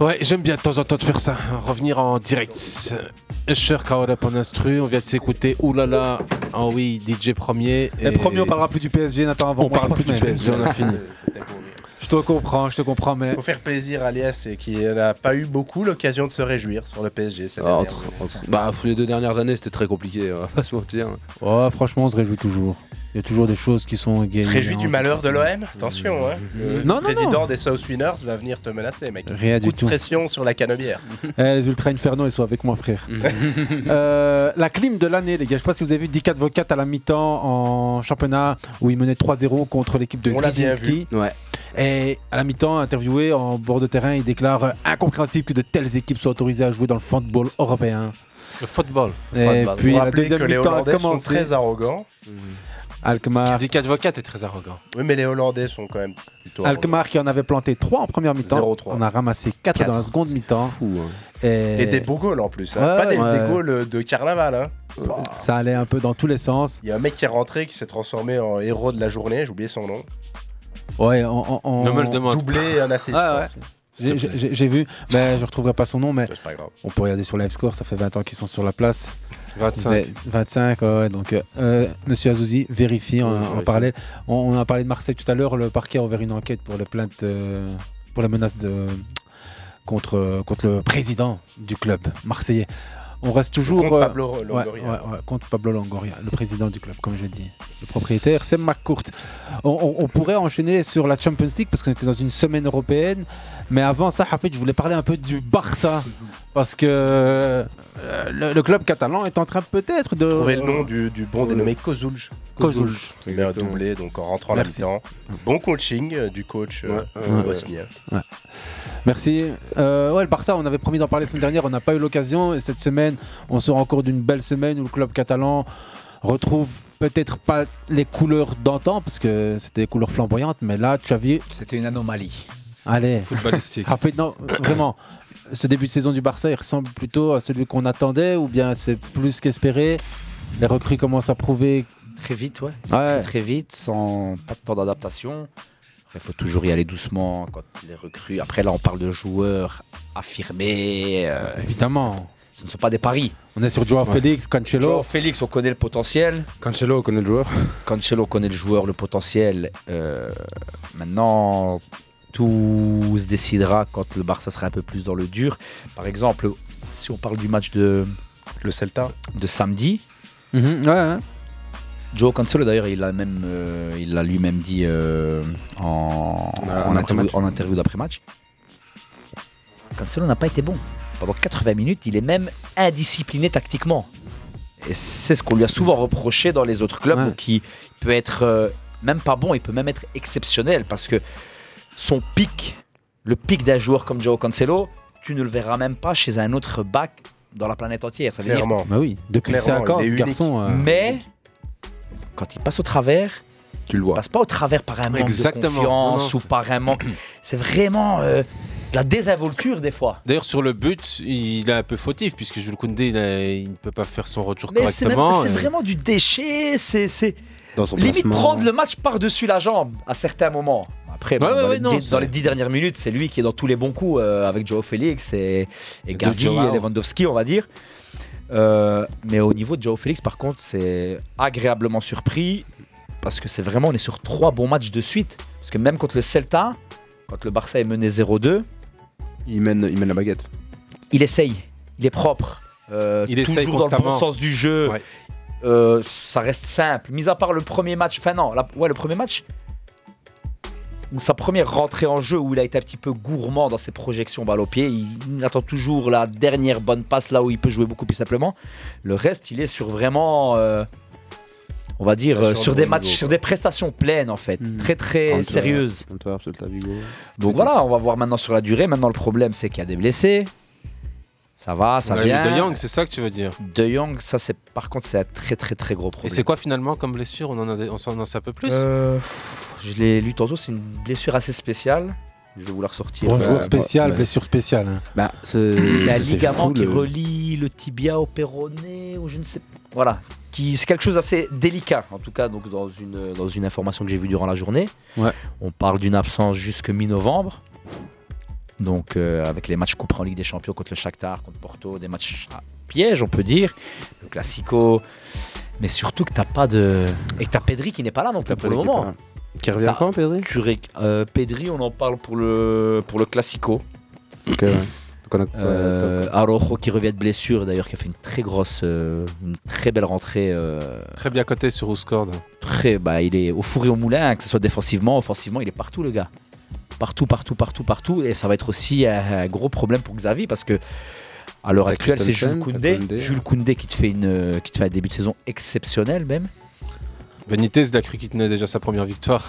Ouais, j'aime bien de temps en temps de faire ça, revenir en direct. Cher Kaola en instru, on vient de s'écouter Oulala, oh oui, DJ premier. Et premier, on parlera plus du PSG, Nathan, avant On parle plus du. PSG, on a fini. Je te comprends, je te comprends, mais. faut faire plaisir à Lies et qui n'a pas eu beaucoup l'occasion de se réjouir sur le PSG cette Ah, entre- entre- bah, les deux dernières années, c'était très compliqué, on va pas se mentir. Ouais, franchement, on se réjouit toujours. Il y a toujours des choses qui sont gagnées. Réjouis du malheur de l'OM Attention, hein. Le Non, non, président non. des South Winners va venir te menacer, mec. Rien Coup du de tout. pression sur la canebière. Eh, les Ultra Inferno, ils sont avec moi, frère. Euh, la clim de l'année, les gars. Je sais pas si vous avez vu Dick Advocat à la mi-temps en championnat où il menait 3-0 contre l'équipe de On l'a bien Zrinjinski. Ouais. Et à la mi-temps, interviewé en bord de terrain, il déclare euh, incompréhensible que de telles équipes soient autorisées à jouer dans le football européen. Le football. Et Football. puis la deuxième mi-temps a Hollandais sont commencé. très arrogants. Alkmaar. Dick Advocat est très arrogant. Oui, mais les Hollandais sont quand même plutôt Alkmaar qui en avait planté 3 en première mi-temps. 0-3. On a ramassé 4 dans la seconde mi-temps. Et... Et des beaux goals en plus. hein. Ouais, pas des, ouais. des goals de carnaval. Hein. Ça allait un peu dans tous les sens. Il y a un mec qui est rentré qui s'est transformé en héros de la journée, j'ai oublié son nom. Ouais, Ne me le demande Doublé un assist. Ah je ouais. pense. J'ai- vu, mais je retrouverai pas son nom, mais C'est pas grave. on peut regarder sur Live Score, ça fait 20 ans qu'ils sont sur la place. 25. Vous avez- 25, ouais, donc euh, euh, Monsieur Azouzi vérifie en, Oui, en parallèle. On, on a parlé de Marseille tout à l'heure, le parquet a ouvert une enquête pour les plaintes, euh, pour la menace de, contre, contre le président du club marseillais. On reste toujours. Contre euh, Pablo ouais, Longoria. ouais, ouais, contre Pablo Longoria, le président du club, comme j'ai dit. Le propriétaire, c'est McCourt. On, on- on pourrait enchaîner sur la Champions League parce qu'on était dans une semaine européenne. Mais avant ça, Hafid, je voulais parler un peu du Barça. Parce que euh, le, le club catalan est en train peut-être de. Trouver le nom du, du bon dénommé Kozulj. Kozulj. Un doublé donc en rentrant Merci. à la mi-temps. Bon coaching euh, du coach euh, Ouais. bosnien. Ouais. Merci. Euh, ouais, le Barça, on avait promis d'en parler la semaine dernière, on n'a pas eu l'occasion. Et cette semaine, on sort encore d'une belle semaine où le club catalan retrouve peut-être pas les couleurs d'antan, parce que c'était des couleurs flamboyantes, mais là, tu as vu. C'était une anomalie. Allez. Footballistique. En fait, non, vraiment. Ce début de saison du Barça, il ressemble plutôt à celui qu'on attendait, ou bien c'est plus qu'espéré? Les recrues commencent à prouver. Très vite, ouais. Ouais. Très, très vite, sans pas de temps d'adaptation. Après, il faut toujours y aller doucement quand les recrues. Après, là, on parle de joueurs affirmés. euh, Évidemment. Ce ne sont pas des paris. On est sur Joao Félix, Cancelo. Joao Félix, on connaît le potentiel. Cancelo, on connaît le joueur. Cancelo connaît le joueur, le potentiel. Euh, maintenant, tout se décidera quand le Barça sera un peu plus dans le dur. Par exemple, si on parle du match de le Celta de samedi, Mhm, ouais, ouais. Joe Cancelo d'ailleurs il l'a même euh, il l'a lui-même dit euh, en, En- en en interview, après-match. en interview d'après-match. Cancelo n'a pas été bon. Pendant 80 minutes, il est même indiscipliné tactiquement. Et c'est ce qu'on lui a souvent reproché dans les autres clubs. Ouais. Il peut être euh, même pas bon, il peut même être exceptionnel parce que son pic, le pic d'un joueur comme Joe Cancelo, tu ne le verras même pas chez un autre back dans la planète entière. Ça veut dire- Clairement. Bah oui, depuis Clairement, 5 ans, il est ce unique. garçon. euh, Mais quand il passe au travers, tu le vois. passe pas au travers par un manque Exactement. de confiance Non, non, ou par un manque. C'est vraiment euh, de la désinvolture des fois. D'ailleurs, sur le but, il est un peu fautif, puisque Jules Koundé, il, a- il ne peut pas faire son retour Mais c'est correctement. c'est et- vraiment du déchet. C'est c'est limite placement. prendre le match par-dessus la jambe à certains moments. Après, bon, Ouais, ouais, dans, ouais, les non, dix, c'est- dans les dix dernières minutes, c'est lui qui est dans tous les bons coups euh, avec Joe Félix et, et Joao. et Lewandowski, on va dire. Euh, mais au niveau de Joe Félix, par contre, c'est agréablement surpris parce que c'est vraiment, on est sur trois bons matchs de suite. Parce que même contre le Celta, quand le Barça est mené 0-2, Il mène, il mène la baguette. il essaye, il est propre. euh, Il essaye toujours dans le bon constamment. sens du jeu. Ouais. Euh, ça reste simple. Mis à part le premier match, enfin non, la- ouais, le premier match, sa première rentrée en jeu où il a été un petit peu gourmand dans ses projections balle au pied. Il, attend toujours la dernière bonne passe là où il peut jouer beaucoup plus simplement. Le reste, il est sur vraiment, euh, on va dire, euh, sur des matchs, niveau, sur des prestations pleines en fait, Mm. très très Antwerp, sérieuses. Antwerp. Donc voilà, on va voir maintenant sur la durée. Maintenant, le problème, c'est qu'il y a des blessés. Ça va, ça eu vient. De Jong, c'est ça que tu veux dire De Jong, ça c'est par contre c'est un très très très gros Et problème. c'est quoi finalement comme blessure? On en, a des- on s'en en sait un peu plus? Euh, Je l'ai lu tantôt, c'est une blessure assez spéciale. Je vais vous la ressortir. Bonjour, Euh, spécial, bah, blessure spéciale. hein. Bah, c'est C'est un ligament fou, qui le- relie le tibia au péroné ou je ne sais Voilà. Qui, c'est quelque chose d'assez délicat, en tout cas donc dans une, dans une information que j'ai vue durant la journée. Ouais. On parle d'une absence jusque mi-novembre. Donc euh, avec les matchs couperés en Ligue des Champions contre le Shakhtar, contre Porto, des matchs à piège on peut dire. Le Classico. Mais surtout que t'as pas de... Et que t'as Pedri qui n'est pas là non plus pour le moment. pas là. Qui revient quand, Pedri euh, Pedri, on en parle pour le, pour le Classico. Ok, ouais. A- Euh. Araujo qui revient de blessure d'ailleurs qui a fait une très grosse euh, une très belle rentrée euh, Très bien coté sur Ouscord. très bah il est au four et au moulin que ce soit défensivement offensivement il est partout le gars partout partout partout partout. Et ça va être aussi un, gros problème pour Xavi parce que à l'heure actuelle c'est Jules Koundé. Jules Koundé qui te fait une euh, qui te fait un début de saison exceptionnel même Benitez, il a cru qu'il tenait déjà sa première victoire.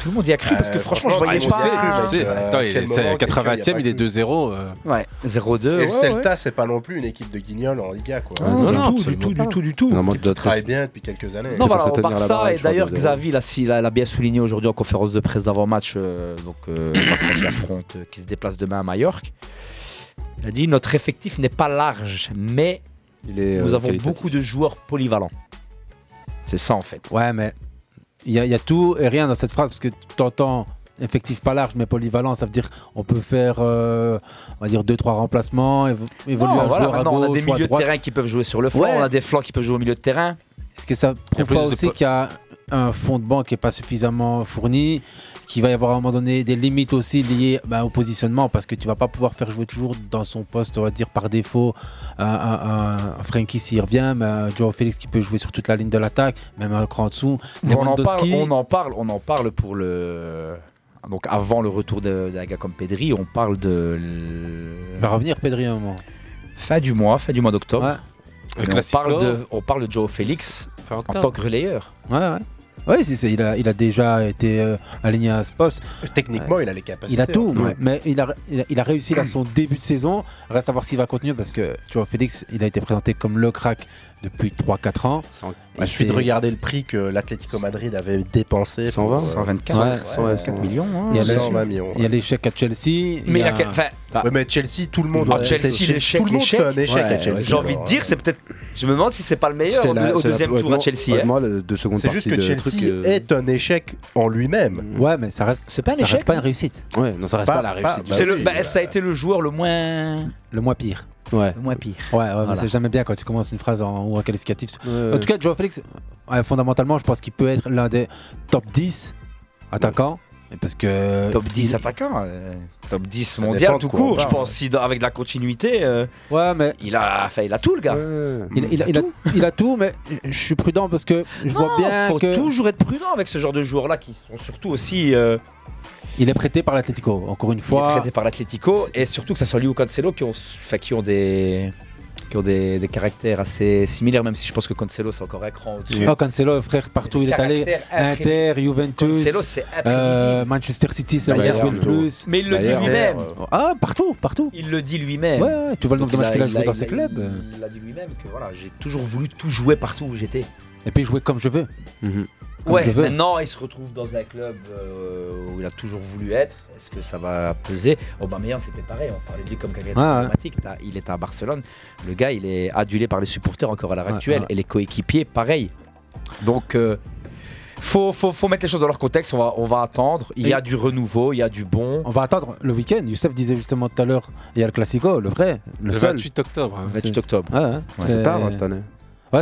tout le monde y a cru parce que Euh, franchement je voyais je pas sais, je sais. euh, Attends, il est, moment, à 80e, il est 2-0. euh. ouais 0-2 Et ouais, le ouais. Celta, c'est pas non plus une équipe de guignols en Liga, quoi. Ah, non, du, non, tout, du tout, du tout, du tout. Normalement, Qui travaille bien depuis quelques années. Non, voilà, au Barça, et je d'ailleurs 2-0. Xavi l'a si- l'a l'a bien souligné aujourd'hui en conférence de presse d'avant-match, euh, donc Barça qui affronte, qui se déplace demain à Majorque. Il a dit notre effectif n'est pas large, mais Il est, nous euh, avons beaucoup de joueurs polyvalents. C'est ça en fait. Ouais, mais il y, a- il y a tout et rien dans cette phrase parce que tu entends effectif pas large mais polyvalent, ça veut dire on peut faire euh, on va dire deux trois remplacements, évo- évoluer Non, un voilà, joueur à gauche on a des milieux de terrain qui peuvent jouer sur le flanc, Ouais. on a des flancs qui peuvent jouer au milieu de terrain. Est-ce que ça prouve pas aussi qu'il y a un fond de banc qui est pas suffisamment fourni, qu'il va y avoir à un moment donné des limites aussi liées ben, au positionnement parce que tu vas pas pouvoir faire jouer toujours dans son poste, on va dire par défaut, un, un, un Frankie s'il revient, mais un Joao Félix qui peut jouer sur toute la ligne de l'attaque, même un cran en dessous. on en, parle, on en parle, on en parle pour le. Donc avant le retour de- d'un gars comme Pedri, on parle de il va revenir Pedri à un moment. fin du mois, fin du mois d'octobre. Ouais. On parle de, on parle de Joe Félix en tant que relayeur. Ouais, ouais. Oui, il a, il a déjà été euh, aligné à ce poste. Euh, techniquement, il a les capacités. Il a tout, hein. mais il a, réussi là son début de saison. Reste à voir s'il va continuer parce que, tu vois, Félix, il a été présenté comme le crack depuis 3-4 ans. Il bah, suffit de regarder le prix que l'Atlético Madrid avait dépensé. 120, 124, euh, ouais, 124 millions. Hein. Il, y a 120 millions ouais. il y a l'échec à Chelsea. Mais, il y a... Ouais, mais Chelsea, tout le monde. Ah, Chelsea, l'échec, tout le monde fait un échec à Chelsea. J'ai envie de dire, c'est peut-être. Je me demande si c'est pas le meilleur la, au, deuxième la, tour à Chelsea. Hein. C'est juste que Chelsea truc, euh... est un échec en lui-même. Ouais, mais ça reste. C'est pas un ça échec. Reste pas une réussite. Ouais, non, ça reste pas, la réussite. Bah, bah, oui, le, ça a été le joueur le moins. Le moins pire. Ouais. Moins pire. Ouais, c'est jamais bien quand tu commences une phrase en, ou un qualificatif. En tout cas, Joao Félix, fondamentalement, je pense qu'il peut être l'un des top 10 attaquants. Parce que top 10 il... attaquant, euh, top 10 mondial tout court, je pense. Si, avec de la continuité, euh, ouais, mais il a, il a tout le gars. Il, a, tout. il a tout, mais je suis prudent parce que je vois bien faut toujours être prudent avec ce genre de joueurs là qui sont surtout aussi euh, il est prêté par l'Atlético, encore une fois. Il est prêté par l'Atlético et surtout que ça soit lui ou Cancelo qui ont, qui ont des qui ont des, caractères assez similaires, même si je pense que Cancelo, c'est encore un cran au-dessus. Oh, Cancelo, frère, partout il est allé. Inter, Juventus, Cancelo, euh, Manchester City, c'est vrai, plus. Mais il le dit lui-même. Ah, partout, partout. Il le dit lui-même. Ouais, ouais, tu vois le nombre de matchs qu'il a, a joué dans ses clubs. Il l'a dit lui-même que voilà, j'ai toujours voulu tout jouer partout où j'étais. Et puis jouer comme je veux. Mhm. Ouais, maintenant il se retrouve dans un club euh, où il a toujours voulu être. Est-ce que ça va peser? Aubameyang c'était pareil, on parlait de lui comme quelqu'un de ah, Il est à Barcelone, le gars il est adulé par les supporters encore à l'heure actuelle et les coéquipiers pareil. Donc euh, faut, faut, faut, mettre les choses dans leur contexte, on va, on va attendre. Il y a du renouveau, il y a du bon. On va attendre le week-end. Youssef disait justement tout à l'heure, il y a le Classico, le vrai, le, seul. 28 octobre. Hein. 28 octobre. Ouais. c'est tard hein, cette année.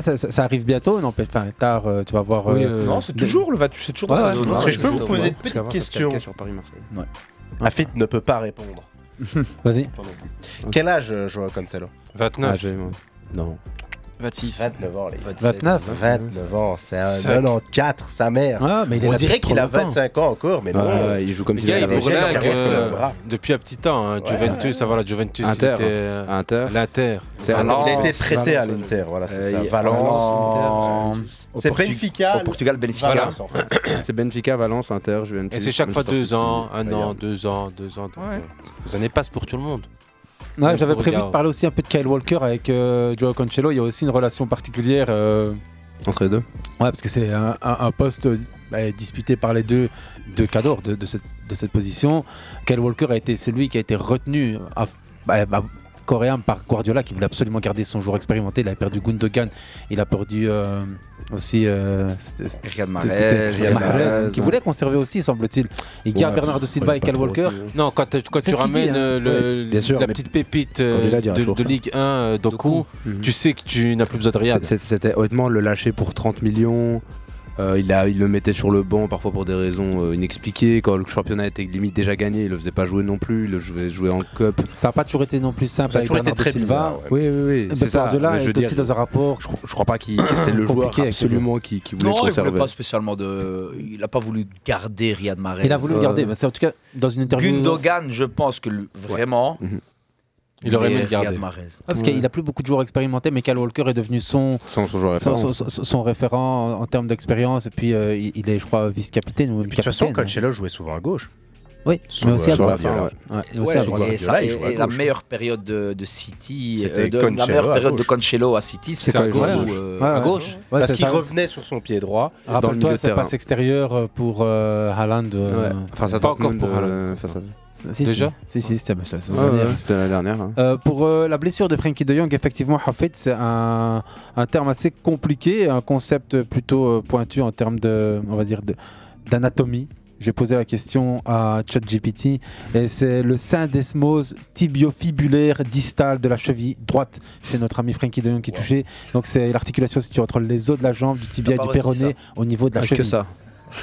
Ça, arrive bientôt, non Enfin, tard, euh, tu vas voir. Euh, euh, non, c'est toujours le Vatu, c'est toujours. Ouais, ouais, Est-ce que je peux vous poser une petite question sur Paris Marseille. Ne peut pas répondre. Ah, Vas-y. Quel âge joue Cancelo? Ah, 29. Non. 26. 29 ans, les gars. 29 29 ans, c'est un 94, sa mère. Ah, mais il On dirait qu'il a 25 ans encore, mais non. Il joue comme les gars, euh, depuis un petit temps. Hein, Juventus, avant la Juventus, Inter. Euh, Inter. L'Inter. Il a été traité à l'Inter, voilà, c'est ça. Euh, Valence. C'est Benfica. Au Portugal, Benfica. C'est Benfica, Valence, Inter, Juventus. Et c'est chaque fois deux ans, un an, deux ans, deux ans. Les années passent pour tout le monde. J'avais prévu de parler aussi un peu de Kyle Walker avec euh, Joe Cancelo. Il y a aussi une relation particulière. Euh, Entre les deux Ouais, parce que c'est un, poste bah, disputé par les deux, de, de, cette, de cette position. Kyle Walker a été celui qui a été retenu à, bah, bah, coréen par Guardiola qui voulait absolument garder son joueur expérimenté. Il a perdu Gundogan, il a perdu euh, aussi euh, qui voulait conserver aussi, semble-t-il. Il garde ouais, Bernardo Silva et Cal Walker. Non, quand, quand tu ramènes hein. euh, la petite pépite euh, de, de Ligue 1 Doku, Doku. Mm. Tu sais que tu n'as plus besoin de rien. C'était honnêtement le lâcher pour 30 millions. Euh, il, le mettait sur le banc parfois pour des raisons euh, inexpliquées. Quand le championnat était limite déjà gagné, il le faisait pas jouer non plus. Il le jouait, jouait en cup. Ça n'a pas toujours été non plus simple. Ça très Silva. Oui, oui, oui. C'est ça. De là, je est dire, aussi dans un rapport. Je, crois pas qu'il c'était le joueur absolument qui, voulait non, il voulait pas spécialement de. Il n'a pas voulu garder Riyad Mahrez. Il a voulu garder. Euh, mais en tout cas dans une interview. Gundogan, je pense que vraiment. Mhm. Il aurait aimé le garder. Ah, parce qu'il a plus beaucoup de joueurs expérimentés, mais Cal Walker est devenu son, son, référent en, termes d'expérience. Et puis euh, il est, je crois, vice-capitaine. De toute façon, Cancelo jouait souvent à gauche. Oui, sous, mais aussi euh, à droite. Et la meilleure période de, City, euh, la meilleure période de Cancelo à City, c'est à, gauche. Ou, à gauche. Parce qu'il revenait sur son pied droit. Rappelle-toi, ça passe extérieur pour euh, Haaland. Enfin, ça pas encore pour Haaland. Si, Déjà Si, si, c'était ça, ah la dernière. Hein. Euh, pour euh, la blessure de Frankie de Jong, effectivement, Hafid, c'est un, terme assez compliqué, un concept plutôt euh, pointu en termes de, on va dire, d'anatomie. J'ai posé la question à ChatGPT et c'est le syndesmose tibiofibulaire distal de la cheville droite chez notre ami Frankie de Jong qui est touché. Donc c'est l'articulation située entre les os de la jambe, du tibia et du péroné au niveau de la cheville. Que ça.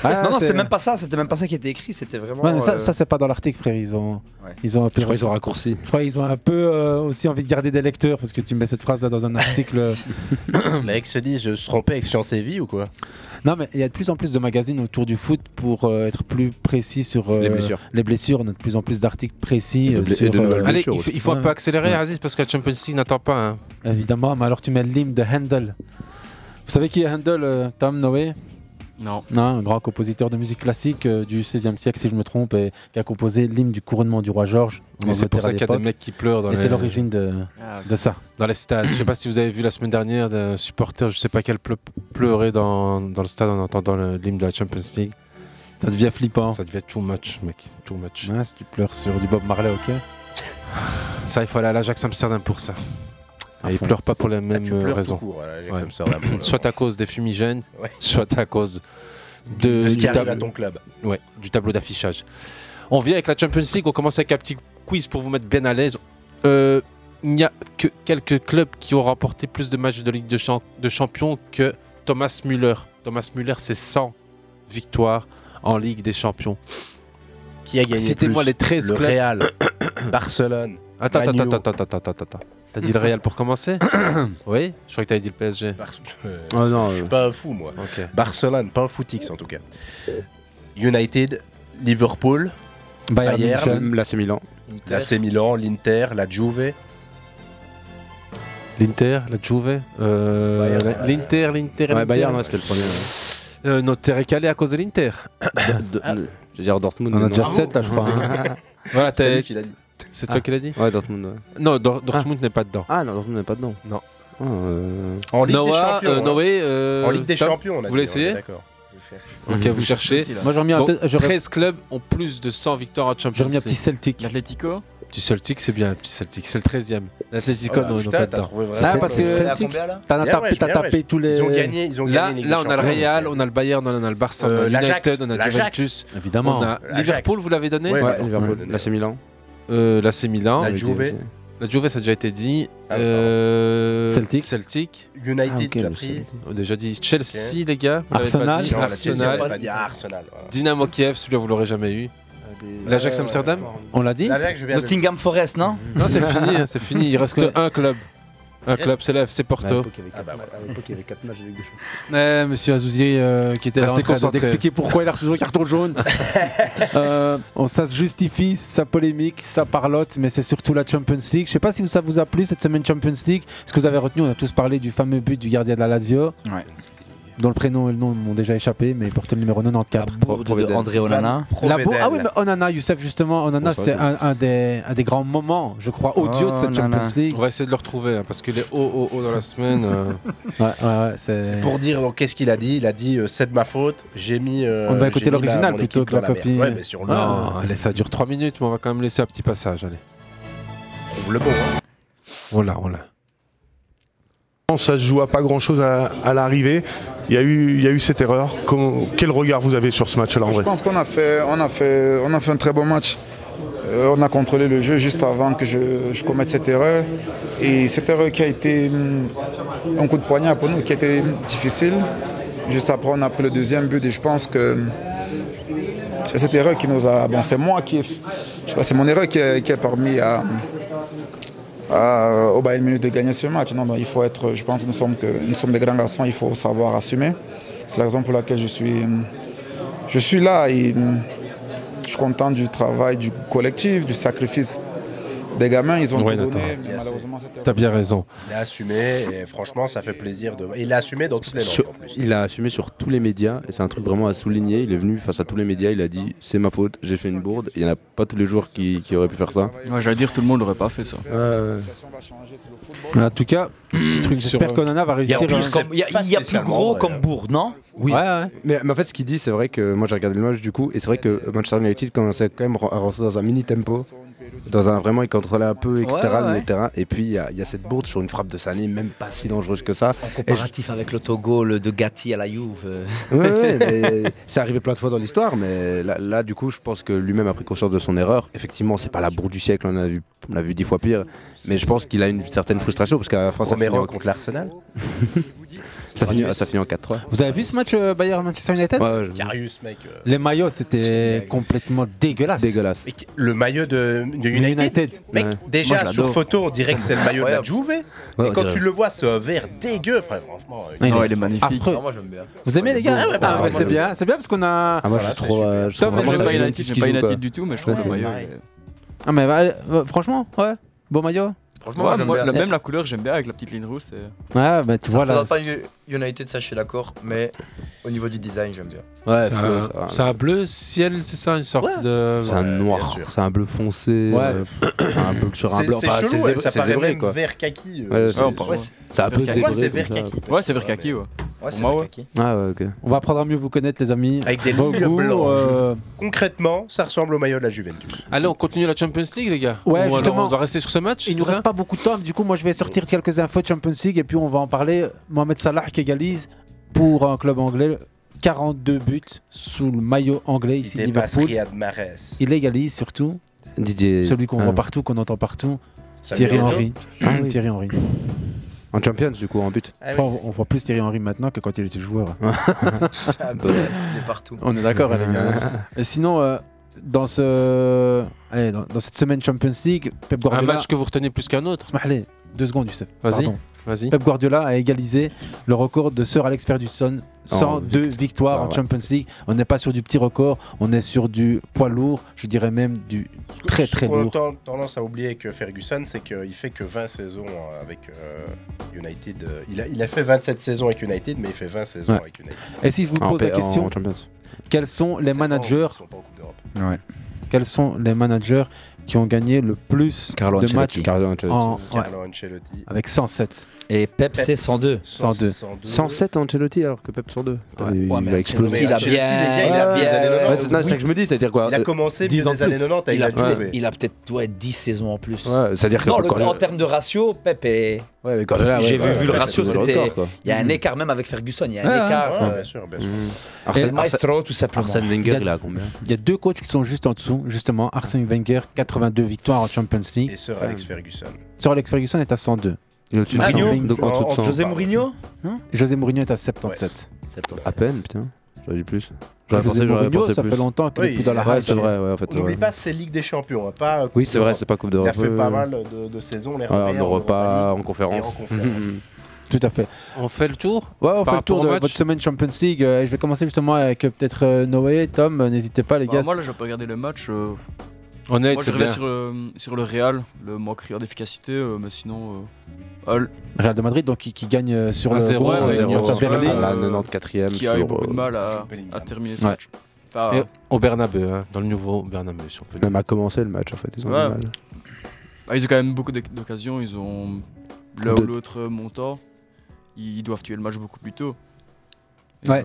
Ah, non, non, c'était même pas ça, c'était même pas ça qui était écrit, c'était vraiment. Ça, euh, ça c'est pas dans l'article, frère. Ils ont, ils ont un peu. Je crois qu'ils ont raccourci. Je crois qu'ils ont un peu euh, aussi envie de garder des lecteurs parce que tu mets cette phrase là dans un article. Euh, L'ex se dit, je se trompais avec Science et Vie ou quoi? Non, mais il y a de plus en plus de magazines autour du foot pour être plus précis sur les blessures. Les blessures, on a de plus en plus d'articles précis sur. Allez, il, il faut, un peu accélérer, Aziz, parce que la Champions League n'attend pas. Hein. Évidemment, mais alors tu mets le de Handel. Vous savez qui est Handel, Tom Noé? Non. Non, un grand compositeur de musique classique euh, du XVIe siècle, si je me trompe, et qui a composé l'hymne du couronnement du roi Georges. c'est pour ça qu'il y a des mecs qui pleurent dans Et les... c'est l'origine de, Ah, de ça. Dans les stades. je sais pas si vous avez vu la semaine dernière d'un supporter, je sais pas quel, pleu- pleurer dans, dans le stade en entendant l'hymne de la Champions League. Ça devient flippant. Ça devient too much, mec. Too much. Ouais, si tu pleures sur du Bob Marley, ok. Ça, il faut aller à l'Ajax Amsterdam pour ça. Ils fond. pleurent pas pour mêmes Ah, court Ouais. Amsterdam, pour le soit à cause des fumigènes, Ouais. soit à cause de, De ce qui du arrive tableau- à ton club. Ouais, du tableau d'affichage. On vient avec la Champions League, on commence avec un petit quiz pour vous mettre bien à l'aise. Euh, il n'y a que quelques clubs qui ont remporté plus de matchs de Ligue de, Champ- de Champions que Thomas Müller. Thomas Müller, c'est 100 victoires en Ligue des Champions. Qui a gagné Citez-moi les 13 Le clubs. Real, Barcelone. Attends, attends, attends, attends, attends, attends, attends. T'as dit le Real pour commencer Oui Je crois que t'avais dit le PSG. Euh, Oh non, je suis euh. pas un fou, moi. Barcelone, pas un footix en tout cas. United, Liverpool, Bayern Bayern, l'AC Milan. l'AC Milan, l'Inter, la Juve. L'Inter, la Juve, euh, l'Inter, l'Inter, Ouais. Bayern, ouais, c'était le premier. ouais. Euh, non, t'es récalé à cause de l'Inter. Ah. Je veux dire Dortmund. On a déjà non. 7 là, je crois. hein. Voilà, C'est t'es- lui qui l'a dit. C'est toi Ah. qui l'as dit Ouais, Dortmund. ouais. Non, Dor- Dortmund n'est pas dedans. Ah non, Dortmund n'est pas dedans. Non. Ah, euh, En Ligue des Noah, Champions. euh, hein. Noé, euh, en Ligue des Tom, Champions, on a vous on est D'accord. Ok, vous cherchez. Là. Moi, j'aurais mis, en Donc, tête- j'aurais 13 clubs ont plus de 100 victoires en Champions j'aurais mis un League. petit Celtic. L'Atlético Petit Celtic, c'est bien, petit Celtic. C'est le 13e. L'Atlético, Oh là, non, ils n'ont pas dedans. Ah, le- parce que c'est Celtic, là t'as tapé, tous les. Ils ont gagné, ils ont Là, là on a le. Real, on a le Bayern, on a le Barça, on Euh, a l'Ajax, United, on a. Juventus. Évidemment. Liverpool, vous l'avez donné Ouais, Liverpool. ouais. L'AC Milan. Euh, L'AC Milan. La Juve. La Juve, ça a déjà été dit. Ah, Euh, Celtic. Celtic. United, Ah, pris. On a déjà dit Chelsea, les gars. vous Arsenal. pas dit. Arsenal. pas dit ah, Arsenal. voilà. Dynamo Kiev, celui-là, vous l'aurez jamais eu. L'Ajax Euh, Amsterdam On l'a dit Nottingham Forest, non Non, c'est fini, hein, c'est fini. Il reste que- un club. Un club, c'est le FC À Porto. l'époque, il y avait Ah quatre- bah à l'époque, il y avait 4 matchs de Ligue des Champions. Eh, monsieur Azouzier euh, qui était là en train d'expliquer pourquoi il a reçu son carton jaune. Euh, on- ça se justifie, ça polémique, ça parlotte, mais c'est surtout la Champions League. Je sais pas si ça vous a plu cette semaine Champions League. Ce que vous avez retenu, on a tous parlé du fameux but du gardien de la Lazio, Ouais. Dont le prénom et le nom m'ont déjà échappé, mais il portait le numéro 94. Bourde de. André Onana. La ah oui, mais Onana, Youssef, justement, Onana, ça c'est un, un des, un des grands moments, je crois, audio de cette Onana. Champions League. On va essayer de le retrouver hein, parce qu'il est haut, haut, haut dans la semaine. euh. Ouais, ouais, ouais, c'est. Pour dire donc, qu'est-ce qu'il a dit, il a dit euh, c'est de ma faute, j'ai mis. euh, On va écouter l'original plutôt que la copie. Ouais, mais sur le. Non, allez, ça dure 3 minutes, mais on va quand même laisser un petit passage. Allez. Le bon. hein. On l'a, on l'a. Ça se joue à pas grand chose à, l'arrivée. Il y, a eu, il eu cette erreur. Quel regard vous avez sur ce match-là Je pense qu'on a fait, a a fait un très bon match. Euh, on a contrôlé le jeu juste avant que je, commette cette erreur. Et cette erreur qui a été hum, un coup de poignard pour nous, qui a été difficile. Juste après, on a pris le deuxième but et je pense que c'est cette erreur qui nous a. Bon, c'est moi qui. Je sais pas, c'est mon erreur qui a, qui a permis à, à- au Bayern Munich de gagner ce match. Non, non, il faut être. Je pense nous sommes, que nous sommes des grands garçons, il faut savoir assumer. C'est la raison pour laquelle je suis. je suis là et hum, je suis content du travail du collectif, du sacrifice des gamins. Ils ont Ouais, tout donné, mais malheureusement, c'était- T'as bien raison. Il a assumé et franchement, ça fait plaisir. De... Il l'a assumé dans toutes les langues Sur- en plus. il a assumé sur tous les médias et c'est un truc vraiment à souligner. Il est venu face à tous les médias, il a dit c'est ma faute, j'ai fait une bourde. Il n'y en a pas tous les jours qui, qui auraient pu faire ça. Ouais, j'allais dire, tout le monde n'aurait pas fait ça. En tout cas, j'espère Sur- qu'Onana va Il y a réussir. plus, hein. comme- il y a- il y a plus gros comme bourde, non? Oui. Mais, mais en fait, ce qu'il dit, c'est vrai que moi j'ai regardé le match du coup, et c'est vrai que Manchester United commençait quand même à rentrer dans un mini tempo. Dans un vraiment, il contrôlait un peu, etc. Ouais, ouais, le terrain. Et puis il y, a- il y a cette bourde sur une frappe de Sané, même pas si dangereuse que ça. Je- Comparatif avec l'autogol de Gatti à la Juve. euh. Ouais, c'est arrivé plein de fois dans l'histoire, mais là, là, du coup, je pense que lui-même a pris conscience de son erreur. Effectivement, c'est pas la bourde du siècle, on a vu, on a vu dix fois pire, mais je pense qu'il a une certaine frustration parce qu'à la fin, ça finit, en... contre l'Arsenal. ça, finit, ça finit en 4-3. Vous avez vu ce match euh, Bayern Manchester United Ouais, ouais, je- Carius, mec. euh, Les maillots, c'était complètement dégueulasse. Dégueulasse. mec, Le maillot de, de United. United. Mec, Ouais. déjà Moi, je sur l'adore. photo, on dirait que c'est le maillot de la. Juve. Ouais, et on quand dirait. tu le vois, c'est un vert dégueu. Frère, franchement. Ah, il est il est magnifique. affreux. Non, moi j'aime bien. Vous aimez les gars Ah ouais, bah, ouais, c'est bien, c'est bien parce qu'on a. Ah, moi, je trouve. euh, je Tom, trouve mais vraiment J'aime ça pas génial United, ce j'aime qu'ils pas jouent, quoi. United du tout, mais je trouve Ouais, le c'est maillot. pareil. est- Ah mais bah, euh, franchement, ouais, beau maillot. Franchement, moi, la, même la couleur, j'aime bien avec la petite ligne rousse. Ouais, bah tu ça vois là. pas United, ça je suis d'accord, mais au niveau du design, j'aime bien. Ouais, c'est un, bleu ciel, c'est ça Une sorte de. C'est un noir, c'est un bleu foncé, ouais. Euh, un bleu sur un blanc. C'est ça paraît zébré, quoi. vert kaki. Euh. C'est un peu zébré. c'est vert kaki. Ouais, c'est vert kaki, ouais. C'est ouais. Ah, on va apprendre à mieux vous connaître, les amis. Avec des lignes blanches. Euh, Concrètement, ça ressemble au maillot de la Juventus. Allez, on continue la Champions League, les gars. Ouais, justement. On doit rester sur ce match. Il nous reste pas beaucoup de temps. Du coup, moi, je vais sortir quelques infos de Champions League et puis on va en parler. Mohamed Salah qui égalise pour un club anglais, 42 buts sous le maillot anglais ici de Liverpool. Il égalise surtout celui qu'on voit euh, partout, qu'on entend partout, Thierry Henry. Ah Thierry Henry. En Champions, du coup, en but. On voit plus Thierry Henry maintenant que quand il était joueur. On est d'accord, les gars. Et sinon, euh, dans, ce... Dans, cette semaine Champions League, Pep Guardiola... Un match que vous retenez plus qu'un autre. Allez, deux secondes, Youssef. Vas-y. Vas-y. Pep Guardiola a égalisé le record de Sir Alex Ferguson. 102 victoire. victoires en. Champions League. On n'est pas sur du petit record, on est sur du poids lourd, je dirais même du très très lourd. On a tendance à oublier que euh, Ferguson, c'est qu'il fait que 20 saisons euh, avec euh, United. Il a, il a, fait 27 saisons avec United, mais il fait 20 saisons avec United. Et si je vous pose la question, quels sont les managers sont ouais. Quels sont les managers qui ont gagné le plus Carlo de matchs Carlo Ancelotti. avec 107. Et Pep, c'est 102. 102. 107 Ancelotti alors que Pep 102. Il, a explosé. Il a bien. Il a c'est ça que je me dis, c'est-à-dire quoi Il a euh, commencé dix ans années 90. Il a peut-être 10 saisons en plus. C'est-à-dire en termes de ratio, Pep est. Ouais, J'ai bah, vu, le ratio, c'était. Il y a un écart même avec Ferguson, il y a un écart. Euh, bien sûr, mm. Arsène, Maestro, tout. Arsène Wenger, il a combien Il y a deux coachs qui sont juste en dessous, justement. Arsène Wenger, 82 victoires en Champions League. Et Sir Alex euh, Ferguson. Sir Alex Ferguson est à 102. Il est ah, donc en, en, José Mourinho José Mourinho est à 77. 77. À peine, putain. J'aurais dit plus. Bah, José ça fait longtemps qu'il oui, est dans la rage. Vrai, ouais, en fait, pas, c'est Ligue des Champions. Hein, pas euh, oui, c'est vrai, c'est pas Coupe d'Europe. Il a fait pas mal de, de saisons, les ouais, en Europa, euh, en. En conférence. Tout à fait. On fait le tour Ouais, on fait le tour de votre semaine Champions League. Euh, je vais commencer justement avec peut-être euh, Noé, Tom. N'hésitez pas, les bah, gars. Moi, là, je vais pas regarder le match. On Moi, je bien. Euh, sur le, Real, le moins criard d'efficacité, euh, mais sinon. Euh, Real de Madrid, donc qui, gagne sur le 0 ouais, la 94e. Qui a eu beaucoup de mal à, terminer ce match. Au Bernabeu, hein, dans le nouveau Bernabeu, si on peut Même à commencer le match, en fait, ils ont du mal. Ah, ils ont quand même beaucoup d'occasions, ils ont l'un ou l'autre montant. Ils doivent tuer le match beaucoup plus tôt. Ouais.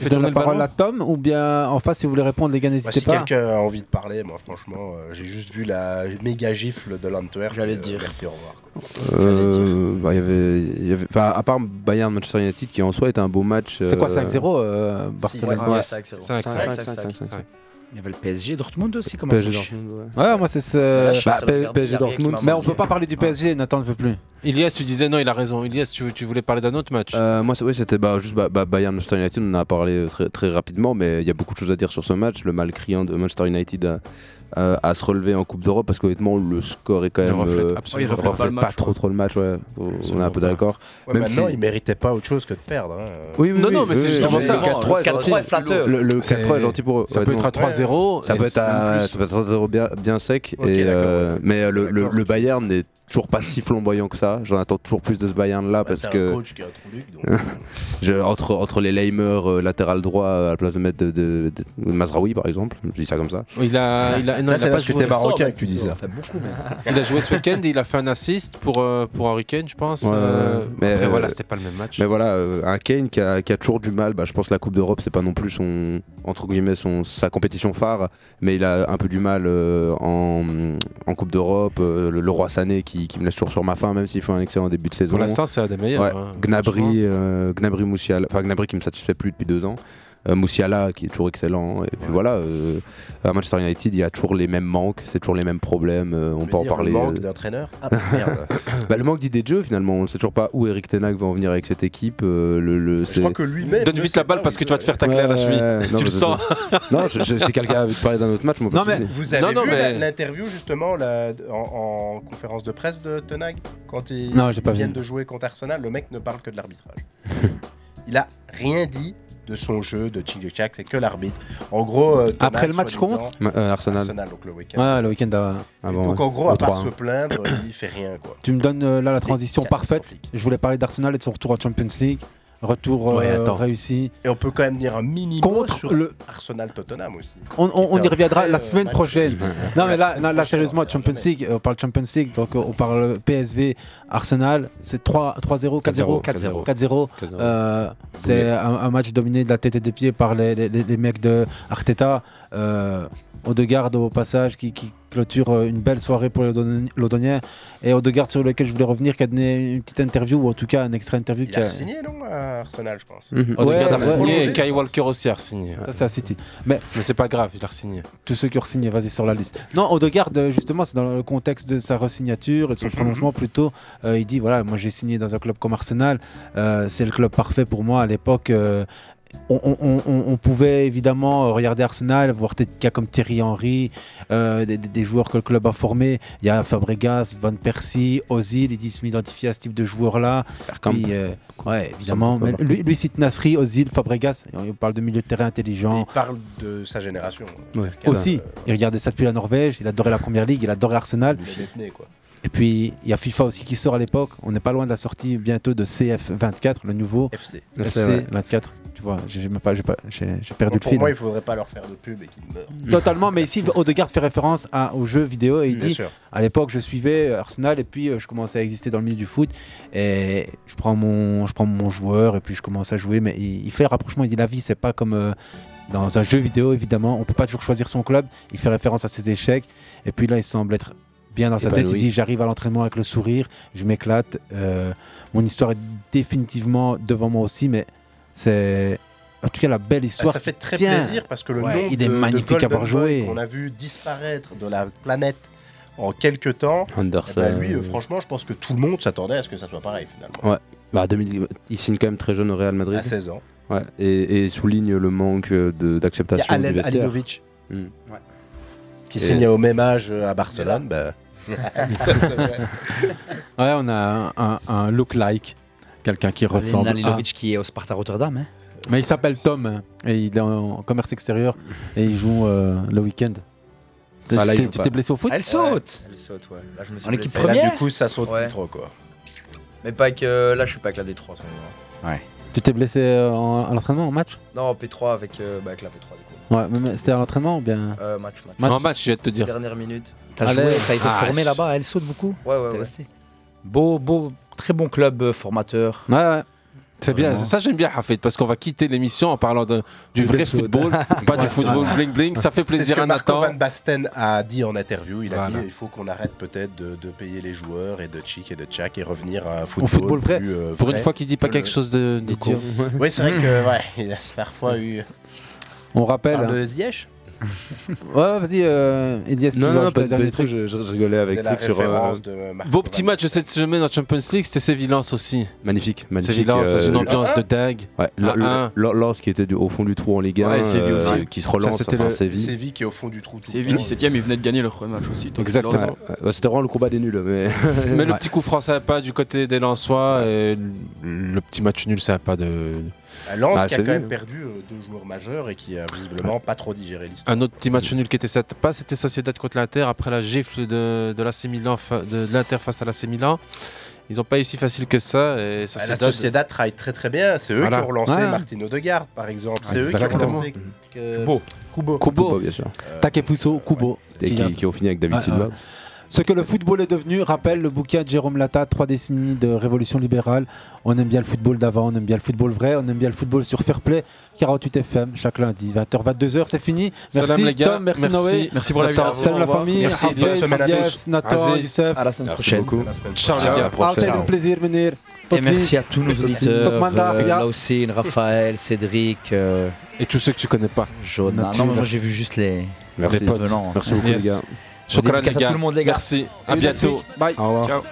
Je donne la parole à Tom ou bien en face si vous voulez répondre les gars n'hésitez bah, pas. Si quelqu'un a envie de parler, moi franchement euh, j'ai juste vu la méga gifle de l'Antwerp. J'allais euh, dire. Merci au revoir. Euh, bah, y avait, à part Bayern Manchester United qui en soi était un beau match. C'est quoi euh, 5-0 Barcelone? 5-0. Il y avait le PSG Dortmund aussi, comme PSG ouais. moi c'est ce. Bah, PSG Dortmund. Mais on peut pas parler du PSG, Nathan ne veut plus. Ilias, tu disais non, il a raison. Ilias, tu, tu voulais parler d'un autre match euh, Moi, oui, c'était bah, juste bah, Bayern Manchester United. On en a parlé euh, très, rapidement, mais il y a beaucoup de choses à dire sur ce match. Le mal criant de Manchester United euh, euh, à se relever en Coupe d'Europe parce qu'honnêtement le score est quand même euh, il reflète, absolument. Il reflète, pas, pas trop trop le match ouais. on est un peu d'accord. Ouais, même maintenant si... il méritait pas autre chose que de perdre hein. oui, oui, non non mais c'est justement ça. le 4-3 est flatteur. le, le 4-3 est gentil pour eux ça peut être à 3-0 ça peut être à 3-0 bien sec euh, mais euh, le Bayern est toujours pas si flamboyant que ça. J'en attends toujours plus de ce Bayern là parce que entre entre les Leimer euh, latéral droit à la place de mettre de, Mazraoui par exemple, je dis ça comme ça. Il a il a, il a pas joué. Marocain que tu dis ça. Il a joué ce week-end, il a fait un assist pour euh, pour Harry Kane je pense. Euh. Mais euh, voilà c'était pas le même match. Mais voilà un Kane qui a, qui a toujours du mal. Bah, je pense que la Coupe d'Europe c'est pas non plus son entre guillemets son, sa compétition phare, mais il a un peu du mal euh, en, Coupe d'Europe. Euh, le, Roi Sané qui, me laisse toujours sur ma faim, même s'il fait un excellent début de saison. Pour l'instant, c'est un des meilleurs. Hein, Gnabry, euh, Gnabry Moussial, Gnabry qui me satisfait plus depuis deux ans. Euh, Moussiala qui est toujours excellent. Hein. Et puis voilà, euh, à Manchester United, il y a toujours les mêmes manques, c'est toujours les mêmes problèmes. Euh, on peut en parler. Le manque d'entraîneur ah, bah, Le manque d'idées de jeu finalement. On ne sait toujours pas où Eric Tenag va en venir avec cette équipe. je crois que lui-même. Donne vite la balle parce que tu vas te faire ta tacler à la cheville. Tu le sens. Non, c'est quelqu'un qui parlait d'un autre match. Non, mais vous avez vu l'interview justement en conférence de presse de Tenag quand ils viennent de jouer contre Arsenal. Le mec ne parle que de l'arbitrage. Il a rien dit de son jeu, de Tchik c'est que l'arbitre. En gros, euh, Après le match contre euh, Arsenal. Arsenal, donc le week-end. Ouais, le week-end à- Avant, donc ouais. en gros, à part 3-1. se plaindre, il fait rien quoi. Tu me donnes euh, là la transition parfaite. Je voulais parler d'Arsenal et de son retour en Champions League. Retour euh, Ouais, réussi. Et on peut quand même dire un minimum Contre sur le- Arsenal Tottenham aussi. On, on- on y reviendra la euh, semaine prochaine. Non mais là, sérieusement, Champions League, on parle Champions League, donc euh, on parle PSV, Arsenal, c'est 3 3-0, 4-0, 4-0. 4-0. Euh, C'est un, un match dominé de la tête et des pieds par les, les- les- les mecs de Arteta. Euh, Odegaard au passage qui, qui clôture euh, une belle soirée pour Londoniens et Odegaard sur lequel je voulais revenir qui a donné une petite interview ou en tout cas un extra interview Il qui a signé non à Arsenal, je pense. Mhm. Odegaard a ouais, signé ouais. et Kai Walker aussi a signé. Ça, c'est à City. Mais, Mais c'est pas grave, il a signé. tous ceux qui ont signé, vas-y sur la liste. Non, Odegaard, euh, justement, c'est dans le contexte de sa resignature et de son prolongement plutôt. Euh, il dit voilà, moi j'ai signé dans un club comme Arsenal, euh, c'est le club parfait pour moi à l'époque. euh, on, on- on- on- on pouvait évidemment euh, regarder Arsenal, voir des gars comme Thierry Henry, euh, des, des- des joueurs que le club a formés. Il y a Fabregas, Van Persie, Ozil. Il dit je m'identifie à ce type de joueurs-là. Puis, euh, ouais, évidemment. Mais lui, lui cite Nasri, Ozil, Fabregas. On parle de milieu de terrain intelligent. Il parle de sa génération. Aussi, il regardait ça depuis la Norvège, il adorait la première ligue, il adorait Arsenal. Il quoi. Et puis il y a FIFA aussi qui sort à l'époque. On n'est pas loin de la sortie bientôt de CF24, le nouveau FC. FC ouais. 24. Vois, j'ai même pas, j'ai pas- j'ai j'ai perdu le pour fil. moi, il faudrait pas leur faire de pub et qu'ils meurent. Totalement, mais ici Odegaard fait référence à, aux jeux vidéo et il Bien dit sûr. à l'époque je suivais Arsenal et puis euh, je commençais à exister dans le milieu du foot et je prends mon, je prends mon joueur et puis je commence à jouer. Mais il, il fait le rapprochement, il dit la vie c'est pas comme euh, dans un jeu vidéo évidemment, on peut pas toujours choisir son club. Il fait référence à ses échecs et puis là il semble être bien dans sa tête. Il dit j'arrive à l'entraînement avec le sourire, je m'éclate. euh, mon histoire est définitivement devant moi aussi, mais c'est en tout cas la belle Ah, histoire. ça fait très tient. plaisir parce que le Ouais, nombre il est de- de magnifique à Golden avoir joué. Boy qu'on a vu disparaître de la planète en quelques temps. Anderson. eh ben, lui, euh, franchement, je pense que tout le monde s'attendait à ce que ça soit pareil finalement. Ouais. Bah, 2000, il signe quand même très jeune au Real Madrid. À 16 ans. Ouais. Et, et souligne le manque euh, de- Il y a d'acceptation. Alinovic Hmm. qui Et- signe au même âge euh, à Barcelone. bah, Ouais, on a un, un, un look-like, quelqu'un qui ressemble. À- qui est au Sparta Rotterdam. Hein. Mais il s'appelle Tom hein, et il est en commerce extérieur et il joue euh, le week-end. Ah, là, il T'es- joue tu pas. t'es blessé au foot? Elle saute Elle saute, ouais. Là, je me suis En équipe blessé. et là, première? du coup, ça saute Ouais. trop quoi. Mais pas avec. euh, là, je suis pas avec la D3 en ce moment. Ouais. Tu t'es blessé euh, en, à l'entraînement, en match? Non, en P3 avec, euh, bah, avec la P3 du coup. Ouais, mais- mais c'était à l'entraînement ou bien? Euh, match, match. Match. En match, je vais te dire. Dernière minute. T'as Allez. joué, t'as été Ah, formé je- là-bas, elle saute beaucoup? Ouais, ouais, T'es ouais. resté? Beau, beau, très bon club euh, formateur. Ouais, ouais. C'est bien, ça j'aime bien Hafid parce qu'on va quitter l'émission en parlant de, du vrai football, pas du football bling bling. Ça fait C'est ce plaisir que à Marco. Van Basten a dit en interview. Il a Voilà. dit il faut qu'on arrête peut-être de, de payer les joueurs et de Chic et de Tchak et revenir à un football, Au football vrai. plus, euh, Pour une fois qu'il dit pas que quelque le- chose de, de. Oui, c'est vrai que ouais, il a parfois eu. On rappelle. Parle hein. Ziyech Ouais, vas-y, euh, Elias, Non, non, ajouter pas de dernier pas du tout, truc je, je- je rigolais avec truc sur. euh, Beau petit match de cette semaine en Champions League, c'était Sévillance aussi. Magnifique, magnifique. Sévillance dans une euh, ambiance de dingue. Ouais, le- le- Lens qui était au fond du trou en Ligue 1, Ouais, Séville euh, aussi. qui se relance, c'était enfin le- Séville. Séville qui est au fond du trou. Séville le temps. 17ème, ils venaient de gagner leur premier match aussi. Exactement. C'était vraiment le combat des nuls, mais. Mais le petit coup franc sympa du côté des Lensois et le petit match nul sympa de. À Lens Bah, qui a quand même perdu euh, deux joueurs majeurs et qui a visiblement pas trop digéré l'histoire. Un autre petit match nul qui était sympa, c'était Sociedad contre l'Inter après la gifle de, de l'AC Milan, fa- de, de l'Inter face à l'AC Milan. Ils n'ont pas eu si facile que ça. Et Ah, La Sociedad, travaille très très bien. C'est eux Voilà. qui ont relancé Ouais. Martin Odegaard, par exemple. C'est eux qui ont Exactement. relancé que- Kubo. Kubo. Kubo. Kubo, bien sûr. Takefuso, Kubo. Qui, qui ont fini avec David Silva. ouais. Ce que le football est devenu, rappelle le bouquin de Jérôme Lata, Trois décennies de révolution libérale. On aime bien le football d'avant, on aime bien le football vrai, on aime bien le football sur Fairplay, 48 FM, chaque lundi, 20h, 22h, c'est fini. Merci Salam, les gars. Tom, merci, Merci. Noé. Merci pour l'invitation. Salut la famille, Merci. Hafez, Bonne semaine à Elias, tous. Nathan, Aziz. Youssef. À la semaine Merci prochaine. La Ciao, les gars. un plaisir, meneer. Et merci à tous nos auditeurs, euh. Laucine, Raphaël, Cédric, euh, Et tous ceux que tu connais pas. Non, moi j'ai vu juste les, Merci. Merci beaucoup, Yes. les gars. Shukran, les à gars. tout le monde, les gars. Merci. À bientôt. Bye. Au revoir. Ciao.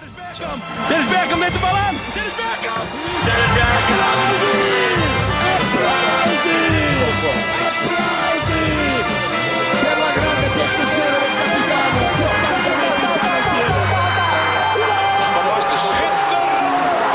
Dennis